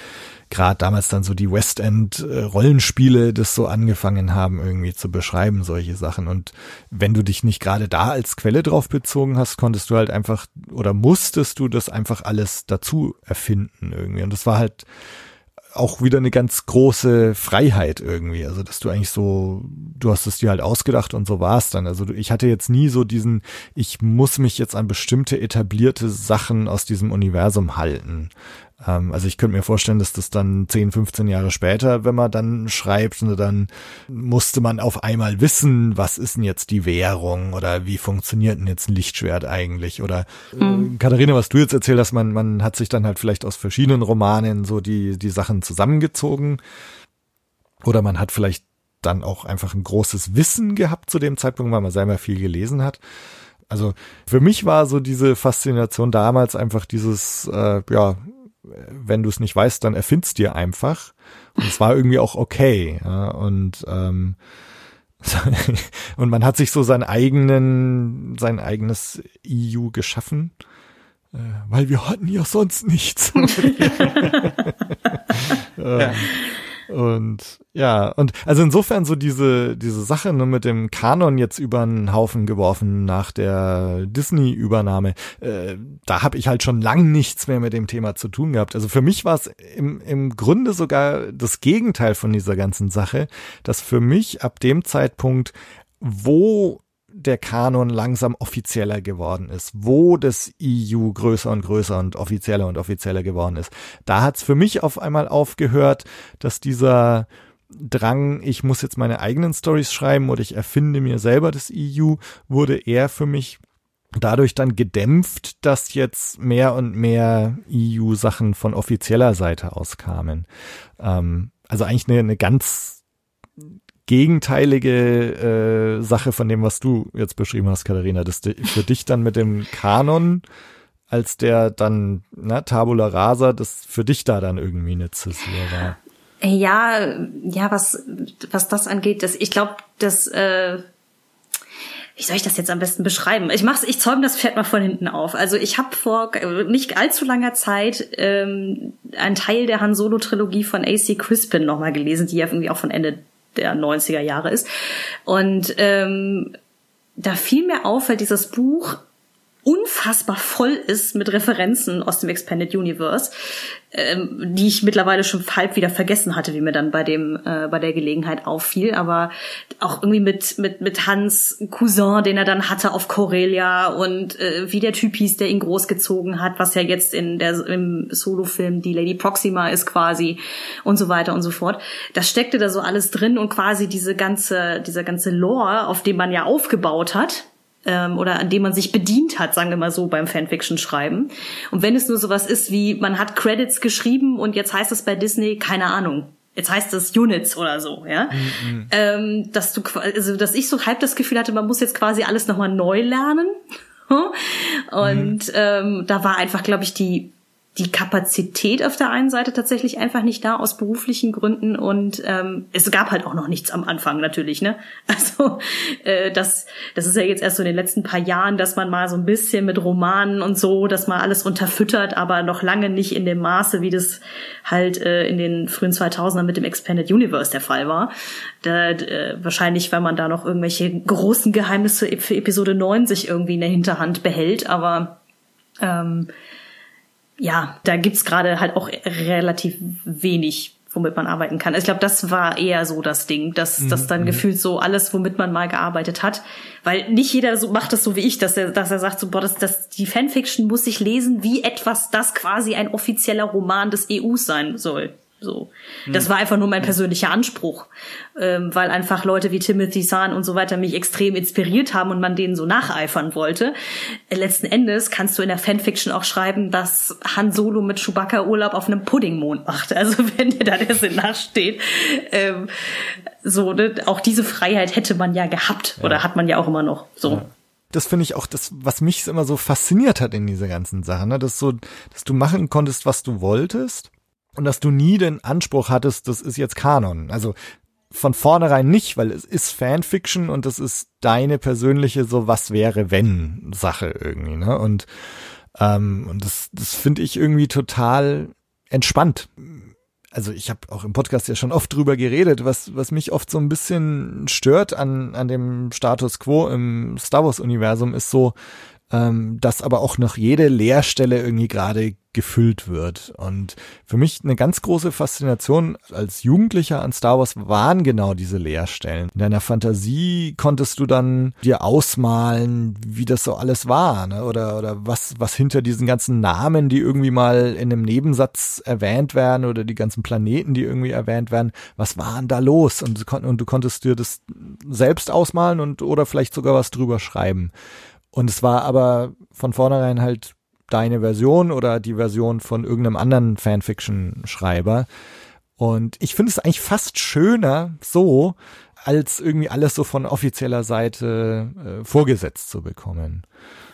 gerade damals dann so die West End äh, Rollenspiele das so angefangen haben irgendwie zu beschreiben solche Sachen und wenn du dich nicht gerade da als Quelle drauf bezogen hast, konntest du halt einfach oder musstest du das einfach alles dazu erfinden irgendwie und das war halt auch wieder eine ganz große Freiheit irgendwie. Also, dass du eigentlich so, du hast es dir halt ausgedacht und so war es dann. Also, ich hatte jetzt nie so diesen, ich muss mich jetzt an bestimmte etablierte Sachen aus diesem Universum halten. Ähm, also ich könnte mir vorstellen, dass das dann 10, 15 Jahre später, wenn man dann schreibt, ne, dann musste man auf einmal wissen, was ist denn jetzt die Währung oder wie funktioniert denn jetzt ein Lichtschwert eigentlich? Oder mhm. Katharina, was du jetzt erzählt hast, man, man hat sich dann halt vielleicht aus verschiedenen Romanen so die, die Sachen zusammengezogen. Oder man hat vielleicht dann auch einfach ein großes Wissen gehabt zu dem Zeitpunkt, weil man selber viel gelesen hat. Also für mich war so diese Faszination damals einfach dieses, äh, ja, wenn du es nicht weißt, dann erfindest dir einfach. Und es war irgendwie auch okay. Ja, und ähm, und man hat sich so seinen eigenen, sein eigenes EU geschaffen, äh, weil wir hatten ja sonst nichts. ähm, und ja, und also insofern so diese, diese Sache nur mit dem Kanon jetzt über den Haufen geworfen nach der Disney-Übernahme, äh, da habe ich halt schon lang nichts mehr mit dem Thema zu tun gehabt. Also für mich war es im, im Grunde sogar das Gegenteil von dieser ganzen Sache, dass für mich ab dem Zeitpunkt, wo der Kanon langsam offizieller geworden ist, wo das EU größer und größer und offizieller und offizieller geworden ist. Da hat's für mich auf einmal aufgehört, dass dieser Drang, ich muss jetzt meine eigenen Stories schreiben oder ich erfinde mir selber das EU, wurde eher für mich dadurch dann gedämpft, dass jetzt mehr und mehr EU-Sachen von offizieller Seite aus kamen. Ähm, also eigentlich eine, eine ganz gegenteilige äh, Sache von dem, was du jetzt beschrieben hast, Katharina. Das für dich dann mit dem Kanon, als der dann, na, Tabula Rasa, das für dich da dann irgendwie eine Zäsur war. Ja, ja, was, was das angeht, das, ich glaube, das, äh, wie soll ich das jetzt am besten beschreiben? Ich mach's, ich zäume das Pferd mal von hinten auf. Also ich habe vor nicht allzu langer Zeit ähm, einen Teil der Han Solo Trilogie von AC Crispin nochmal gelesen, die ja irgendwie auch von Ende der 90er Jahre ist. Und ähm, da fiel mir auf, weil dieses Buch unfassbar voll ist mit Referenzen aus dem Expanded Universe, ähm, die ich mittlerweile schon halb wieder vergessen hatte, wie mir dann bei dem äh, bei der Gelegenheit auffiel, aber auch irgendwie mit mit mit Hans Cousin, den er dann hatte auf Corellia und äh, wie der Typ hieß, der ihn großgezogen hat, was ja jetzt in der im Solo-Film die Lady Proxima ist quasi und so weiter und so fort. Das steckte da so alles drin und quasi diese ganze dieser ganze Lore, auf dem man ja aufgebaut hat, ähm, oder an dem man sich bedient hat, sagen wir mal so, beim Fanfiction schreiben. Und wenn es nur sowas ist wie, man hat Credits geschrieben und jetzt heißt es bei Disney, keine Ahnung, jetzt heißt es Units oder so, ja, mhm. ähm, dass du, also dass ich so halb das Gefühl hatte, man muss jetzt quasi alles nochmal neu lernen. und mhm. ähm, da war einfach, glaube ich, die die Kapazität auf der einen Seite tatsächlich einfach nicht da aus beruflichen Gründen und ähm, es gab halt auch noch nichts am Anfang natürlich, ne? Also äh, das das ist ja jetzt erst so in den letzten paar Jahren, dass man mal so ein bisschen mit Romanen und so, dass man alles unterfüttert, aber noch lange nicht in dem Maße, wie das halt äh, in den frühen 2000ern mit dem Expanded Universe der Fall war. Da, äh, wahrscheinlich, weil man da noch irgendwelche großen Geheimnisse für Episode 9 sich irgendwie in der Hinterhand behält, aber ähm, ja, da gibt's gerade halt auch relativ wenig, womit man arbeiten kann. Ich glaube, das war eher so das Ding, dass mhm. das dann mhm. gefühlt so alles, womit man mal gearbeitet hat, weil nicht jeder so macht das so wie ich, dass er, dass er sagt so, boah, das, das, die Fanfiction muss ich lesen wie etwas, das quasi ein offizieller Roman des EUs sein soll. So, das war einfach nur mein persönlicher Anspruch, ähm, weil einfach Leute wie Timothy Zahn und so weiter mich extrem inspiriert haben und man denen so nacheifern wollte. Äh, letzten Endes kannst du in der Fanfiction auch schreiben, dass Han Solo mit Chewbacca Urlaub auf einem Puddingmond macht. Also wenn dir da der Sinn nachsteht, ähm, so ne, auch diese Freiheit hätte man ja gehabt ja. oder hat man ja auch immer noch. So. Ja das finde ich auch das, was mich immer so fasziniert hat in dieser ganzen Sache, ne? dass so, dass du machen konntest, was du wolltest und dass du nie den Anspruch hattest, das ist jetzt Kanon. Also von vornherein nicht, weil es ist Fanfiction und das ist deine persönliche so was wäre wenn Sache irgendwie, ne? Und ähm, und das das finde ich irgendwie total entspannt. Also ich habe auch im Podcast ja schon oft drüber geredet, was was mich oft so ein bisschen stört an an dem Status quo im Star Wars Universum ist so ähm, dass aber auch noch jede Leerstelle irgendwie gerade gefüllt wird. Und für mich eine ganz große Faszination als Jugendlicher an Star Wars waren genau diese Leerstellen. In deiner Fantasie konntest du dann dir ausmalen, wie das so alles war, ne? oder, oder was, was hinter diesen ganzen Namen, die irgendwie mal in einem Nebensatz erwähnt werden oder die ganzen Planeten, die irgendwie erwähnt werden, was war denn da los? Und, und du konntest dir das selbst ausmalen und oder vielleicht sogar was drüber schreiben. Und es war aber von vornherein halt deine Version oder die Version von irgendeinem anderen Fanfiction-Schreiber. Und ich finde es eigentlich fast schöner so, als irgendwie alles so von offizieller Seite äh, vorgesetzt zu bekommen.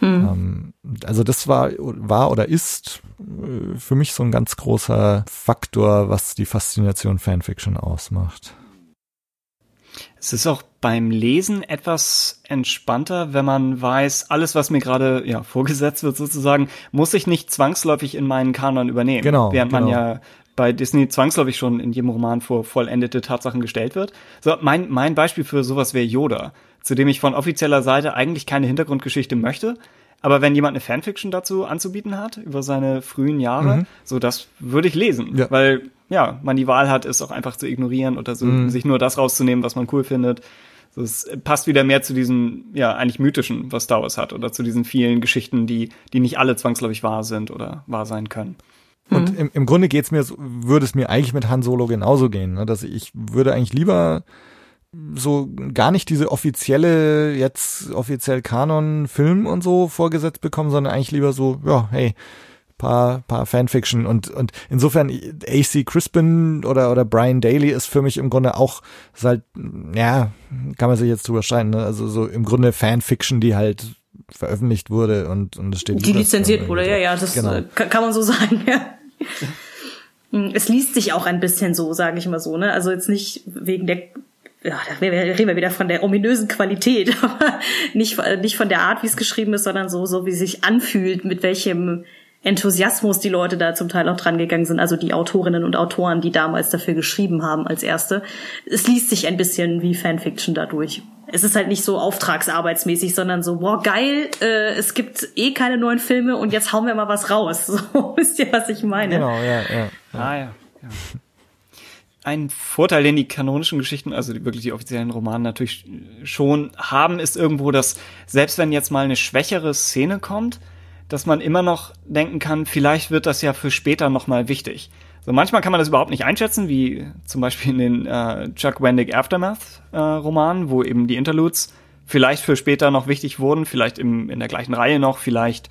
Mhm. Ähm, also das war, war oder ist äh, für mich so ein ganz großer Faktor, was die Faszination Fanfiction ausmacht. Es ist auch beim Lesen etwas entspannter, wenn man weiß, alles, was mir gerade ja, vorgesetzt wird sozusagen, muss ich nicht zwangsläufig in meinen Kanon übernehmen. Genau. Während genau. man ja bei Disney zwangsläufig schon in jedem Roman vor vollendete Tatsachen gestellt wird. So, mein, mein Beispiel für sowas wäre Yoda, zu dem ich von offizieller Seite eigentlich keine Hintergrundgeschichte möchte, aber wenn jemand eine Fanfiction dazu anzubieten hat, über seine frühen Jahre, mhm. so das würde ich lesen. Ja. Weil, ja, man die Wahl hat, es auch einfach zu ignorieren oder so, mhm. sich nur das rauszunehmen, was man cool findet. So, es passt wieder mehr zu diesem, ja, eigentlich mythischen, was Star Wars hat, oder zu diesen vielen Geschichten, die, die nicht alle zwangsläufig wahr sind oder wahr sein können. Und mhm. im, im Grunde geht's mir, würde es mir eigentlich mit Han Solo genauso gehen, ne? dass ich würde eigentlich lieber so gar nicht diese offizielle, jetzt offiziell Kanon-Film und so vorgesetzt bekommen, sondern eigentlich lieber so, ja, hey, paar, paar Fanfiction und, und insofern AC Crispin oder, oder Brian Daly ist für mich im Grunde auch, ist halt, ja, kann man sich jetzt drüber streiten, ne? also so im Grunde Fanfiction, die halt veröffentlicht wurde und, und es steht. Die lizenziert wurde, ja, ja, das genau. Äh, kann man so sagen, ja. Es liest sich auch ein bisschen so, sage ich mal so, ne? Also jetzt nicht wegen der ja, da reden wir wieder von der ominösen Qualität, aber nicht, nicht von der Art, wie es geschrieben ist, sondern so, so wie es sich anfühlt, mit welchem Enthusiasmus die Leute da zum Teil auch dran gegangen sind, also die Autorinnen und Autoren, die damals dafür geschrieben haben als erste. Es liest sich ein bisschen wie Fanfiction dadurch. Es ist halt nicht so auftragsarbeitsmäßig, sondern so, boah, geil, äh, es gibt eh keine neuen Filme und jetzt hauen wir mal was raus. So, wisst ihr, was ich meine? Genau, ja, ja. ja. Ah, ja. ja ein Vorteil, den die kanonischen Geschichten, also wirklich die offiziellen Romane natürlich schon haben, ist irgendwo, dass selbst wenn jetzt mal eine schwächere Szene kommt, dass man immer noch denken kann, vielleicht wird das ja für später nochmal wichtig. So manchmal kann man das überhaupt nicht einschätzen, wie zum Beispiel in den äh, Chuck Wendick Aftermath äh, Romanen, wo eben die Interludes vielleicht für später noch wichtig wurden, vielleicht im, in der gleichen Reihe noch, vielleicht,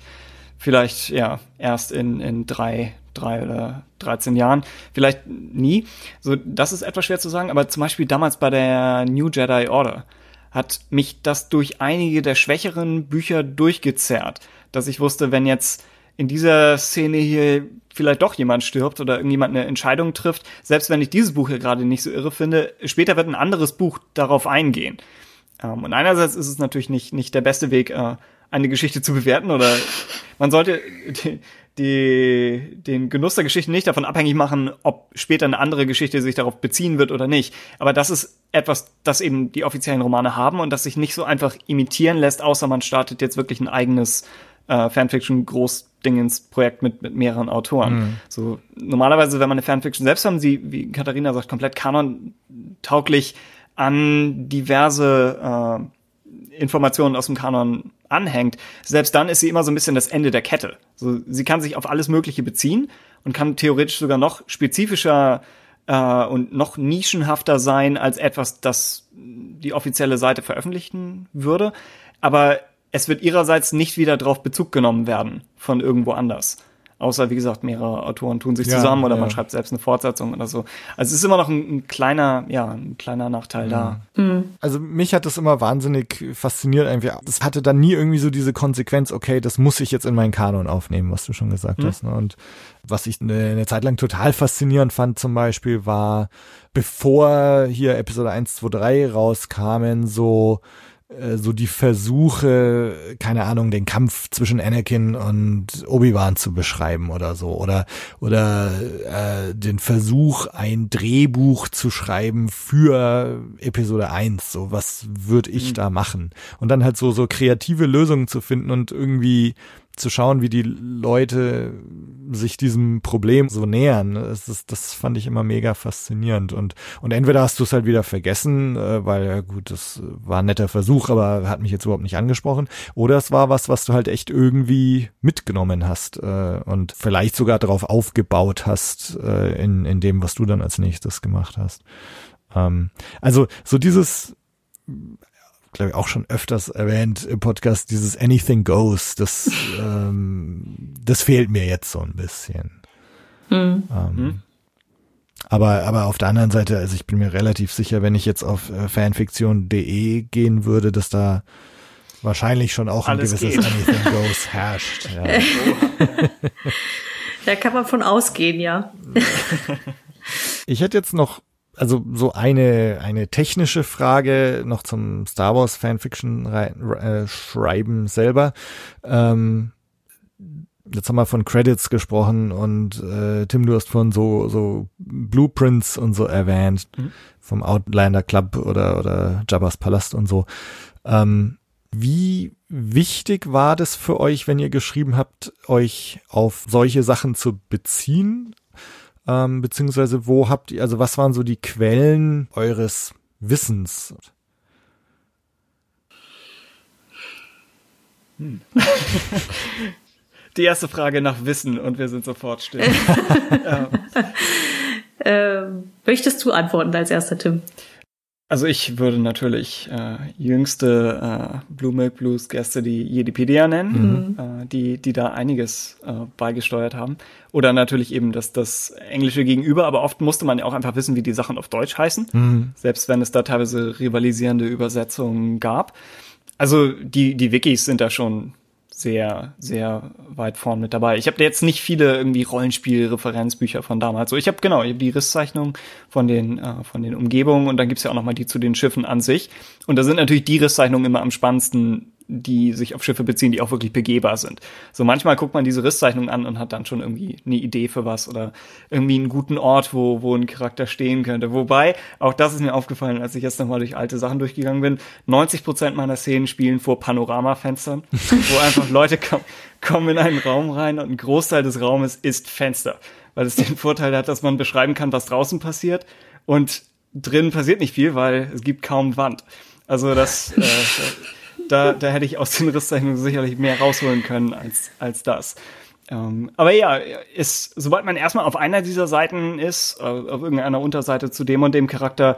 vielleicht ja erst in, in drei drei oder 13 Jahren, vielleicht nie. So, das ist etwas schwer zu sagen, aber zum Beispiel damals bei der New Jedi Order hat mich das durch einige der schwächeren Bücher durchgezerrt, dass ich wusste, wenn jetzt in dieser Szene hier vielleicht doch jemand stirbt oder irgendjemand eine Entscheidung trifft, selbst wenn ich dieses Buch hier gerade nicht so irre finde, später wird ein anderes Buch darauf eingehen. Ähm, und einerseits ist es natürlich nicht, nicht der beste Weg, äh, eine Geschichte zu bewerten oder man sollte die, den Genuss der Geschichte nicht davon abhängig machen, ob später eine andere Geschichte sich darauf beziehen wird oder nicht. Aber das ist etwas, das eben die offiziellen Romane haben und das sich nicht so einfach imitieren lässt, außer man startet jetzt wirklich ein eigenes äh, Fanfiction-Großdingens-Projekt mit, mit mehreren Autoren. Mhm. So, normalerweise, wenn man eine Fanfiction selbst haben, sie, wie Katharina sagt, komplett kanon-tauglich an diverse äh, Informationen aus dem Kanon anhängt, selbst dann ist sie immer so ein bisschen das Ende der Kette. So, sie kann sich auf alles Mögliche beziehen und kann theoretisch sogar noch spezifischer äh, und noch nischenhafter sein als etwas, das die offizielle Seite veröffentlichen würde. Aber es wird ihrerseits nicht wieder drauf Bezug genommen werden von irgendwo anders. Außer, wie gesagt, mehrere Autoren tun sich Ja, zusammen oder ja. man schreibt selbst eine Fortsetzung oder so. Also es ist immer noch ein, ein kleiner, ja, ein kleiner Nachteil da. Also mich hat das immer wahnsinnig fasziniert irgendwie. Das hatte dann nie irgendwie so diese Konsequenz, okay, das muss ich jetzt in meinen Kanon aufnehmen, was du schon gesagt hast. Ne? Und was ich eine, eine Zeit lang total faszinierend fand zum Beispiel war, bevor hier Episode 1, 2, 3 rauskamen, so so die Versuche, keine Ahnung, den Kampf zwischen Anakin und Obi-Wan zu beschreiben oder so. Oder oder äh, den Versuch ein Drehbuch zu schreiben für Episode 1, so was würde ich da machen? Und dann halt so so kreative Lösungen zu finden und irgendwie zu schauen, wie die Leute sich diesem Problem so nähern. Das, ist, das fand ich immer mega faszinierend. Und, und entweder hast du es halt wieder vergessen, äh, weil ja gut, das war ein netter Versuch, aber hat mich jetzt überhaupt nicht angesprochen. Oder es war was, was du halt echt irgendwie mitgenommen hast äh, und vielleicht sogar darauf aufgebaut hast äh, in, in dem, was du dann als nächstes gemacht hast. Ähm, also so dieses glaube ich, auch schon öfters erwähnt im Podcast, dieses Anything Goes, das, ähm, das fehlt mir jetzt so ein bisschen. Ähm, Aber, aber auf der anderen Seite, also ich bin mir relativ sicher, wenn ich jetzt auf äh, fanfiction.de gehen würde, dass da wahrscheinlich schon auch ein Alles gewisses geht. Anything Goes herrscht. Ja. Da kann man von ausgehen, ja. Ich hätte jetzt noch, also so eine, eine technische Frage noch zum Star Wars Fanfiction äh, schreiben selber. Ähm, jetzt haben wir von Credits gesprochen und äh, Tim, du hast von so, so Blueprints und so erwähnt, vom Outlander Club oder, oder Jabba's Palast und so. Ähm, wie wichtig war das für euch, wenn ihr geschrieben habt, euch auf solche Sachen zu beziehen? Ähm, beziehungsweise wo habt ihr, also was waren so die Quellen eures Wissens? Die erste Frage nach Wissen und wir sind sofort still. Ähm, möchtest du antworten als erster, Tim? Also ich würde natürlich äh, jüngste äh, Blue Milk Blues Gäste die Jedipedia nennen, äh, die die da einiges äh, beigesteuert haben. Oder natürlich eben das das englische Gegenüber, aber oft musste man ja auch einfach wissen, wie die Sachen auf Deutsch heißen, selbst wenn es da teilweise rivalisierende Übersetzungen gab. Also die die Wikis sind da schon sehr, sehr weit vorn mit dabei. Ich habe jetzt nicht viele irgendwie Rollenspiel-Referenzbücher von damals. So, ich habe genau, ich habe die Risszeichnung von den äh, von den Umgebungen und dann gibt's ja auch noch mal die zu den Schiffen an sich. Und da sind natürlich die Risszeichnungen immer am spannendsten, die sich auf Schiffe beziehen, die auch wirklich begehbar sind. So manchmal guckt man diese Risszeichnungen an und hat dann schon irgendwie eine Idee für was oder irgendwie einen guten Ort, wo, wo ein Charakter stehen könnte. Wobei, auch das ist mir aufgefallen, als ich jetzt nochmal durch alte Sachen durchgegangen bin, 90 Prozent meiner Szenen spielen vor Panoramafenstern, wo einfach Leute kommen, kommen in einen Raum rein und ein Großteil des Raumes ist Fenster, weil es den Vorteil hat, dass man beschreiben kann, was draußen passiert und drin passiert nicht viel, weil es gibt kaum Wand. Also das, äh, da, da hätte ich aus den Risszeichnungen sicherlich mehr rausholen können als, als das. Ähm, aber ja, ist, sobald man erstmal auf einer dieser Seiten ist, äh, auf irgendeiner Unterseite zu dem und dem Charakter,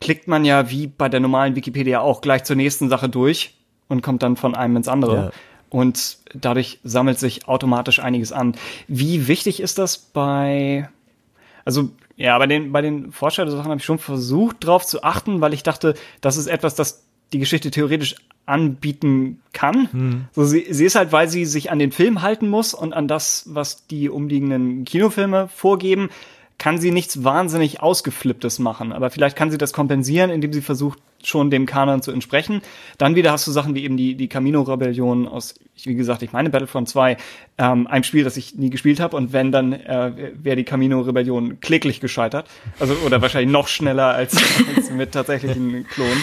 klickt man ja wie bei der normalen Wikipedia auch gleich zur nächsten Sache durch und kommt dann von einem ins andere. Ja. Und dadurch sammelt sich automatisch einiges an. Wie wichtig ist das bei, also ja, bei den, bei den Vorstellungssachen habe ich schon versucht, drauf zu achten, weil ich dachte, das ist etwas, das die Geschichte theoretisch anbieten kann. So, sie, sie ist halt, weil sie sich an den Film halten muss und an das, was die umliegenden Kinofilme vorgeben, kann sie nichts wahnsinnig Ausgeflipptes machen. Aber vielleicht kann sie das kompensieren, indem sie versucht, schon dem Kanon zu entsprechen. Dann wieder hast du Sachen wie eben die, die Camino-Rebellion aus, wie gesagt, ich meine Battlefront 2, ähm, ein Spiel, das ich nie gespielt habe. Und wenn, dann äh, wäre die Camino-Rebellion kläglich gescheitert. Also, oder wahrscheinlich noch schneller als, als mit tatsächlichen Klonen.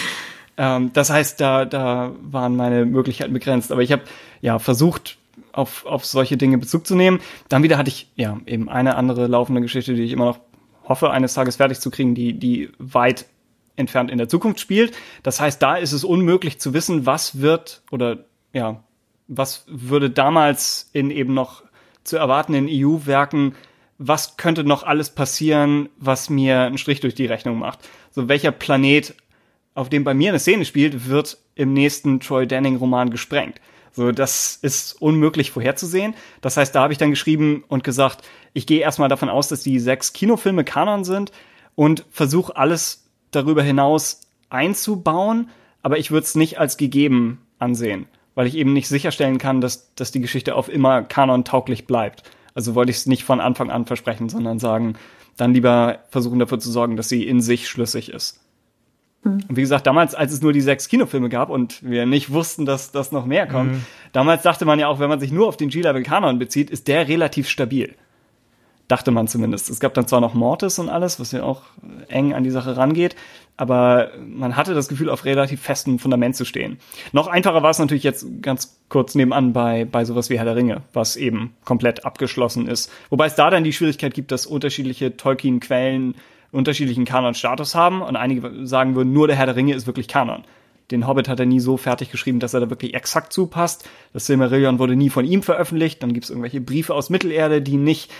Ähm, das heißt, da, da waren meine Möglichkeiten begrenzt. Aber ich habe ja versucht, auf, auf solche Dinge Bezug zu nehmen. Dann wieder hatte ich ja eben eine andere laufende Geschichte, die ich immer noch hoffe, eines Tages fertig zu kriegen, die, die weit entfernt in der Zukunft spielt. Das heißt, da ist es unmöglich zu wissen, was wird oder ja, was würde damals in eben noch zu erwartenden EU-Werken was könnte noch alles passieren, was mir einen Strich durch die Rechnung macht. So welcher Planet, auf dem bei mir eine Szene spielt, wird im nächsten Troy Denning Roman gesprengt. So, das ist unmöglich vorherzusehen. Das heißt, da habe ich dann geschrieben und gesagt, ich gehe erstmal davon aus, dass die sechs Kinofilme Kanon sind und versuche alles darüber hinaus einzubauen, aber ich würde es nicht als gegeben ansehen, weil ich eben nicht sicherstellen kann, dass, dass die Geschichte auf immer kanon-tauglich bleibt. Also wollte ich es nicht von Anfang an versprechen, sondern sagen, dann lieber versuchen dafür zu sorgen, dass sie in sich schlüssig ist. Mhm. Und wie gesagt, damals, als es nur die sechs Kinofilme gab und wir nicht wussten, dass das noch mehr kommt, mhm. damals dachte man ja auch, wenn man sich nur auf den G-Level-Kanon bezieht, ist der relativ stabil. Dachte man zumindest. Es gab dann zwar noch Mortis und alles, was ja auch eng an die Sache rangeht, aber man hatte das Gefühl, auf relativ festem Fundament zu stehen. Noch einfacher war es natürlich jetzt ganz kurz nebenan bei, bei sowas wie Herr der Ringe, was eben komplett abgeschlossen ist. Wobei es da dann die Schwierigkeit gibt, dass unterschiedliche Tolkien-Quellen unterschiedlichen Kanon-Status haben und einige sagen würden, nur der Herr der Ringe ist wirklich Kanon. Den Hobbit hat er nie so fertig geschrieben, dass er da wirklich exakt zupasst. Das Silmarillion wurde nie von ihm veröffentlicht. Dann gibt es irgendwelche Briefe aus Mittelerde, die nicht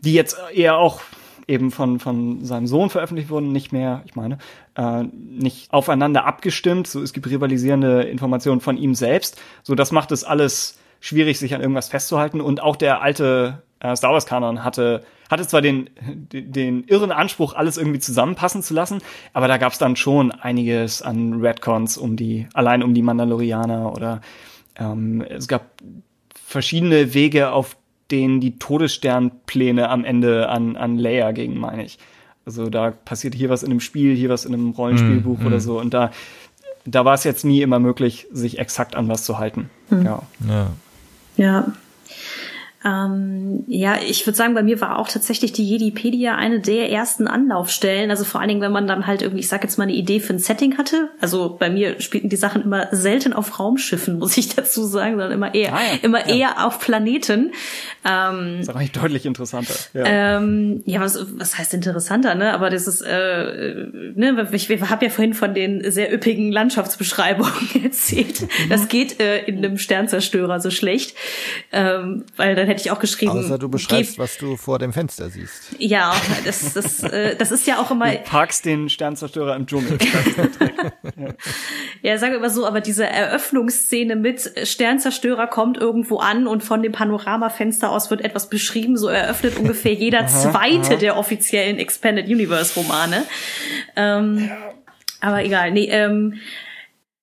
die jetzt eher auch eben von, von seinem Sohn veröffentlicht wurden, nicht mehr, ich meine, äh, nicht aufeinander abgestimmt. So, es gibt rivalisierende Informationen von ihm selbst. So, das macht es alles schwierig, sich an irgendwas festzuhalten. Und auch der alte äh, Star Wars Kanon hatte, hatte zwar den, den, den irren Anspruch, alles irgendwie zusammenpassen zu lassen, aber da gab es dann schon einiges an Redcons um die, allein um die Mandalorianer oder ähm, es gab verschiedene Wege, auf denen die Todessternpläne am Ende an, an Leia gingen, meine ich. Also da passiert hier was in einem Spiel, hier was in einem Rollenspielbuch mm, oder so. Und da, da war es jetzt nie immer möglich, sich exakt an was zu halten. Mm. Ja. ja. Ja. Ähm, ja, ich würde sagen, bei mir war auch tatsächlich die Jedipedia eine der ersten Anlaufstellen. Also vor allen Dingen, wenn man dann halt irgendwie, ich sag jetzt mal, eine Idee für ein Setting hatte. Also bei mir spielten die Sachen immer selten auf Raumschiffen, muss ich dazu sagen, sondern immer eher, ah, ja. immer ja. eher auf Planeten. Ähm, das ist eigentlich deutlich interessanter. Ja, ähm, ja was, was heißt interessanter, ne? Aber das ist, äh, ne, ich, ich habe ja vorhin von den sehr üppigen Landschaftsbeschreibungen erzählt. Das mhm. geht äh, in einem Sternzerstörer so schlecht, ähm, weil dann hätte ich auch geschrieben. Außer du beschreibst, was du vor dem Fenster siehst. Ja, das, das, äh, das ist ja auch immer. Du parkst den Sternzerstörer im Dschungel. ja. ja, sagen wir mal so, aber diese Eröffnungsszene mit Sternzerstörer kommt irgendwo an und von dem Panoramafenster aus wird etwas beschrieben, so eröffnet ungefähr jeder zweite aha. der offiziellen Expanded Universe Romane. Ähm, ja. Aber egal, nee, ähm,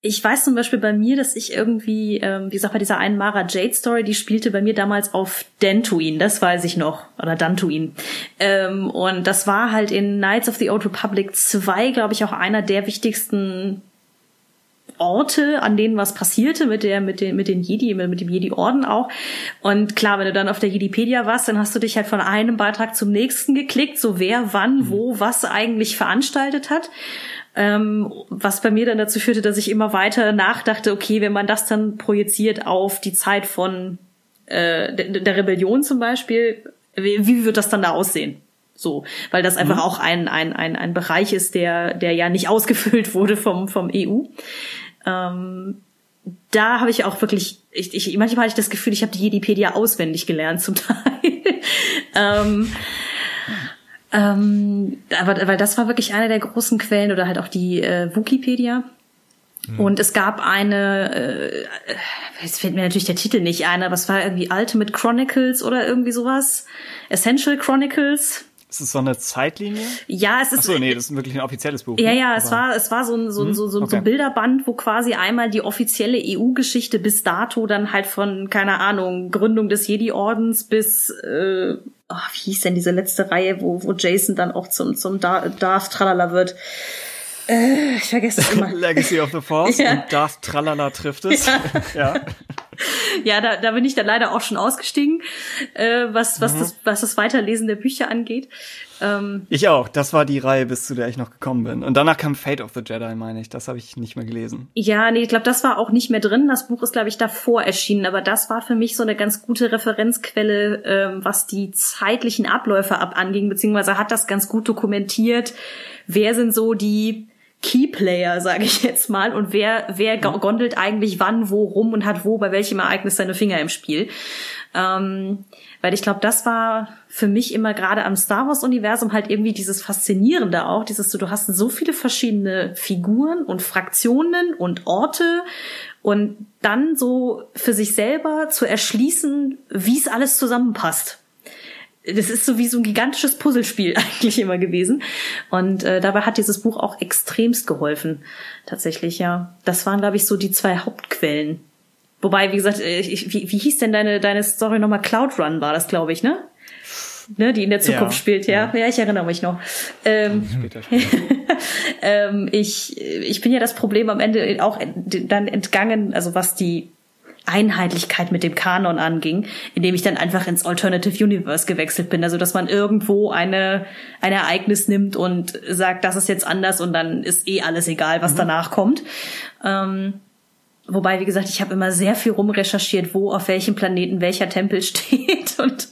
ich weiß zum Beispiel bei mir, dass ich irgendwie, ähm, wie gesagt, bei dieser einen Mara Jade Story, die spielte bei mir damals auf Dantooine, das weiß ich noch, oder Dantooine. Ähm, und das war halt in Knights of the Old Republic 2, glaube ich, auch einer der wichtigsten Orte, an denen was passierte mit der, mit den, mit den Jedi, mit dem Jedi-Orden auch. Und klar, wenn du dann auf der Jedipedia warst, dann hast du dich halt von einem Beitrag zum nächsten geklickt, so wer, wann, wo, was eigentlich veranstaltet hat. Ähm, was bei mir dann dazu führte, dass ich immer weiter nachdachte, okay, wenn man das dann projiziert auf die Zeit von äh, der, der Rebellion zum Beispiel, wie, wie wird das dann da aussehen? So, weil das einfach mhm. auch ein, ein, ein, ein Bereich ist, der, der ja nicht ausgefüllt wurde vom, vom EU. Ähm, da habe ich auch wirklich, ich, ich, manchmal hatte ich das Gefühl, ich habe die Jedipedia auswendig gelernt zum Teil. ähm, ähm, aber weil das war wirklich eine der großen Quellen oder halt auch die äh, Wikipedia. Mhm. Und es gab eine, äh, jetzt fällt mir natürlich der Titel nicht ein, aber es war irgendwie Ultimate Chronicles oder irgendwie sowas. Essential Chronicles. Ist es so eine Zeitlinie? Ja, es ist. Ach so, nee, das ist wirklich ein offizielles Buch. Ja, ne? ja, es war, es war so ein, so, ein, so, so, okay. so ein Bilderband, wo quasi einmal die offizielle EU-Geschichte bis dato dann halt von, keine Ahnung, Gründung des Jedi-Ordens bis, äh, oh, wie hieß denn diese letzte Reihe, wo, wo Jason dann auch zum, zum Darth Tralala wird. Äh, ich vergesse es immer. Legacy of the Force ja. und Darth Tralala trifft es. Ja. ja ja, da, da bin ich dann leider auch schon ausgestiegen, äh, was, was, mhm. das, was das Weiterlesen der Bücher angeht. Ähm, ich auch. Das war die Reihe, bis zu der ich noch gekommen bin. Und danach kam Fate of the Jedi, meine ich. Das habe ich nicht mehr gelesen. Ja, nee, ich glaube, das war auch nicht mehr drin. Das Buch ist, glaube ich, davor erschienen. Aber das war für mich so eine ganz gute Referenzquelle, ähm, was die zeitlichen Abläufe ab anging, beziehungsweise hat das ganz gut dokumentiert. Wer sind so die Keyplayer, sage ich jetzt mal, und wer wer gondelt eigentlich wann, wo rum und hat wo bei welchem Ereignis seine Finger im Spiel. Ähm, weil ich glaube, das war für mich immer gerade am Star Wars Universum halt irgendwie dieses Faszinierende auch, dieses du, du hast so viele verschiedene Figuren und Fraktionen und Orte und dann so für sich selber zu erschließen, wie es alles zusammenpasst das ist so wie so ein gigantisches Puzzlespiel eigentlich immer gewesen. Und äh, dabei hat dieses Buch auch extremst geholfen. Tatsächlich, ja. Das waren, glaube ich, so die zwei Hauptquellen. Wobei, wie gesagt, äh, ich, wie, wie hieß denn deine, deine Story nochmal? Cloud Run war das, glaube ich, ne? Ne, die in der Zukunft ja, spielt, ja. ja. Ja, ich erinnere mich noch. Ähm, später, später. ähm, ich, ich bin ja das Problem am Ende auch dann entgangen, also was die Einheitlichkeit mit dem Kanon anging, indem ich dann einfach ins Alternative Universe gewechselt bin. Also dass man irgendwo eine ein Ereignis nimmt und sagt, das ist jetzt anders und dann ist eh alles egal, was mhm. danach kommt. Ähm, wobei, wie gesagt, ich habe immer sehr viel rumrecherchiert, wo auf welchem Planeten welcher Tempel steht und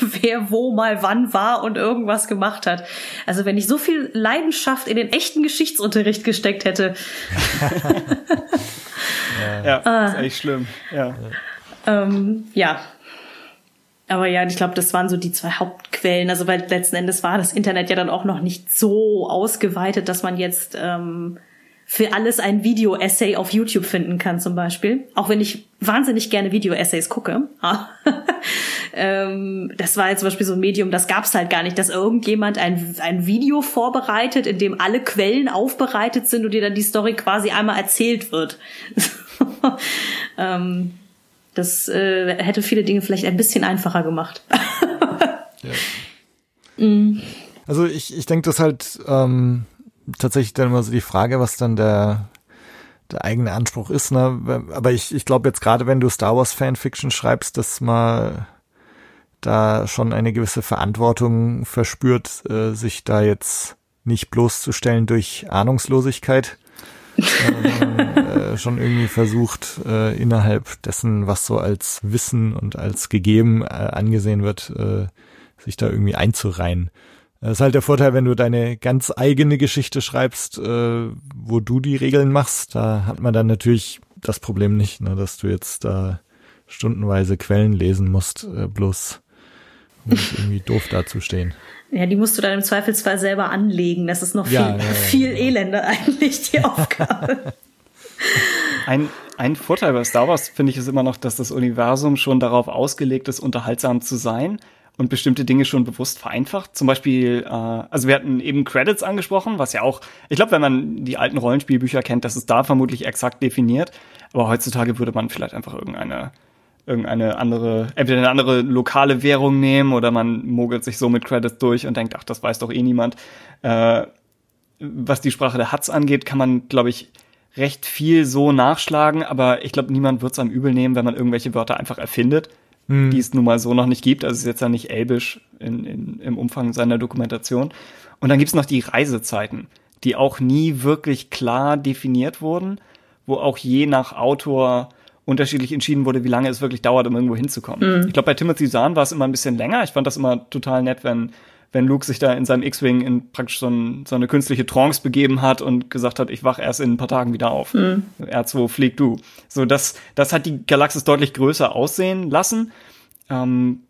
wer wo mal wann war und irgendwas gemacht hat. Also wenn ich so viel Leidenschaft in den echten Geschichtsunterricht gesteckt hätte. Ja, ah. ist echt schlimm. Ja. Ähm, ja. Aber ja, ich glaube, das waren so die zwei Hauptquellen. Also weil letzten Endes war das Internet ja dann auch noch nicht so ausgeweitet, dass man jetzt ähm, für alles ein Video-Essay auf YouTube finden kann zum Beispiel. Auch wenn ich wahnsinnig gerne Video-Essays gucke. ähm, das war jetzt zum Beispiel so ein Medium, das gab's halt gar nicht, dass irgendjemand ein, ein Video vorbereitet, in dem alle Quellen aufbereitet sind und dir dann die Story quasi einmal erzählt wird. ähm, das äh, hätte viele Dinge vielleicht ein bisschen einfacher gemacht. ja. mm. Also ich, ich denke, das halt ähm, tatsächlich dann immer so die Frage, was dann der, der eigene Anspruch ist. Ne? Aber ich, ich glaube jetzt gerade, wenn du Star Wars Fanfiction schreibst, dass man da schon eine gewisse Verantwortung verspürt, äh, sich da jetzt nicht bloßzustellen durch Ahnungslosigkeit, äh, schon irgendwie versucht, äh, innerhalb dessen, was so als Wissen und als gegeben äh, angesehen wird, äh, sich da irgendwie einzureihen. Das ist halt der Vorteil, wenn du deine ganz eigene Geschichte schreibst, äh, wo du die Regeln machst, da hat man dann natürlich das Problem nicht, ne, dass du jetzt da stundenweise Quellen lesen musst, äh, bloß um irgendwie doof dazustehen. Ja, die musst du dann im Zweifelsfall selber anlegen. Das ist noch viel, ja, ja, ja, viel genau. elender eigentlich, die Aufgabe. Ein, ein Vorteil bei Star Wars, finde ich, ist immer noch, dass das Universum schon darauf ausgelegt ist, unterhaltsam zu sein und bestimmte Dinge schon bewusst vereinfacht. Zum Beispiel, äh, also wir hatten eben Credits angesprochen, was ja auch, ich glaube, wenn man die alten Rollenspielbücher kennt, das ist da vermutlich exakt definiert. Aber heutzutage würde man vielleicht einfach irgendeine irgendeine andere, entweder eine andere lokale Währung nehmen oder man mogelt sich so mit Credits durch und denkt, ach, das weiß doch eh niemand. Äh, was die Sprache der Huts angeht, kann man, glaube ich, recht viel so nachschlagen, aber ich glaube, niemand wird es am übel nehmen, wenn man irgendwelche Wörter einfach erfindet, mhm. die es nun mal so noch nicht gibt. Also es ist jetzt ja nicht elbisch in, in, im Umfang seiner Dokumentation. Und dann gibt's noch die Reisezeiten, die auch nie wirklich klar definiert wurden, wo auch je nach Autor unterschiedlich entschieden wurde, wie lange es wirklich dauert, um irgendwo hinzukommen. Mhm. Ich glaube, bei Timothy Zahn war es immer ein bisschen länger. Ich fand das immer total nett, wenn wenn Luke sich da in seinem X-Wing in praktisch so, ein, so, eine künstliche Trance begeben hat und gesagt hat, ich wach erst in ein paar Tagen wieder auf. Mhm. R2 flieg du. So, das, das hat die Galaxis deutlich größer aussehen lassen. Ähm,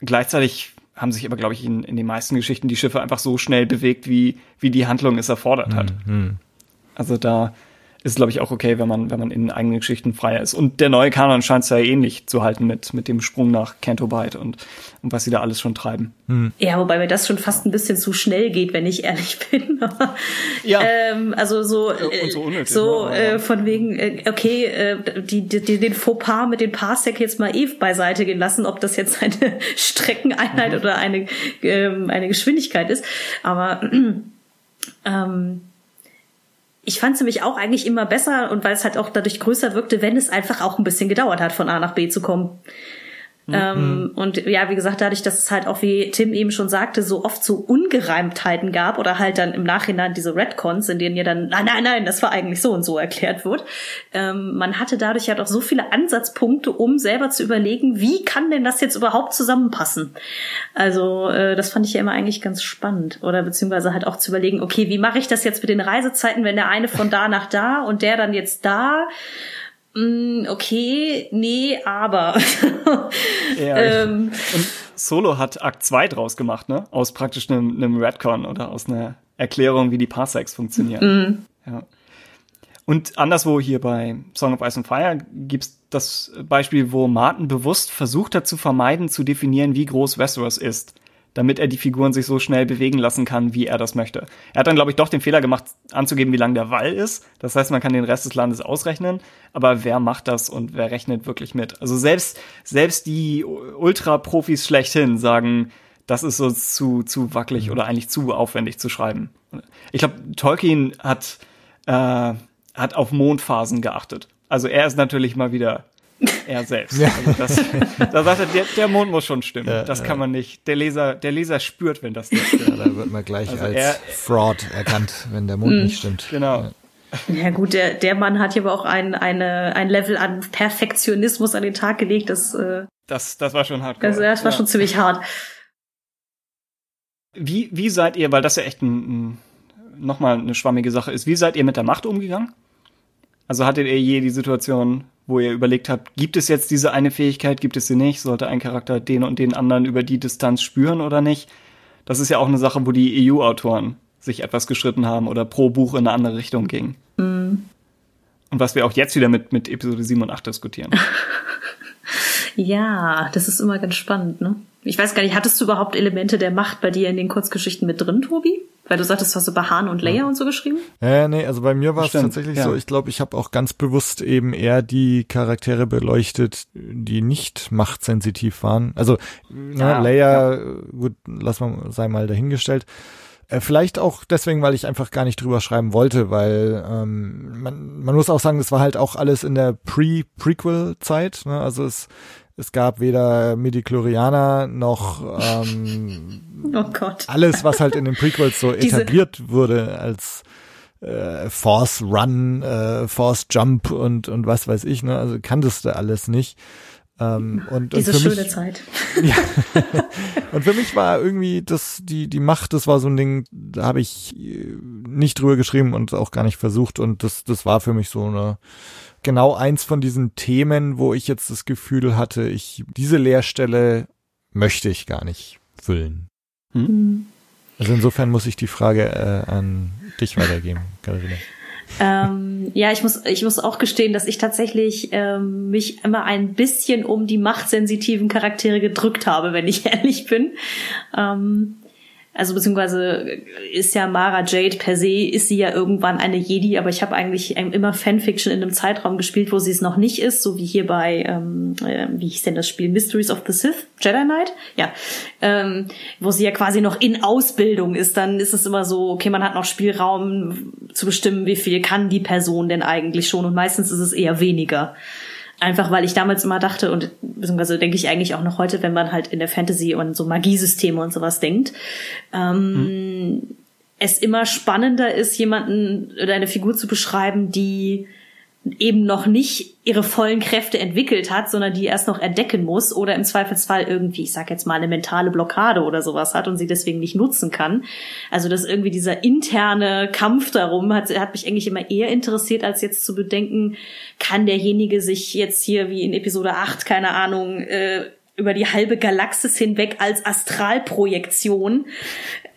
gleichzeitig haben sich aber, glaube ich, in, in den meisten Geschichten die Schiffe einfach so schnell bewegt, wie, wie die Handlung es erfordert hat. Mhm. Also da, ist, glaube ich, auch okay, wenn man, wenn man in eigenen Geschichten freier ist. Und der neue Kanon scheint es ja ähnlich zu halten mit, mit dem Sprung nach Canto Bight und, und was sie da alles schon treiben. Hm. Ja, wobei mir das schon fast ein bisschen zu schnell geht, wenn ich ehrlich bin. ja. Ähm, also so, äh, so, unnötig, so ne? äh, von wegen, äh, okay, äh, die, die, den Fauxpas mit den Parsec jetzt mal eh beiseite gelassen, ob das jetzt eine Streckeneinheit mhm. oder eine, ähm, eine Geschwindigkeit ist. Aber ähm, ich fand sie mich auch eigentlich immer besser und weil es halt auch dadurch größer wirkte, wenn es einfach auch ein bisschen gedauert hat, von A nach B zu kommen. Mhm. Ähm, und ja, wie gesagt, dadurch, dass es halt auch, wie Tim eben schon sagte, so oft so Ungereimtheiten gab oder halt dann im Nachhinein diese Redcons, in denen ja dann, nein, nein, nein, das war eigentlich so und so erklärt wird. Ähm, man hatte dadurch halt auch so viele Ansatzpunkte, um selber zu überlegen, wie kann denn das jetzt überhaupt zusammenpassen? Also äh, das fand ich ja immer eigentlich ganz spannend. Oder beziehungsweise halt auch zu überlegen, okay, wie mache ich das jetzt mit den Reisezeiten, wenn der eine von da nach da und der dann jetzt da mm, okay, nee, aber. ja, ähm, und Solo hat Akt 2 draus gemacht, ne? Aus praktisch einem, einem Redcon oder aus einer Erklärung, wie die Parsecs funktionieren. Mm. Ja. Und anderswo hier bei Song of Ice and Fire gibt's das Beispiel, wo Martin bewusst versucht hat zu vermeiden, zu definieren, wie groß Westeros ist damit er die Figuren sich so schnell bewegen lassen kann, wie er das möchte. Er hat dann, glaube ich, doch den Fehler gemacht, anzugeben, wie lang der Wall ist. Das heißt, man kann den Rest des Landes ausrechnen, aber wer macht das und wer rechnet wirklich mit? Also selbst, selbst die Ultra-Profis schlechthin sagen, das ist so zu, zu wackelig oder eigentlich zu aufwendig zu schreiben. Ich glaube, Tolkien hat, äh, hat auf Mondphasen geachtet. Also er ist natürlich mal wieder er selbst. Ja. Also das, da sagt er, der, der Mond muss schon stimmen. Ja, das kann man nicht. Der Leser, der Leser spürt, wenn das nicht stimmt. Ja, da wird man gleich also als er, Fraud erkannt, wenn der Mond mh. nicht stimmt. Genau. Ja gut, der, der Mann hat hier aber auch ein, eine, ein Level an Perfektionismus an den Tag gelegt. Das, äh, das, das war schon hart. Das, das war schon ziemlich hart. Wie, wie seid ihr, weil das ja echt ein, ein, nochmal eine schwammige Sache ist, wie seid ihr mit der Macht umgegangen? Also hattet ihr je die Situation, wo ihr überlegt habt, gibt es jetzt diese eine Fähigkeit, gibt es sie nicht? Sollte ein Charakter den und den anderen über die Distanz spüren oder nicht? Das ist ja auch eine Sache, wo die EU-Autoren sich etwas geschritten haben oder pro Buch in eine andere Richtung gingen. Mhm. Und was wir auch jetzt wieder mit, mit Episode 7 und 8 diskutieren. ja, das ist immer ganz spannend, ne? Ich weiß gar nicht, hattest du überhaupt Elemente der Macht bei dir in den Kurzgeschichten mit drin, Tobi? Weil du sagtest, hast du bei Hahn und Leia ja. und so geschrieben? Ja, nee, also bei mir war es tatsächlich ja. so, ich glaube, ich habe auch ganz bewusst eben eher die Charaktere beleuchtet, die nicht machtsensitiv waren. Also ne, ja, Leia, gut, lass mal, sei mal dahingestellt. Äh, vielleicht auch deswegen, weil ich einfach gar nicht drüber schreiben wollte, weil ähm, man, man muss auch sagen, das war halt auch alles in der Pre-Prequel-Zeit. Ne? Also es es gab weder Midichlorianer noch ähm, oh Gott. alles, was halt in den Prequels so etabliert wurde als äh, Force Run, äh, Force Jump und und was weiß ich. Ne? Also kanntest du alles nicht. Ähm, und, Diese und schöne mich, Zeit. Ja. und für mich war irgendwie das, die, die Macht, das war so ein Ding, da habe ich äh, nicht drüber geschrieben und auch gar nicht versucht. Und das, das war für mich so eine genau eins von diesen Themen, wo ich jetzt das Gefühl hatte, ich diese Leerstelle möchte ich gar nicht füllen. Hm? hm. Also insofern muss ich die Frage äh, an dich weitergeben, Katharina. ähm, ja, ich muss, ich muss auch gestehen, dass ich tatsächlich ähm, mich immer ein bisschen um die machtsensitiven Charaktere gedrückt habe, wenn ich ehrlich bin. Ähm, also beziehungsweise ist ja Mara Jade per se, ist sie ja irgendwann eine Jedi, aber ich habe eigentlich immer Fanfiction in einem Zeitraum gespielt, wo sie es noch nicht ist, so wie hier bei, ähm, äh, wie hieß denn das Spiel, Mysteries of the Sith, Jedi Knight? Ja, ähm, wo sie ja quasi noch in Ausbildung ist, dann ist es immer so, okay, man hat noch Spielraum zu bestimmen, wie viel kann die Person denn eigentlich schon und meistens ist es eher weniger. Einfach weil ich damals immer dachte, und beziehungsweise denke ich eigentlich auch noch heute, wenn man halt in der Fantasy und so Magiesysteme und sowas denkt, ähm, hm. es immer spannender ist, jemanden oder eine Figur zu beschreiben, die eben noch nicht ihre vollen Kräfte entwickelt hat, sondern die erst noch entdecken muss oder im Zweifelsfall irgendwie, ich sag jetzt mal, eine mentale Blockade oder sowas hat und sie deswegen nicht nutzen kann. Also dass irgendwie dieser interne Kampf darum hat, hat mich eigentlich immer eher interessiert, als jetzt zu bedenken, kann derjenige sich jetzt hier wie in Episode 8, keine Ahnung, äh, über die halbe Galaxis hinweg als Astralprojektion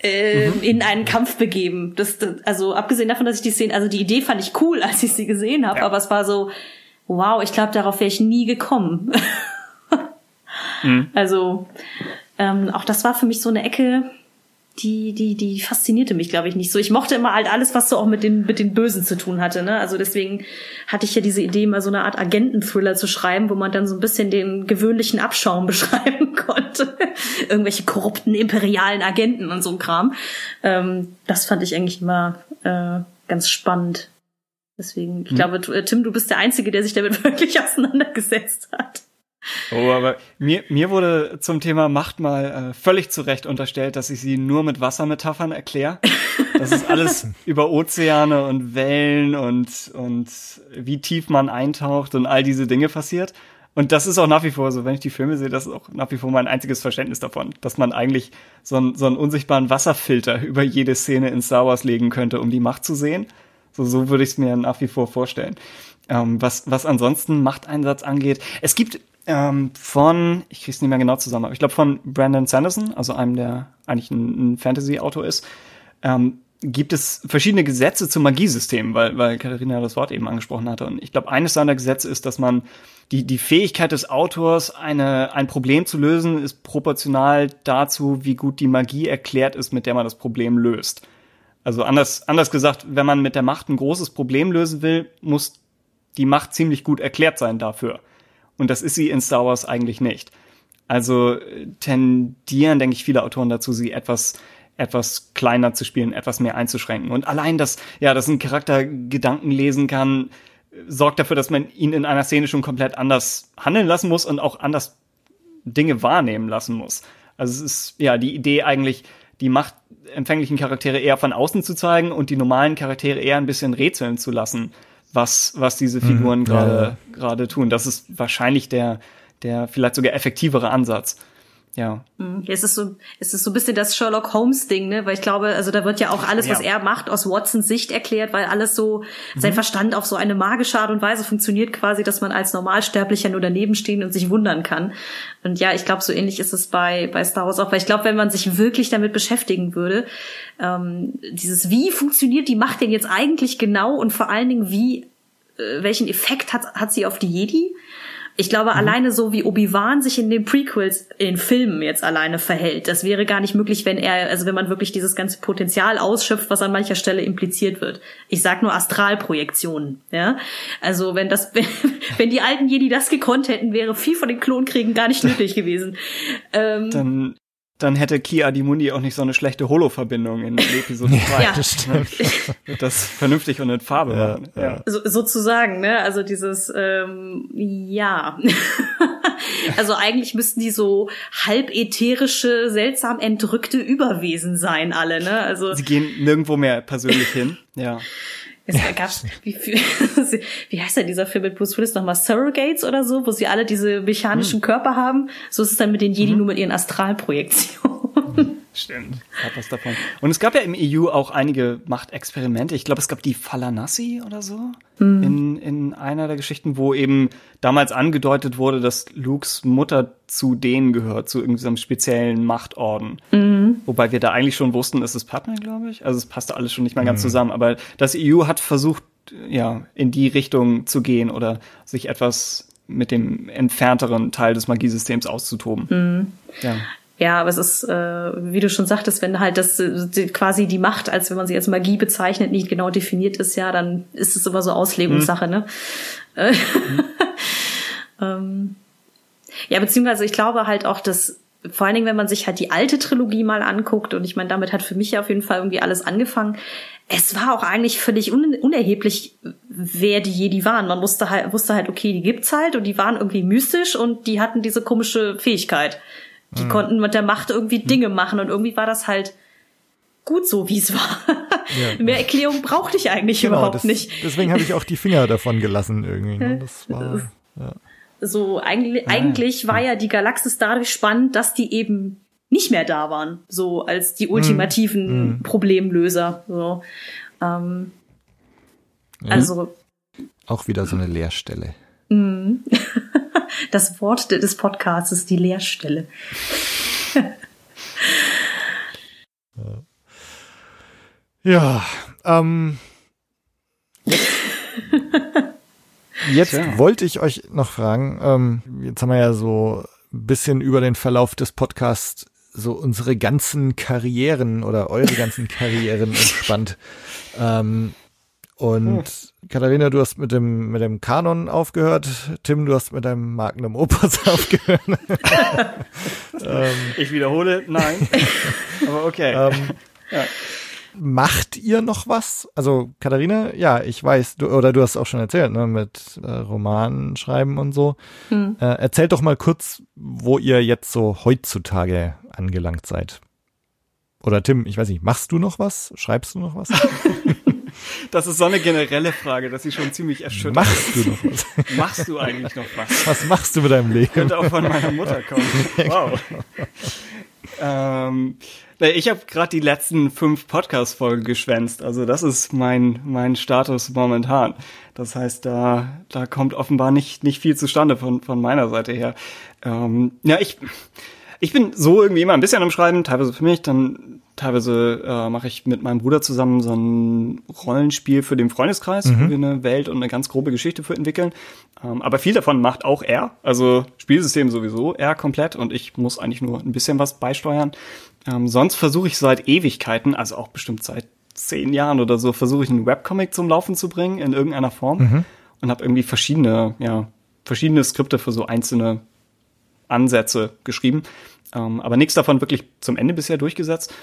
äh, mhm. in einen Kampf begeben. Das, das, also abgesehen davon, dass ich die Szene, also die Idee fand ich cool, als ich sie gesehen habe, ja. aber es war so, wow, ich glaube, darauf wäre ich nie gekommen. mhm. Also ähm, auch das war für mich so eine Ecke, die, die, die faszinierte mich, glaube ich, nicht so. Ich mochte immer halt alles, was so auch mit den, mit den Bösen zu tun hatte, ne? Also deswegen hatte ich ja diese Idee, mal so eine Art Agenten-Thriller zu schreiben, wo man dann so ein bisschen den gewöhnlichen Abschaum beschreiben konnte. Irgendwelche korrupten imperialen Agenten und so ein Kram. Ähm, das fand ich eigentlich immer äh, ganz spannend. Deswegen, ich hm. glaube, Tim, du bist der Einzige, der sich damit wirklich auseinandergesetzt hat. Oh, aber mir, mir wurde zum Thema Macht mal äh, völlig zu Recht unterstellt, dass ich sie nur mit Wassermetaphern erkläre. Das ist alles über Ozeane und Wellen und, und wie tief man eintaucht und all diese Dinge passiert. Und das ist auch nach wie vor so, wenn ich die Filme sehe, das ist auch nach wie vor mein einziges Verständnis davon, dass man eigentlich so einen, so einen unsichtbaren Wasserfilter über jede Szene in Star Wars legen könnte, um die Macht zu sehen. So, so würde ich es mir nach wie vor vorstellen. Ähm, was, was ansonsten Machteinsatz angeht, es gibt ähm, von, ich krieg's nicht mehr genau zusammen, aber ich glaube von Brandon Sanderson, also einem, der eigentlich ein, ein Fantasy-Autor ist, ähm, gibt es verschiedene Gesetze zum Magiesystem, weil, weil Katharina das Wort eben angesprochen hatte. Und ich glaube, eines seiner Gesetze ist, dass man die, die Fähigkeit des Autors, eine, ein Problem zu lösen, ist proportional dazu, wie gut die Magie erklärt ist, mit der man das Problem löst. Also anders, anders gesagt, wenn man mit der Macht ein großes Problem lösen will, muss die Macht ziemlich gut erklärt sein dafür. Und das ist sie in Star Wars eigentlich nicht. Also tendieren, denke ich, viele Autoren dazu, sie etwas etwas kleiner zu spielen, etwas mehr einzuschränken. Und allein, dass, ja, dass ein Charakter Gedanken lesen kann, sorgt dafür, dass man ihn in einer Szene schon komplett anders handeln lassen muss und auch anders Dinge wahrnehmen lassen muss. Also es ist, ja, die Idee eigentlich, die machtempfänglichen Charaktere eher von außen zu zeigen und die normalen Charaktere eher ein bisschen rätseln zu lassen, was, was diese. Figuren mhm, gerade, ja. gerade tun. Das ist wahrscheinlich der, der vielleicht sogar effektivere Ansatz. Ja. Mhm. Es ist so, es ist so ein bisschen das Sherlock Holmes Ding, ne? Weil ich glaube, also da wird ja auch alles, ja. was er macht, aus Watsons Sicht erklärt, weil alles so, mhm. sein Verstand auf so eine magische Art und Weise funktioniert quasi, dass man als Normalsterblicher nur daneben stehen und sich wundern kann. Und ja, ich glaube, so ähnlich ist es bei, bei Star Wars auch, weil ich glaube, wenn man sich wirklich damit beschäftigen würde, ähm, dieses, wie funktioniert die Macht denn jetzt eigentlich genau und vor allen Dingen, wie, äh, welchen Effekt hat, hat sie auf die Jedi? Ich glaube, mhm. alleine so wie Obi-Wan sich in den Prequels, in Filmen jetzt alleine verhält, das wäre gar nicht möglich, wenn er, also wenn man wirklich dieses ganze Potenzial ausschöpft, was an mancher Stelle impliziert wird. Ich sag nur Astralprojektionen, ja. Also wenn das, wenn, wenn die alten Jedi das gekonnt hätten, wäre viel von den Klonkriegen gar nicht nötig gewesen. Ähm, Dann dann hätte Ki Adimundi auch nicht so eine schlechte Holo-Verbindung in Episode 2. ja, das stimmt. Das vernünftig und in Farbe ja, machen. Ja. So, sozusagen, ne? Also dieses, ähm, ja. also eigentlich müssten die so halb ätherische, seltsam entrückte Überwesen sein, alle, ne? Also. Sie gehen nirgendwo mehr persönlich hin, ja. Es ja. gab, wie, wie heißt denn dieser Film mit Bruce Willis nochmal? Surrogates oder so, wo sie alle diese mechanischen hm. Körper haben. So ist es dann mit den Jedi mhm. nur mit ihren Astralprojektionen. Stimmt, hat was davon. Und es gab ja im EU auch einige Machtexperimente. Ich glaube, es gab die Falanassi oder so mhm. in, in einer der Geschichten, wo eben damals angedeutet wurde, dass Lukes Mutter zu denen gehört, zu irgendeinem speziellen Machtorden. Mhm. Wobei wir da eigentlich schon wussten, es ist Padme, glaube ich. Also es passte alles schon nicht ganz mhm. zusammen. Aber das EU hat versucht, ja, in die Richtung zu gehen oder sich etwas mit dem entfernteren Teil des Magiesystems auszutoben. Mhm. Ja. Ja, aber es ist, äh, wie du schon sagtest, wenn halt das die, quasi die Macht, als wenn man sie als Magie bezeichnet, nicht genau definiert ist, ja, dann ist es immer so Auslegungssache, mhm. ne? Mhm. ähm, ja, beziehungsweise ich glaube halt auch, dass vor allen Dingen, wenn man sich halt die alte Trilogie mal anguckt, und ich meine, damit hat für mich ja auf jeden Fall irgendwie alles angefangen, es war auch eigentlich völlig un unerheblich, wer die Jedi waren. Man wusste halt, wusste halt, okay, die gibt's halt und die waren irgendwie mystisch und die hatten diese komische Fähigkeit. Die mhm. konnten mit der Macht irgendwie mhm. Dinge machen und irgendwie war das halt gut so, wie es war. Ja. Mehr Erklärung brauchte ich eigentlich genau, überhaupt das, nicht. Deswegen habe ich auch die Finger davon gelassen irgendwie. Ne? Das war, ja. So, eigentlich, ah, eigentlich ja. war ja die Galaxis dadurch spannend, dass die eben nicht mehr da waren, so als die ultimativen mm. Problemlöser. So. Ähm, mhm. Also auch wieder so eine Leerstelle. Mm. das Wort des Podcasts ist die Leerstelle. ja, ähm, jetzt, jetzt ja. wollte ich euch noch fragen, ähm, jetzt haben wir ja so ein bisschen über den Verlauf des Podcasts so unsere ganzen Karrieren oder eure ganzen Karrieren entspannt. Ähm, und hm. Katharina, du hast mit dem, mit dem Kanon aufgehört. Tim, du hast mit deinem Magnum Opus aufgehört. ähm, ich wiederhole, nein. Aber okay. Ähm, ja. macht ihr noch was? Also Katharina, ja, ich weiß, du, oder du hast auch schon erzählt, ne, mit äh, Romanen schreiben und so. Hm. Äh, erzählt doch mal kurz, wo ihr jetzt so heutzutage angelangt seid. Oder Tim, ich weiß nicht, machst du noch was? Schreibst du noch was? Das ist so eine generelle Frage, dass sie schon ziemlich erschüttert. Machst du noch was? Machst du eigentlich noch was? Was machst du mit deinem Leben? Könnte auch von meiner Mutter kommen. Wow. ähm, ich habe gerade die letzten fünf Podcast-Folgen geschwänzt. Also das ist mein mein Status momentan. Das heißt, da da kommt offenbar nicht nicht viel zustande von von meiner Seite her. Ähm, ja, ich ich bin so irgendwie immer ein bisschen am Schreiben, teilweise für mich, dann teilweise äh, mache ich mit meinem Bruder zusammen so ein Rollenspiel für den Freundeskreis, mhm. wo wir eine Welt und eine ganz grobe Geschichte für entwickeln. Ähm, aber viel davon macht auch er, also Spielsystem sowieso er komplett und ich muss eigentlich nur ein bisschen was beisteuern. Ähm, sonst versuche ich seit Ewigkeiten, also auch bestimmt seit zehn Jahren oder so, versuche ich einen Webcomic zum Laufen zu bringen in irgendeiner Form mhm. und habe irgendwie verschiedene, ja, verschiedene Skripte für so einzelne Ansätze geschrieben. Ähm, aber nichts davon wirklich zum Ende bisher durchgesetzt.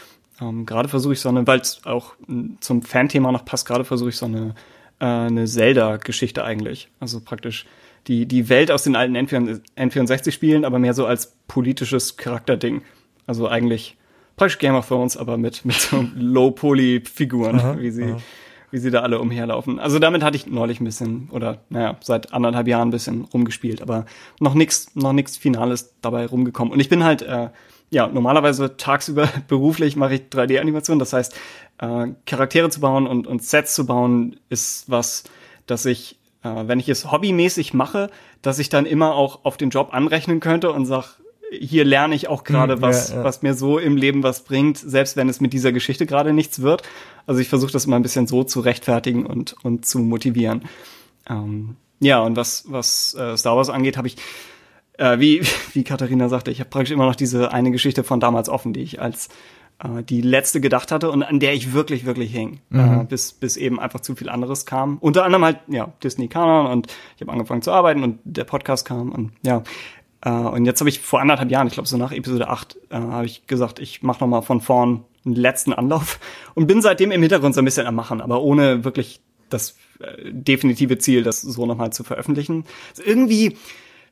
Ähm, gerade versuche ich so eine, weil es auch zum Fan-Thema noch passt, gerade versuche ich so eine, äh, eine Zelda-Geschichte eigentlich. Also praktisch die, die Welt aus den alten N64-Spielen, aber mehr so als politisches Charakterding. Also eigentlich praktisch Game of Thrones, aber mit, mit so Low-Poly-Figuren, wie sie, aha. wie sie da alle umherlaufen. Also damit hatte ich neulich ein bisschen, oder naja, seit anderthalb Jahren ein bisschen rumgespielt, aber noch nichts, noch nichts Finales dabei rumgekommen. Und ich bin halt, äh, ja, normalerweise tagsüber beruflich mache ich 3D-Animation. Das heißt, äh, Charaktere zu bauen und, und Sets zu bauen ist was, dass ich, äh, wenn ich es hobbymäßig mache, dass ich dann immer auch auf den Job anrechnen könnte und sag, hier lerne ich auch gerade hm, was, ja, ja. was mir so im Leben was bringt, selbst wenn es mit dieser Geschichte gerade nichts wird. Also ich versuche das immer ein bisschen so zu rechtfertigen und, und zu motivieren. Ähm, ja, und was, was äh, Star Wars angeht, habe ich äh, wie, wie Katharina sagte, ich habe praktisch immer noch diese eine Geschichte von damals offen, die ich als äh, die letzte gedacht hatte und an der ich wirklich, wirklich hing, mhm. äh, bis, bis eben einfach zu viel anderes kam. Unter anderem halt, ja, Disney Kanon und ich habe angefangen zu arbeiten und der Podcast kam und ja. Äh, und jetzt habe ich vor anderthalb Jahren, ich glaube so nach Episode 8, äh, habe ich gesagt, ich mache noch mal von vorn einen letzten Anlauf und bin seitdem im Hintergrund so ein bisschen am Machen, aber ohne wirklich das äh, definitive Ziel, das so nochmal zu veröffentlichen. Also irgendwie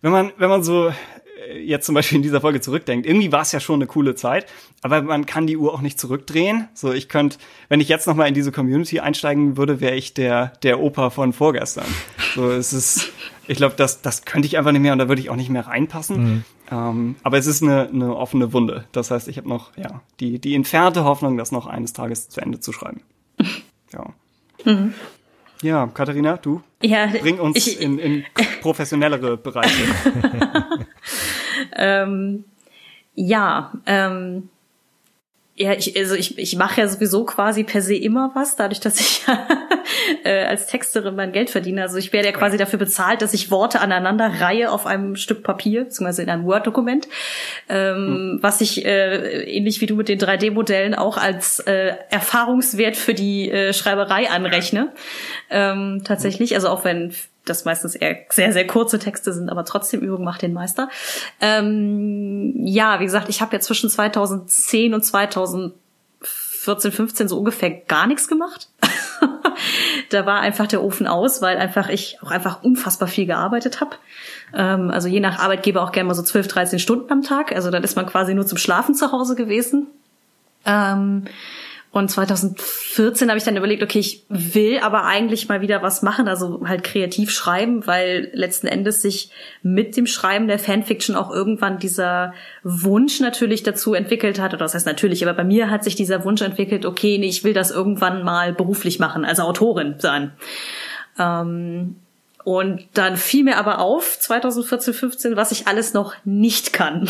wenn man, wenn man so äh, jetzt zum Beispiel in dieser Folge zurückdenkt, irgendwie war es ja schon eine coole Zeit, aber man kann die Uhr auch nicht zurückdrehen. So, ich könnte, wenn ich jetzt nochmal in diese Community einsteigen würde, wäre ich der, der Opa von vorgestern. So, es ist, ich glaube, das, das könnte ich einfach nicht mehr und da würde ich auch nicht mehr reinpassen. Mhm. Ähm, aber es ist eine, eine offene Wunde. Das heißt, ich habe noch, ja, die, die entfernte Hoffnung, das noch eines Tages zu Ende zu schreiben. Ja. Mhm. Ja, Katharina, du? Ja, Bring uns ich, in, in professionellere Bereiche. ähm, ja, ähm, ja, ich, also ich, ich mache ja sowieso quasi per se immer was, dadurch, dass ich äh, als Texterin mein Geld verdiene. Also ich werde ja quasi dafür bezahlt, dass ich Worte aneinander reihe auf einem Stück Papier, beziehungsweise in einem Word-Dokument, ähm, hm. was ich äh, ähnlich wie du mit den 3D-Modellen auch als äh, Erfahrungswert für die äh, Schreiberei anrechne. Ähm, tatsächlich, also auch wenn das meistens eher sehr, sehr kurze Texte sind, aber trotzdem Übung macht den Meister. Ähm, ja, wie gesagt, ich habe ja zwischen 2010 und 2014, 15 so ungefähr gar nichts gemacht. da war einfach der Ofen aus, weil einfach ich auch einfach unfassbar viel gearbeitet habe. Ähm, also je nach Arbeitgeber auch gerne mal so 12, 13 Stunden am Tag. Also dann ist man quasi nur zum Schlafen zu Hause gewesen. Ähm, und 2014 habe ich dann überlegt, okay, ich will aber eigentlich mal wieder was machen, also halt kreativ schreiben, weil letzten Endes sich mit dem Schreiben der Fanfiction auch irgendwann dieser Wunsch natürlich dazu entwickelt hat, oder das heißt natürlich, aber bei mir hat sich dieser Wunsch entwickelt, okay, nee, ich will das irgendwann mal beruflich machen, also Autorin sein. Ähm, und dann fiel mir aber auf, 2014, 15, was ich alles noch nicht kann,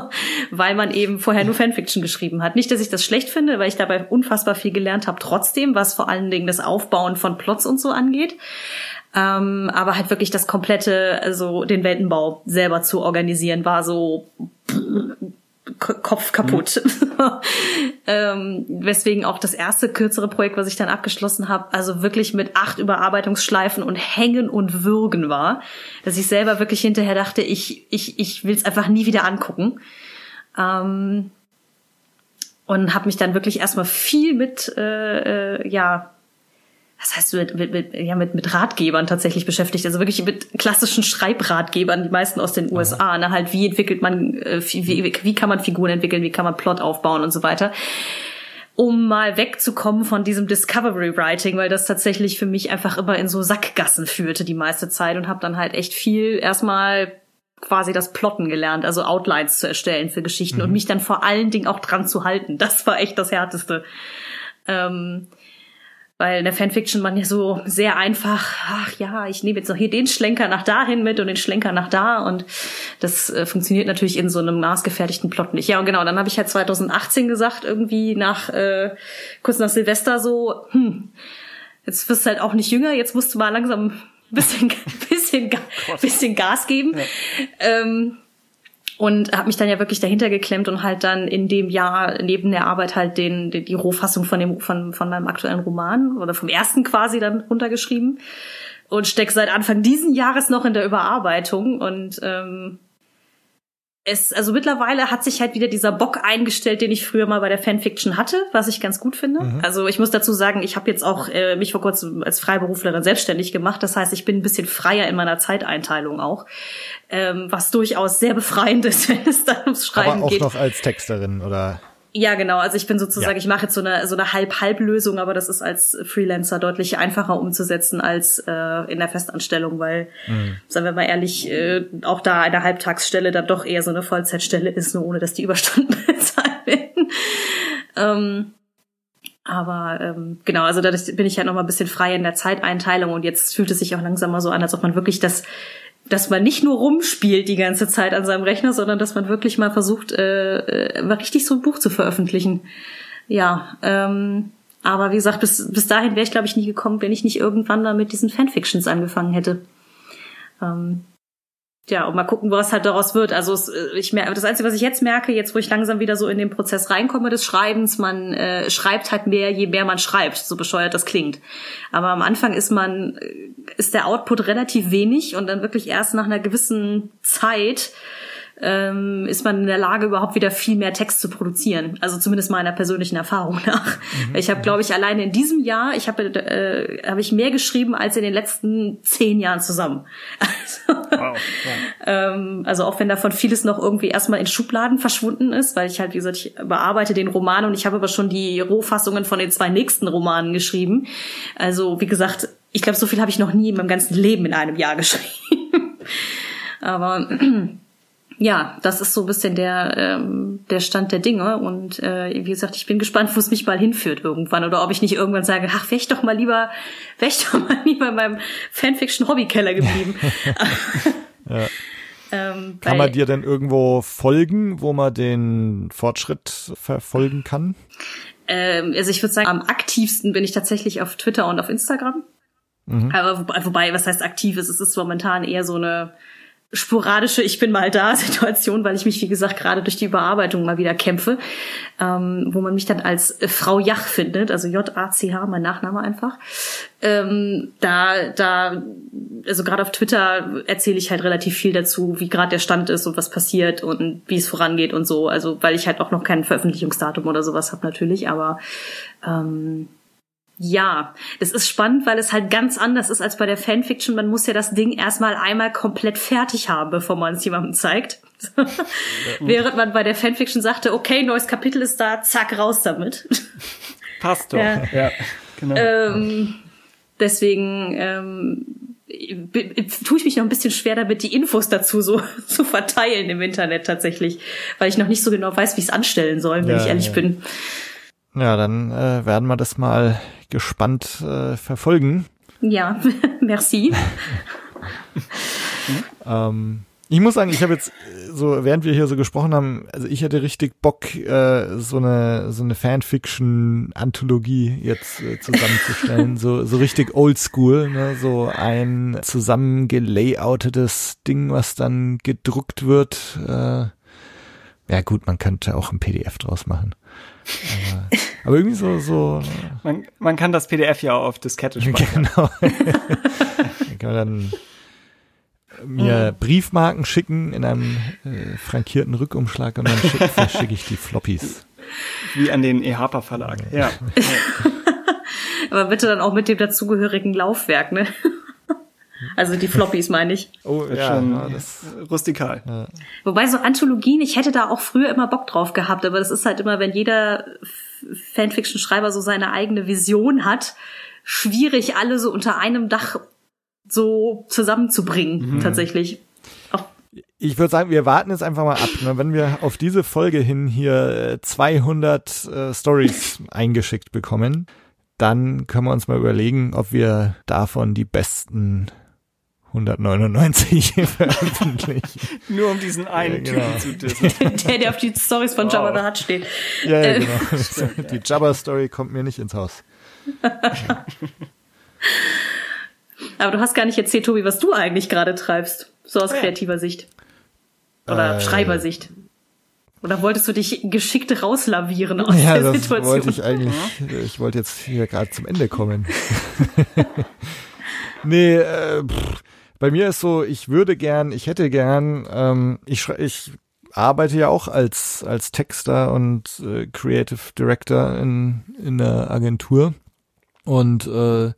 weil man eben vorher nur Fanfiction geschrieben hat. Nicht, dass ich das schlecht finde, weil ich dabei unfassbar viel gelernt habe, trotzdem, was vor allen Dingen das Aufbauen von Plots und so angeht. Ähm, aber halt wirklich das komplette, also den Weltenbau selber zu organisieren, war so Kopf kaputt. Mhm. ähm, weswegen auch das erste kürzere Projekt, was ich dann abgeschlossen habe, also wirklich mit acht Überarbeitungsschleifen und Hängen und Würgen war, dass ich selber wirklich hinterher dachte, ich ich ich will es einfach nie wieder angucken. Ähm, und habe mich dann wirklich erstmal viel mit, äh, äh, ja, was heißt mit, mit, mit, ja, mit, mit Ratgebern tatsächlich beschäftigt. Also wirklich mit klassischen Schreibratgebern, die meisten aus den USA. Ne? Halt, wie entwickelt man, äh, wie, wie, wie kann man Figuren entwickeln, wie kann man Plot aufbauen und so weiter. Um mal wegzukommen von diesem Discovery Writing, weil das tatsächlich für mich einfach immer in so Sackgassen führte die meiste Zeit und habe dann halt echt viel erstmal quasi das Plotten gelernt, also Outlines zu erstellen für Geschichten mhm. und mich dann vor allen Dingen auch dran zu halten. Das war echt das Härteste. Ähm, weil in der Fanfiction man ja so sehr einfach, ach ja, ich nehme jetzt noch hier den Schlenker nach dahin mit und den Schlenker nach da und das äh, funktioniert natürlich in so einem maßgefertigten Plot nicht. Ja, und genau, dann habe ich halt 2018 gesagt, irgendwie nach äh, kurz nach Silvester so, hm, jetzt wirst du halt auch nicht jünger, jetzt musst du mal langsam bisschen, bisschen, bisschen Gas geben. Ja. Ähm, und habe mich dann ja wirklich dahinter geklemmt und halt dann in dem Jahr neben der Arbeit halt den, die, die Rohfassung von dem von von meinem aktuellen Roman oder vom ersten quasi dann runtergeschrieben. Und steck seit Anfang diesen Jahres noch in der Überarbeitung. Und ähm, es, also mittlerweile hat sich halt wieder dieser Bock eingestellt, den ich früher mal bei der Fanfiction hatte, was ich ganz gut finde. Mhm. Also ich muss dazu sagen, ich habe jetzt auch äh, mich vor kurzem als Freiberuflerin selbstständig gemacht. Das heißt, ich bin ein bisschen freier in meiner Zeiteinteilung auch, ähm, was durchaus sehr befreiend ist, wenn es dann ums Schreiben Aber auch geht. noch als Texterin oder ja, genau. Also ich bin sozusagen, ja. ich mache jetzt so eine so eine Halb-Halb-Lösung, aber das ist als Freelancer deutlich einfacher umzusetzen als äh, in der Festanstellung, weil, mhm. sagen wir mal ehrlich, äh, auch da eine Halbtagsstelle dann doch eher so eine Vollzeitstelle ist, nur ohne dass die Überstunden bezahlt werden. ähm, aber ähm, genau, also da bin ich ja halt noch mal ein bisschen frei in der Zeiteinteilung und jetzt fühlt es sich auch langsam mal so an, als ob man wirklich das dass man nicht nur rumspielt die ganze Zeit an seinem Rechner, sondern dass man wirklich mal versucht, äh, äh, mal richtig so ein Buch zu veröffentlichen. Ja, ähm, aber wie gesagt, bis, bis dahin wäre ich, glaube ich, nie gekommen, wenn ich nicht irgendwann mal mit diesen Fanfictions angefangen hätte. Ähm, ja, und mal gucken, was halt daraus wird. Also es, äh, ich merke, das Einzige, was ich jetzt merke, jetzt wo ich langsam wieder so in den Prozess reinkomme des Schreibens, man äh, schreibt halt mehr, je mehr man schreibt, so bescheuert das klingt. Aber am Anfang ist man, äh, ist der Output relativ wenig und dann wirklich erst nach einer gewissen Zeit ähm, ist man in der Lage, überhaupt wieder viel mehr Text zu produzieren. Also zumindest meiner persönlichen Erfahrung nach. Mhm. Ich habe, glaube ich, alleine in diesem Jahr, ich habe äh, hab ich mehr geschrieben als in den letzten zehn Jahren zusammen. Also, wow. Ja. ähm, also auch wenn davon vieles noch irgendwie erstmal in Schubladen verschwunden ist, weil ich halt, wie gesagt, ich bearbeite den Roman und ich habe aber schon die Rohfassungen von den zwei nächsten Romanen geschrieben. Also wie gesagt, ich glaube, so viel habe ich noch nie in meinem ganzen Leben in einem Jahr geschrieben. aber ja, das ist so ein bisschen der, ähm, der Stand der Dinge. Und äh, wie gesagt, ich bin gespannt, wo es mich mal hinführt irgendwann. Oder ob ich nicht irgendwann sage, ach, wäre ich doch mal lieber, wäre ich doch mal lieber in meinem Fanfiction-Hobbykeller geblieben. ja. ähm, kann man dir denn irgendwo folgen, wo man den Fortschritt verfolgen kann? Ähm, also ich würde sagen, am aktivsten bin ich tatsächlich auf Twitter und auf Instagram. Mhm. Aber wobei, wobei, was heißt aktiv ist, es ist momentan eher so eine sporadische Ich bin mal da Situation, weil ich mich, wie gesagt, gerade durch die Überarbeitung mal wieder kämpfe, ähm, wo man mich dann als äh, Frau Jach findet, also J-A-C-H, mein Nachname einfach. Ähm, da, da, also gerade auf Twitter erzähle ich halt relativ viel dazu, wie gerade der Stand ist und was passiert und wie es vorangeht und so. Also weil ich halt auch noch kein Veröffentlichungsdatum oder sowas habe natürlich, aber ähm, ja, das ist spannend, weil es halt ganz anders ist als bei der Fanfiction. Man muss ja das Ding erstmal einmal komplett fertig haben, bevor man es jemandem zeigt. Während man bei der Fanfiction sagte, okay, neues Kapitel ist da, zack, raus damit. Passt doch. Ja, ja genau. Ähm, deswegen ähm, tue ich mich noch ein bisschen schwer damit, die Infos dazu so zu verteilen im Internet tatsächlich, weil ich noch nicht so genau weiß, wie ich es anstellen soll, wenn ja, ich ehrlich ja. bin. Ja, dann äh, werden wir das mal gespannt äh, verfolgen. Ja, merci. ähm, ich muss sagen, ich habe jetzt so, während wir hier so gesprochen haben, also ich hätte richtig Bock, äh, so eine so eine Fanfiction-Anthologie jetzt äh, zusammenzustellen, so so richtig Oldschool, ne? so ein zusammengelayoutetes Ding, was dann gedruckt wird. Äh, ja gut, man könnte auch ein PDF draus machen. Aber, aber irgendwie so, so. Man, man kann das PDF ja auch auf Diskette speichern. Genau. dann kann man dann mir Briefmarken schicken in einem äh, frankierten Rückumschlag und dann schicke schick ich die Floppies. Wie an den EHPA Verlag. Ja. Aber bitte dann auch mit dem dazugehörigen Laufwerk, ne? Also die Floppies meine ich. Oh, ja, schon ja, das, rustikal. Wobei so Anthologien, ich hätte da auch früher immer Bock drauf gehabt, aber das ist halt immer, wenn jeder Fanfiction-Schreiber so seine eigene Vision hat, schwierig alle so unter einem Dach so zusammenzubringen, tatsächlich. Auch, ich würde sagen, wir warten jetzt einfach mal ab. Ne? Wenn wir auf diese Folge hin hier äh, 200 äh, Stories eingeschickt bekommen, dann können wir uns mal überlegen, ob wir davon die besten 199 veröffentlichen. Nur um diesen einen Ja, genau. Typen zu dissen. der, der auf die Stories von Jabba the Hutt steht. Ja, ja Äh. genau. Die Jabba-Story kommt mir nicht ins Haus. Aber du hast gar nicht erzählt, Tobi, was du eigentlich gerade treibst. So aus ja. kreativer Sicht. Oder Äh. Schreibersicht. Oder wolltest du dich geschickt rauslavieren aus Ja, der das Situation? wollte ich eigentlich, ich wollte jetzt hier gerade zum Ende kommen. nee, äh, pff, bei mir ist so, ich würde gern, ich hätte gern, ähm, ich, ich arbeite ja auch als, als Texter und äh, Creative Director in, in der Agentur. Und äh,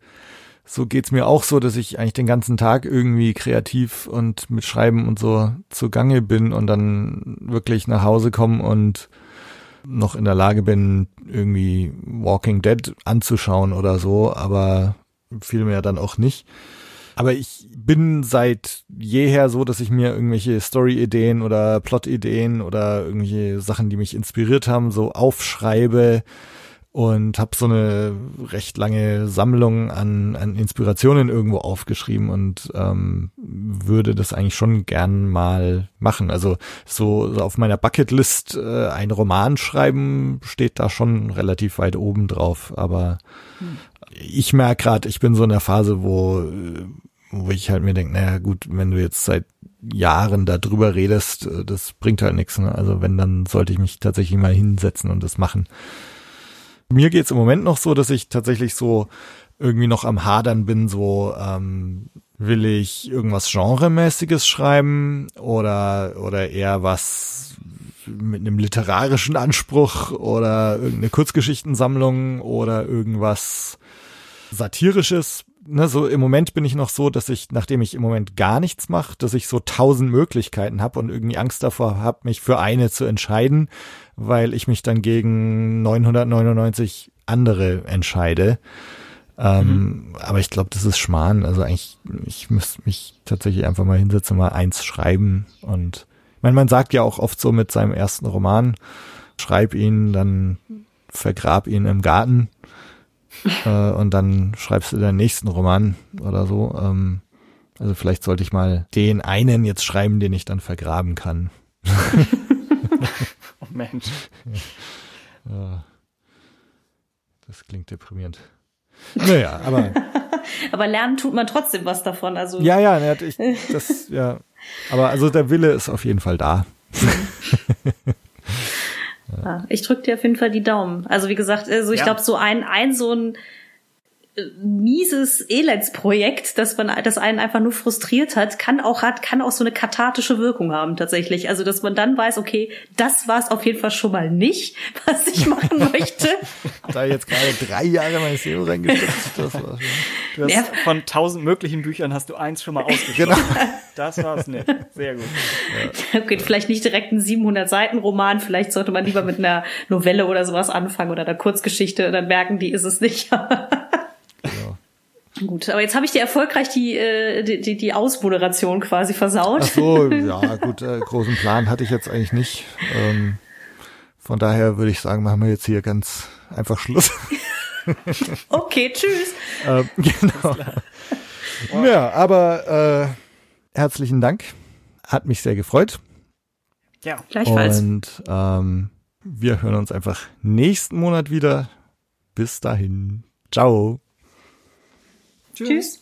so geht's mir auch so, dass ich eigentlich den ganzen Tag irgendwie kreativ und mit Schreiben und so zugange bin und dann wirklich nach Hause komme und noch in der Lage bin, irgendwie Walking Dead anzuschauen oder so, aber vielmehr dann auch nicht. Aber ich bin seit jeher so, dass ich mir irgendwelche Story-Ideen oder Plot-Ideen oder irgendwelche Sachen, die mich inspiriert haben, so aufschreibe und habe so eine recht lange Sammlung an, an Inspirationen irgendwo aufgeschrieben und ähm, würde das eigentlich schon gern mal machen. Also so, so auf meiner Bucketlist äh, ein Roman schreiben steht da schon relativ weit oben drauf. Aber ich merke gerade, ich bin so in der Phase, wo, wo ich halt mir denke, naja gut, wenn du jetzt seit Jahren darüber redest, äh, das bringt halt nichts. Ne? Also wenn, dann sollte ich mich tatsächlich mal hinsetzen und das machen. Mir geht's im Moment noch so, dass ich tatsächlich so irgendwie noch am Hadern bin, so ähm, will ich irgendwas Genremäßiges schreiben oder oder eher was mit einem literarischen Anspruch oder irgendeine Kurzgeschichtensammlung oder irgendwas satirisches. Ne, so im Moment bin ich noch so, dass ich, nachdem ich im Moment gar nichts mache, dass ich so tausend Möglichkeiten habe und irgendwie Angst davor habe, mich für eine zu entscheiden, weil ich mich dann gegen 999 andere entscheide. Ähm, Aber ich glaube, das ist Schmarrn. Also eigentlich, ich müsste mich tatsächlich einfach mal hinsetzen, mal eins schreiben. Und ich meine, man sagt ja auch oft so mit seinem ersten Roman, schreib ihn, dann vergrab ihn im Garten äh, und dann schreibst du deinen nächsten Roman oder so. Ähm, also vielleicht sollte ich mal den einen jetzt schreiben, den ich dann vergraben kann. Oh Mensch. Das klingt deprimierend. Naja, aber Aber lernen tut man trotzdem was davon. Also ja, ja, ich, das, ja. Aber also der Wille ist auf jeden Fall da. Ja, ich drücke dir auf jeden Fall die Daumen. Also wie gesagt, also ich Ja. glaube, so ein, ein so ein mieses Elendsprojekt, das man, das einen einfach nur frustriert hat, kann auch hat, kann auch so eine kathartische Wirkung haben tatsächlich. Also dass man dann weiß, okay, das war es auf jeden Fall schon mal nicht, was ich machen möchte. Da jetzt gerade drei Jahre mein Leben reingesteckt. Das war schon. Du hast Ja. von tausend möglichen Büchern hast du eins schon mal ausgeschlossen. Genau. Das war's nicht. Sehr gut. Okay, vielleicht nicht direkt ein 700 Seiten Roman, vielleicht sollte man lieber mit einer Novelle oder sowas anfangen oder einer Kurzgeschichte, dann merken die, ist es nicht. Gut, aber jetzt habe ich dir erfolgreich die, äh, die, die, die Ausmoderation quasi versaut. Ach so, ja, gut, äh, großen Plan hatte ich jetzt eigentlich nicht. Ähm, von daher würde ich sagen, machen wir jetzt hier ganz einfach Schluss. Okay, tschüss. ähm, genau. Ja, aber äh, herzlichen Dank. Hat mich sehr gefreut. Ja. Gleichfalls. Und ähm, wir hören uns einfach nächsten Monat wieder. Bis dahin. Ciao. Tschüss.